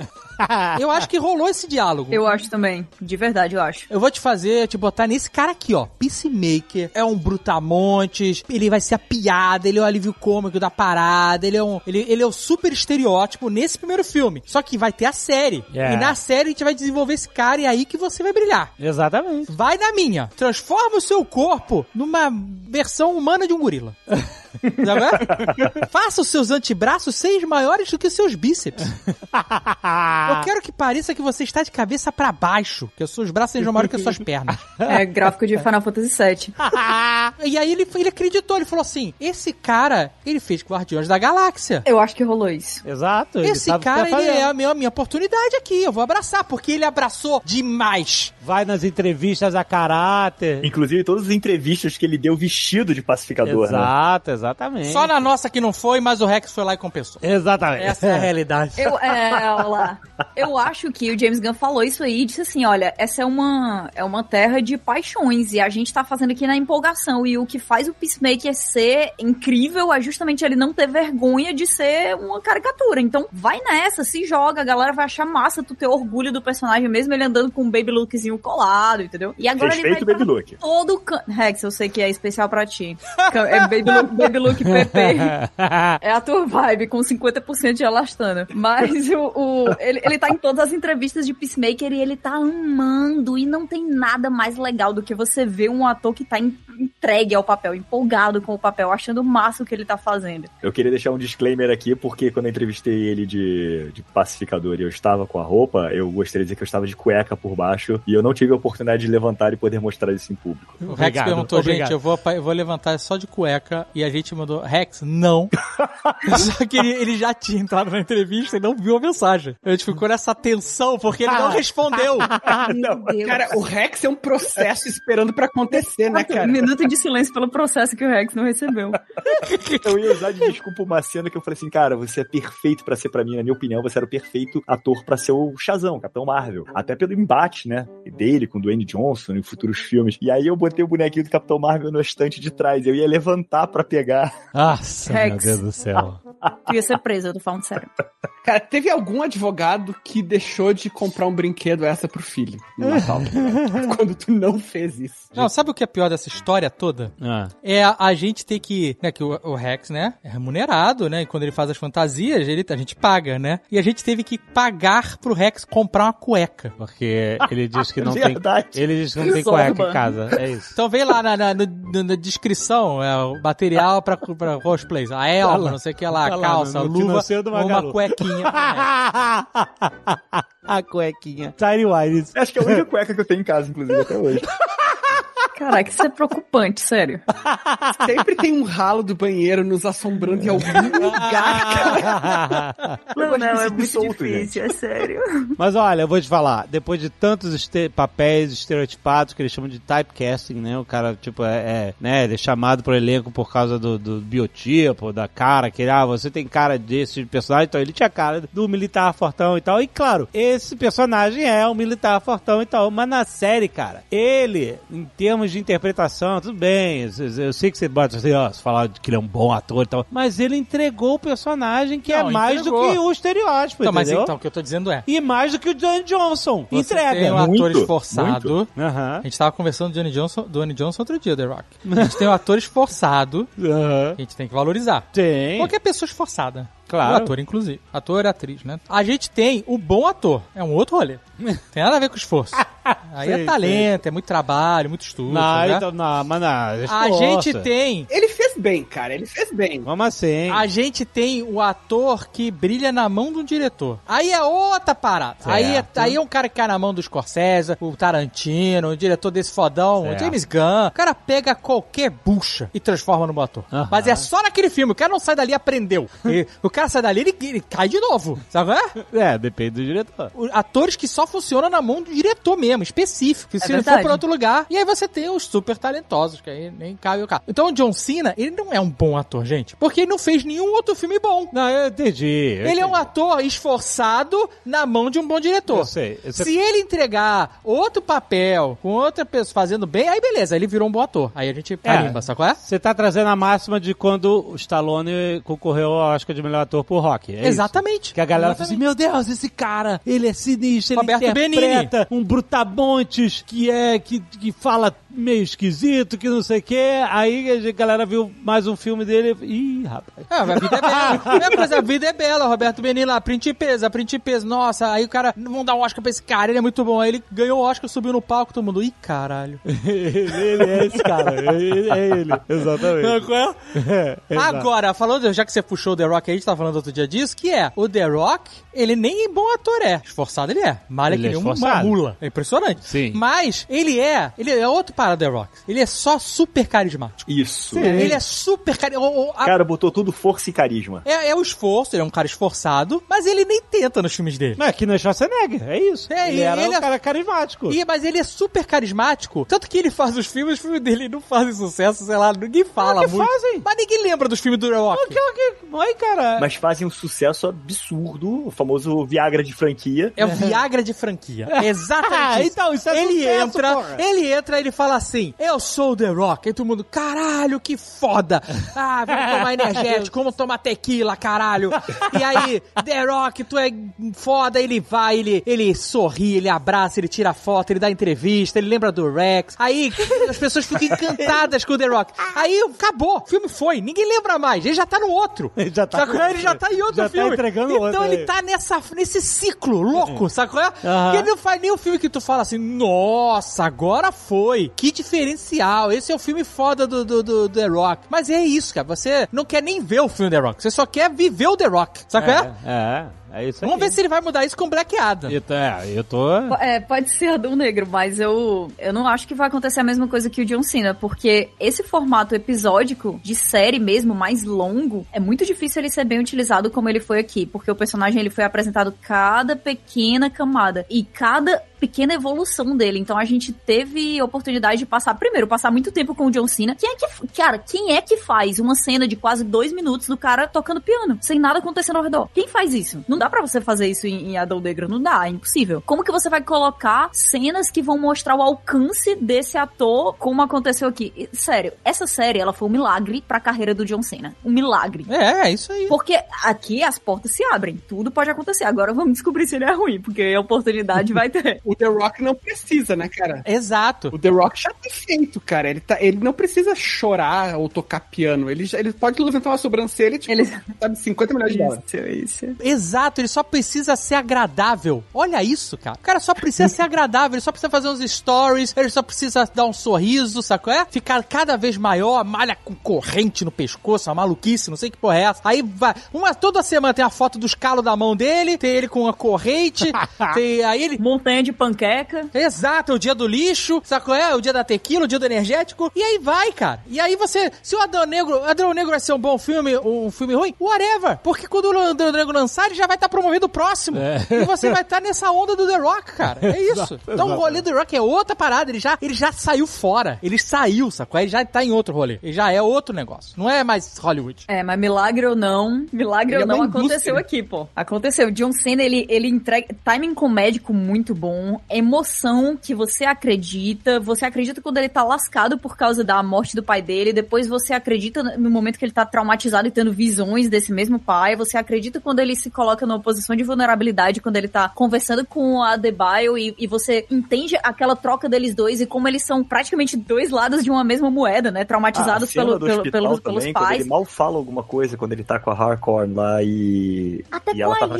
Eu acho que rolou esse diálogo. Eu acho também. De verdade, eu acho. Eu vou te fazer, te botar nesse cara aqui, ó. Peacemaker. É um brutamontes. Ele vai ser a piada. Ele é o alívio cômico da parada. Ele é um. Ele, ele é o super estereótipo nesse primeiro filme. Só que vai ter a série. Yeah. E na série a gente vai desenvolver esse cara e é aí que você vai brilhar. Exatamente. Vai na minha. Transforma o seu corpo numa versão humana de um gorila. É? Faça os seus antebraços seis maiores do que os seus bíceps. Eu quero que pareça que você está de cabeça pra baixo, que os seus braços sejam maiores que as suas pernas. É gráfico de Final Fantasy VII. e aí ele, ele acreditou, ele falou assim: esse cara, ele fez Guardiões da Galáxia. Eu acho que rolou isso. Exato. Esse cara, tá ele é a minha, a minha oportunidade aqui. Eu vou abraçar, porque ele abraçou demais. Vai nas entrevistas a caráter. Inclusive, todas as entrevistas que ele deu vestido de pacificador, né? Exato, exatamente. Só na nossa que não foi, mas o Rex foi lá e compensou. Exatamente. Essa é a realidade. Eu, é, olha lá. Eu acho que o James Gunn falou isso aí e disse assim: olha, essa é uma, é uma terra de paixões e a gente tá fazendo aqui na empolgação. E o que faz o Peacemaker ser incrível é justamente ele não ter vergonha de ser uma caricatura. Então, vai nessa, se joga, a galera vai achar massa tu ter orgulho do personagem, mesmo ele andando com um baby lookzinho colado, entendeu? E agora Respeita ele o vai Baby Look. todo can... Rex, eu sei que é especial pra ti. É baby look, baby Vibe Look PP. É a Tour Vibe, com 50% de elastana. Mas o, o- ele, ele tá em todas as entrevistas de Peacemaker e ele tá amando. E não tem nada mais legal do que você ver um ator que tá en- entregue ao papel, empolgado com o papel, achando massa o que ele tá fazendo. Eu queria deixar um disclaimer aqui, porque quando eu entrevistei ele de, de pacificador e eu estava com a roupa, eu gostaria de dizer que eu estava de cueca por baixo e eu não tive a oportunidade de levantar e poder mostrar isso em público. O Rex Obrigado, perguntou, obrigado. gente, eu vou, eu vou levantar só de cueca. E a gente mandou, Rex, não. só que ele, ele já tinha entrado na entrevista e não viu a mensagem. A gente ficou nessa tensão porque ele não respondeu. não, Deus. Cara, o Rex é um processo esperando pra acontecer, né, cara? Um minuto de silêncio pelo processo que o Rex não recebeu. eu ia usar de desculpa uma cena que eu falei assim, cara, você é perfeito pra ser pra mim, na minha opinião, você era o perfeito ator pra ser o Shazam, Capitão Marvel. Até pelo embate, né, dele com o Dwayne Johnson em futuros filmes. E aí eu botei o bonequinho do Capitão Marvel no estante de trás, eu ia levantar pra pegar. Nossa, meu Rex. Deus do céu. Tu ia ser preso, eu tô falando sério. Cara, teve algum advogado que deixou de comprar um brinquedo essa pro filho no Natal? quando tu não fez isso. Não, sabe o que é pior dessa história toda? Ah. É a, a gente ter que. Né, que o, o Rex, né? É remunerado, né? E quando ele faz as fantasias, ele, a gente paga, né? E a gente teve que pagar pro Rex comprar uma cueca. Porque ele diz que não Verdade. tem. Ele diz que não tem cueca em casa. É isso. Então vem lá na, na, no- na descrição, é, o material pra, pra cosplays. A elma, lá. não sei o que lá, Tá a lá, calça, no- no luva, uma Magalu. cuequinha. a cuequinha. Tiny Whities. Acho que é a única cueca que eu tenho em casa, inclusive, até hoje. Caraca, isso é preocupante, sério. Sempre tem um ralo do banheiro nos assombrando em algum lugar, cara. Eu gosto de ser solto, gente. é sério. Mas olha, eu vou te falar, depois de tantos este- papéis estereotipados que eles chamam de typecasting, né? O cara, tipo, é, é, né, ele é chamado pro elenco por causa do, do biotipo, da cara, que ah, você tem cara desse personagem, então ele tinha cara do militar fortão e tal. E claro, esse personagem é um militar fortão e tal, mas na série, cara, ele, em termos de interpretação, tudo bem, eu, sei que você bota assim, ó, você falar que ele é um bom ator e tal, mas ele entregou o personagem que é Não, mais entregou. do que o estereótipo, Então, mas entendeu? então, o que eu tô dizendo é. E mais do que o Dwayne Johnson. Você Entrega. tem um ator Muito, esforçado. Aham. A gente tava conversando do Johnny Johnson, do Johnny Johnson outro dia, The Rock. A gente tem um ator esforçado que a gente tem que valorizar. Tem. Qualquer pessoa esforçada. Claro. O ator, inclusive. Ator e atriz, né? A gente tem o bom ator. É um outro rolê. Tem nada a ver com esforço. Aí Sei, é talento, é muito trabalho, muito estudo. Não, né? então, não, mas não. A gente tem. Ele fez bem, cara. Ele fez bem. Como assim? A gente tem o ator que brilha na mão de um diretor. Aí é outra parada. Aí é, aí é um cara que cai na mão do Scorsese, o Tarantino, o diretor desse fodão, Certo. o James Gunn. O cara pega qualquer bucha e transforma num bom ator. Aham. Mas é só naquele filme. O cara não sai dali e aprendeu. E o cara sai dali ele, ele cai de novo. Sabe qual é? É, depende do diretor. O- atores que só funcionam na mão do diretor mesmo, específico. Se ele for pra outro lugar. E aí você tem os super talentosos, que aí nem cabe o cara. Então o John Cena, ele não é um bom ator, gente. Porque ele não fez nenhum outro filme bom. Não, eu entendi. eu Ele é um entendi. ator esforçado na mão de um bom diretor. Eu sei. eu sei- Se ele entregar outro papel com outra pessoa fazendo bem, aí beleza, ele virou um bom ator. Aí a gente carimba, sabe qual é? Você tá trazendo a máxima de quando o Stallone concorreu ao Oscar de melhor ator por rock. É Exatamente. Isso? Que a galera fala assim, meu Deus, esse cara, ele é sinistro, ele Roberto interpreta um brutamontes que é, que, que fala meio esquisito, que não sei o quê. Aí a galera viu mais um filme dele e, ih, rapaz. Mas a vida é bela. A coisa, a vida é bela, Roberto Benini lá, Principesa, Principesa. Nossa, aí o cara, vamos dar um Oscar pra esse cara, ele é muito bom. Aí ele ganhou o Oscar, subiu no palco, todo mundo, ih, caralho. ele, ele é esse cara, ele, é ele, exatamente. Qual é? É. Agora, falando, já que você puxou o The Rock aí, a gente tava falando outro dia disso, que é, o The Rock, ele nem bom ator é. Esforçado ele é. Malha Ele que é nem uma mula. É impressionante. Sim. Mas, ele é, ele é outro para The Rock. Ele é só super carismático. Isso. Ele é super carismático. Cara, botou tudo força e carisma. É, é o esforço, ele é um cara esforçado, mas ele nem tenta nos filmes dele. Mas aqui no Schwarzenegger, é isso. É, ele e era ele um é- cara carismático. E, mas ele é super carismático. Tanto que ele faz os filmes, os filmes dele não fazem sucesso, sei lá, ninguém fala que muito. fazem. Mas ninguém lembra dos filmes do The Rock. Que- que- Oi, cara. Mas fazem um sucesso absurdo, o famoso Viagra de franquia. É o Viagra de franquia. Exatamente. Ah, isso. então, isso é ele sucesso, entra, porra. ele entra, ele fala assim: Eu sou o The Rock. Aí todo mundo, caralho, que foda. Ah, vamos tomar energético, vamos tomar tequila, caralho. E aí, The Rock, tu é foda. Ele vai, ele, ele sorri, ele abraça, ele tira foto, ele dá entrevista, ele lembra do Rex. Aí as pessoas ficam encantadas com o The Rock. Aí acabou, o filme foi, ninguém lembra mais. Ele já tá no outro. Ele já tá Sacou? com outro. Ele já tá em outro Já tá filme. entregando então outro, ele é. tá nessa, nesse ciclo louco, sacou? Aham. E ele não faz nem o filme que tu fala assim, nossa, agora foi. Que diferencial. Esse é o filme foda do, do, do The Rock. Mas é isso, cara. Você não quer nem ver o filme The Rock. Você só quer viver o The Rock. Sacou? É, É, é isso aí. Vamos ver se ele vai mudar isso com Black Adam. Eu tô, é, eu tô... É, pode ser Adão Negro, mas eu, eu não acho que vai acontecer a mesma coisa que o John Cena, porque esse formato episódico de série mesmo, mais longo, é muito difícil ele ser bem utilizado como ele foi aqui, porque o personagem ele foi apresentado cada pequena camada e cada pequena evolução dele. Então a gente teve oportunidade de passar, primeiro, passar muito tempo com o John Cena. Quem é que, cara, quem é que faz uma cena de quase dois minutos do cara tocando piano, sem nada acontecendo ao redor? Quem faz isso? Não dá pra você fazer isso em, em Adão Negro, não dá, é impossível. Como que você vai colocar cenas que vão mostrar o alcance desse ator, como aconteceu aqui? E, sério, essa série, ela foi um milagre pra carreira do John Cena. Um milagre. É, é isso aí. Porque aqui as portas se abrem, tudo pode acontecer. Agora vamos descobrir se ele é ruim, porque a oportunidade vai ter. O The Rock não precisa, né, cara? Exato. O The Rock já tem feito, cara. Ele, tá, ele não precisa chorar ou tocar piano. Ele, já- ele pode levantar uma sobrancelha e, tipo, Ele- sabe, 50 milhões de dólares. isso. Exato, ele só precisa ser agradável. Olha isso, cara. O cara só precisa ser agradável, ele só precisa fazer uns stories, ele só precisa dar um sorriso, sacou? É? Ficar cada vez maior, malha com corrente no pescoço, uma maluquice, não sei que porra é essa. Aí vai, uma toda semana tem a foto dos calos da mão dele, tem ele com uma corrente, tem aí ele Montanha de panqueca. Exato, é o dia do lixo, sacou? É o dia da tequila, o dia do energético. E aí vai, cara. E aí você, se o Adão Negro, Adão Negro vai ser um bom filme, um filme ruim, whatever. Porque quando o Adão Negro lançar, ele já vai estar promovendo o próximo. E você vai estar nessa onda do The Rock, cara. É isso. Exato, então o rolê do The Rock é outra parada. Ele já, ele já saiu fora. Ele saiu, sacou? Ele já tá em outro rolê. Ele já é outro negócio. Não é mais Hollywood. É, mas milagre ou não, milagre Ele ou é não, aconteceu indústria. aqui, pô. Aconteceu. John Cena, ele, ele entrega timing comédico muito bom, emoção que você acredita, você acredita quando ele tá lascado por causa da morte do pai dele, depois você acredita no momento que ele tá traumatizado e tendo visões desse mesmo pai, você acredita quando ele se coloca numa posição de vulnerabilidade, quando ele tá conversando com a Adebayo e, e você entende aquela troca deles dois e como eles são praticamente dois lados de uma mesma moeda, né? Traumatizados a cena pelo, pelo- pelos, pelos também, quando pais. ele mal fala alguma coisa, quando ele tá com a Harcorn lá e... Até e com ela a tá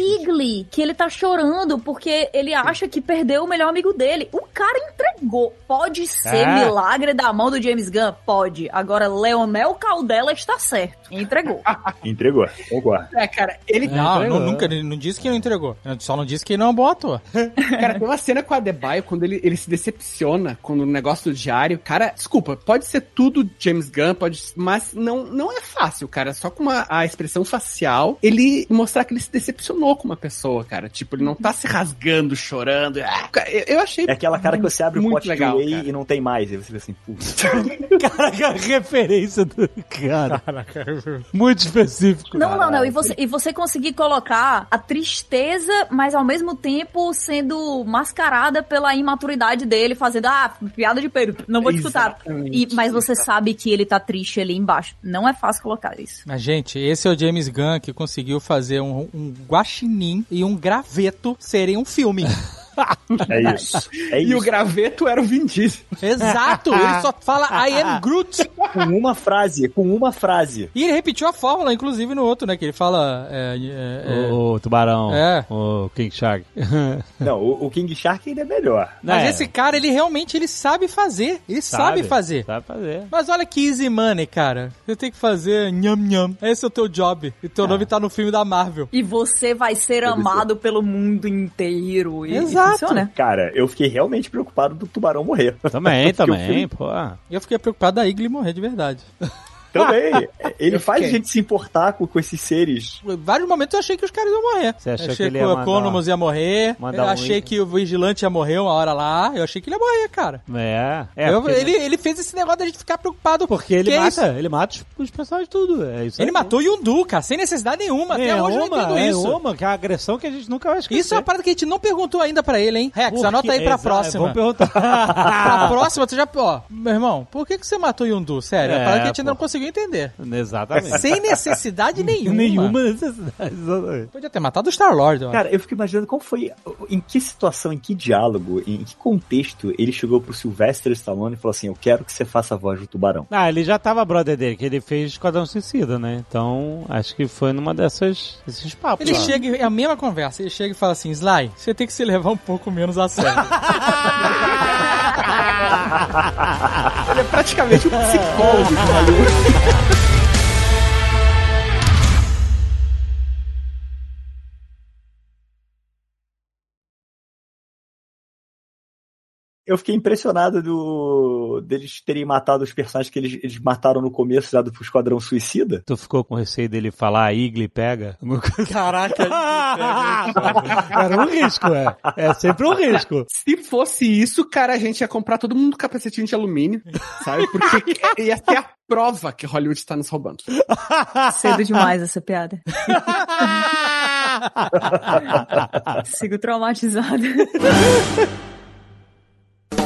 que ele tá chorando porque ele acha que perdeu o melhor amigo dele. O cara entregou. Pode ser É. milagre da mão do James Gunn? Pode. Agora, Leonel Caldela está certo. Entregou. Entregou, concordo. É, cara, ele Não, não, nunca, ele não disse que não entregou. Ele Só não disse que ele não é um bom ator. Cara, tem uma cena com a Adebayo, quando ele, ele se decepciona com o negócio do diário. Cara, desculpa, pode ser tudo James Gunn, pode, mas não, não é fácil, cara. Só com uma, a expressão facial, ele mostrar que ele se decepcionou com uma pessoa, cara. Tipo, ele não tá se rasgando, chorando. Ah, eu, achei É aquela cara que você abre o pote legal, de whey cara. e não tem mais. Aí você vê assim, putz. Caraca, a referência do cara. Muito específico. Não, não, não. E você, e você conseguir colocar a tristeza, mas ao mesmo tempo sendo mascarada pela imaturidade dele, fazendo, ah, piada de peru, não vou te escutar. E, mas você sabe que ele tá triste ali embaixo. Não é fácil colocar isso. Mas, gente, esse é o James Gunn que conseguiu fazer um, um guaxinim e um graveto serem um filme. É isso. É E o isso. graveto era o Vin Diesel. Exato! Ele só fala I am Groot. Com uma frase, com uma frase. E ele repetiu a fórmula, inclusive, no outro, né? Que ele fala... É, é, é, O, tubarão. É. O King Shark. Não, o, o King Shark ainda é melhor. Mas É, esse cara, ele realmente ele sabe fazer. Ele sabe, fazer. Sabe fazer. Mas olha que easy money, cara. Você tem que fazer nham nham. Esse é o teu job. E teu nome tá no filme da Marvel. E você vai ser amado pelo mundo inteiro. E, Exato. Funciona. Cara, eu fiquei realmente preocupado do tubarão morrer. Também, também, filme- pô. E eu fiquei preocupado da Igli morrer de verdade. Também. Ele Eu faz a gente se importar com, com esses seres. Em vários momentos eu achei que os caras iam morrer. Você achou eu que achei ele que, ia o Economus ia morrer. Eu um achei i- que o Vigilante ia morrer uma hora lá. Eu achei que ele ia morrer, cara. É. é Eu- porque ele, ele fez esse negócio da gente ficar preocupado. Porque ele Que é mata, isso? ele mata os, os personagens tudo. É isso Ele aí. matou o Yundu, cara, sem necessidade nenhuma. Até hoje eu não entendo é isso. uma, que é a agressão que a gente nunca vai esquecer. Isso é uma parada que a gente não perguntou ainda pra ele, hein? Rex, Por anota aí que- pra Exa- próxima. Vamos perguntar. pra próxima, tu já. Ó, meu irmão, por que, que você matou o Yundu? Sério, é É, uma parada que a gente ainda não conseguiu entender. Exatamente. Sem necessidade nenhuma. Nenhuma necessidade. exatamente. Podia ter matado o Star-Lord. Cara, eu fico imaginando qual foi, em que situação, em que diálogo, em que contexto ele chegou pro Sylvester Stallone e falou assim: Eu quero que você faça a voz do tubarão. Ah, ele já tava brother dele, que ele fez Esquadrão Suicida, né? Então, acho que foi numa dessas, desses papos. Ele lá. chega, é a mesma conversa, ele chega e fala assim, Sly, você tem que se levar um pouco menos a sério. Ele é praticamente um psicólogo de Ha ha ha! Eu fiquei impressionado do deles terem matado os personagens que eles, eles mataram no começo já do Esquadrão Suicida. Tu ficou com receio dele falar a Igli pega? Caraca, Era um risco, é. É sempre um risco. Se fosse isso, cara, a gente ia comprar todo mundo capacetinho de alumínio, sabe? Porque ia ser a prova que Hollywood tá nos roubando. Cedo demais essa piada. Sigo traumatizada.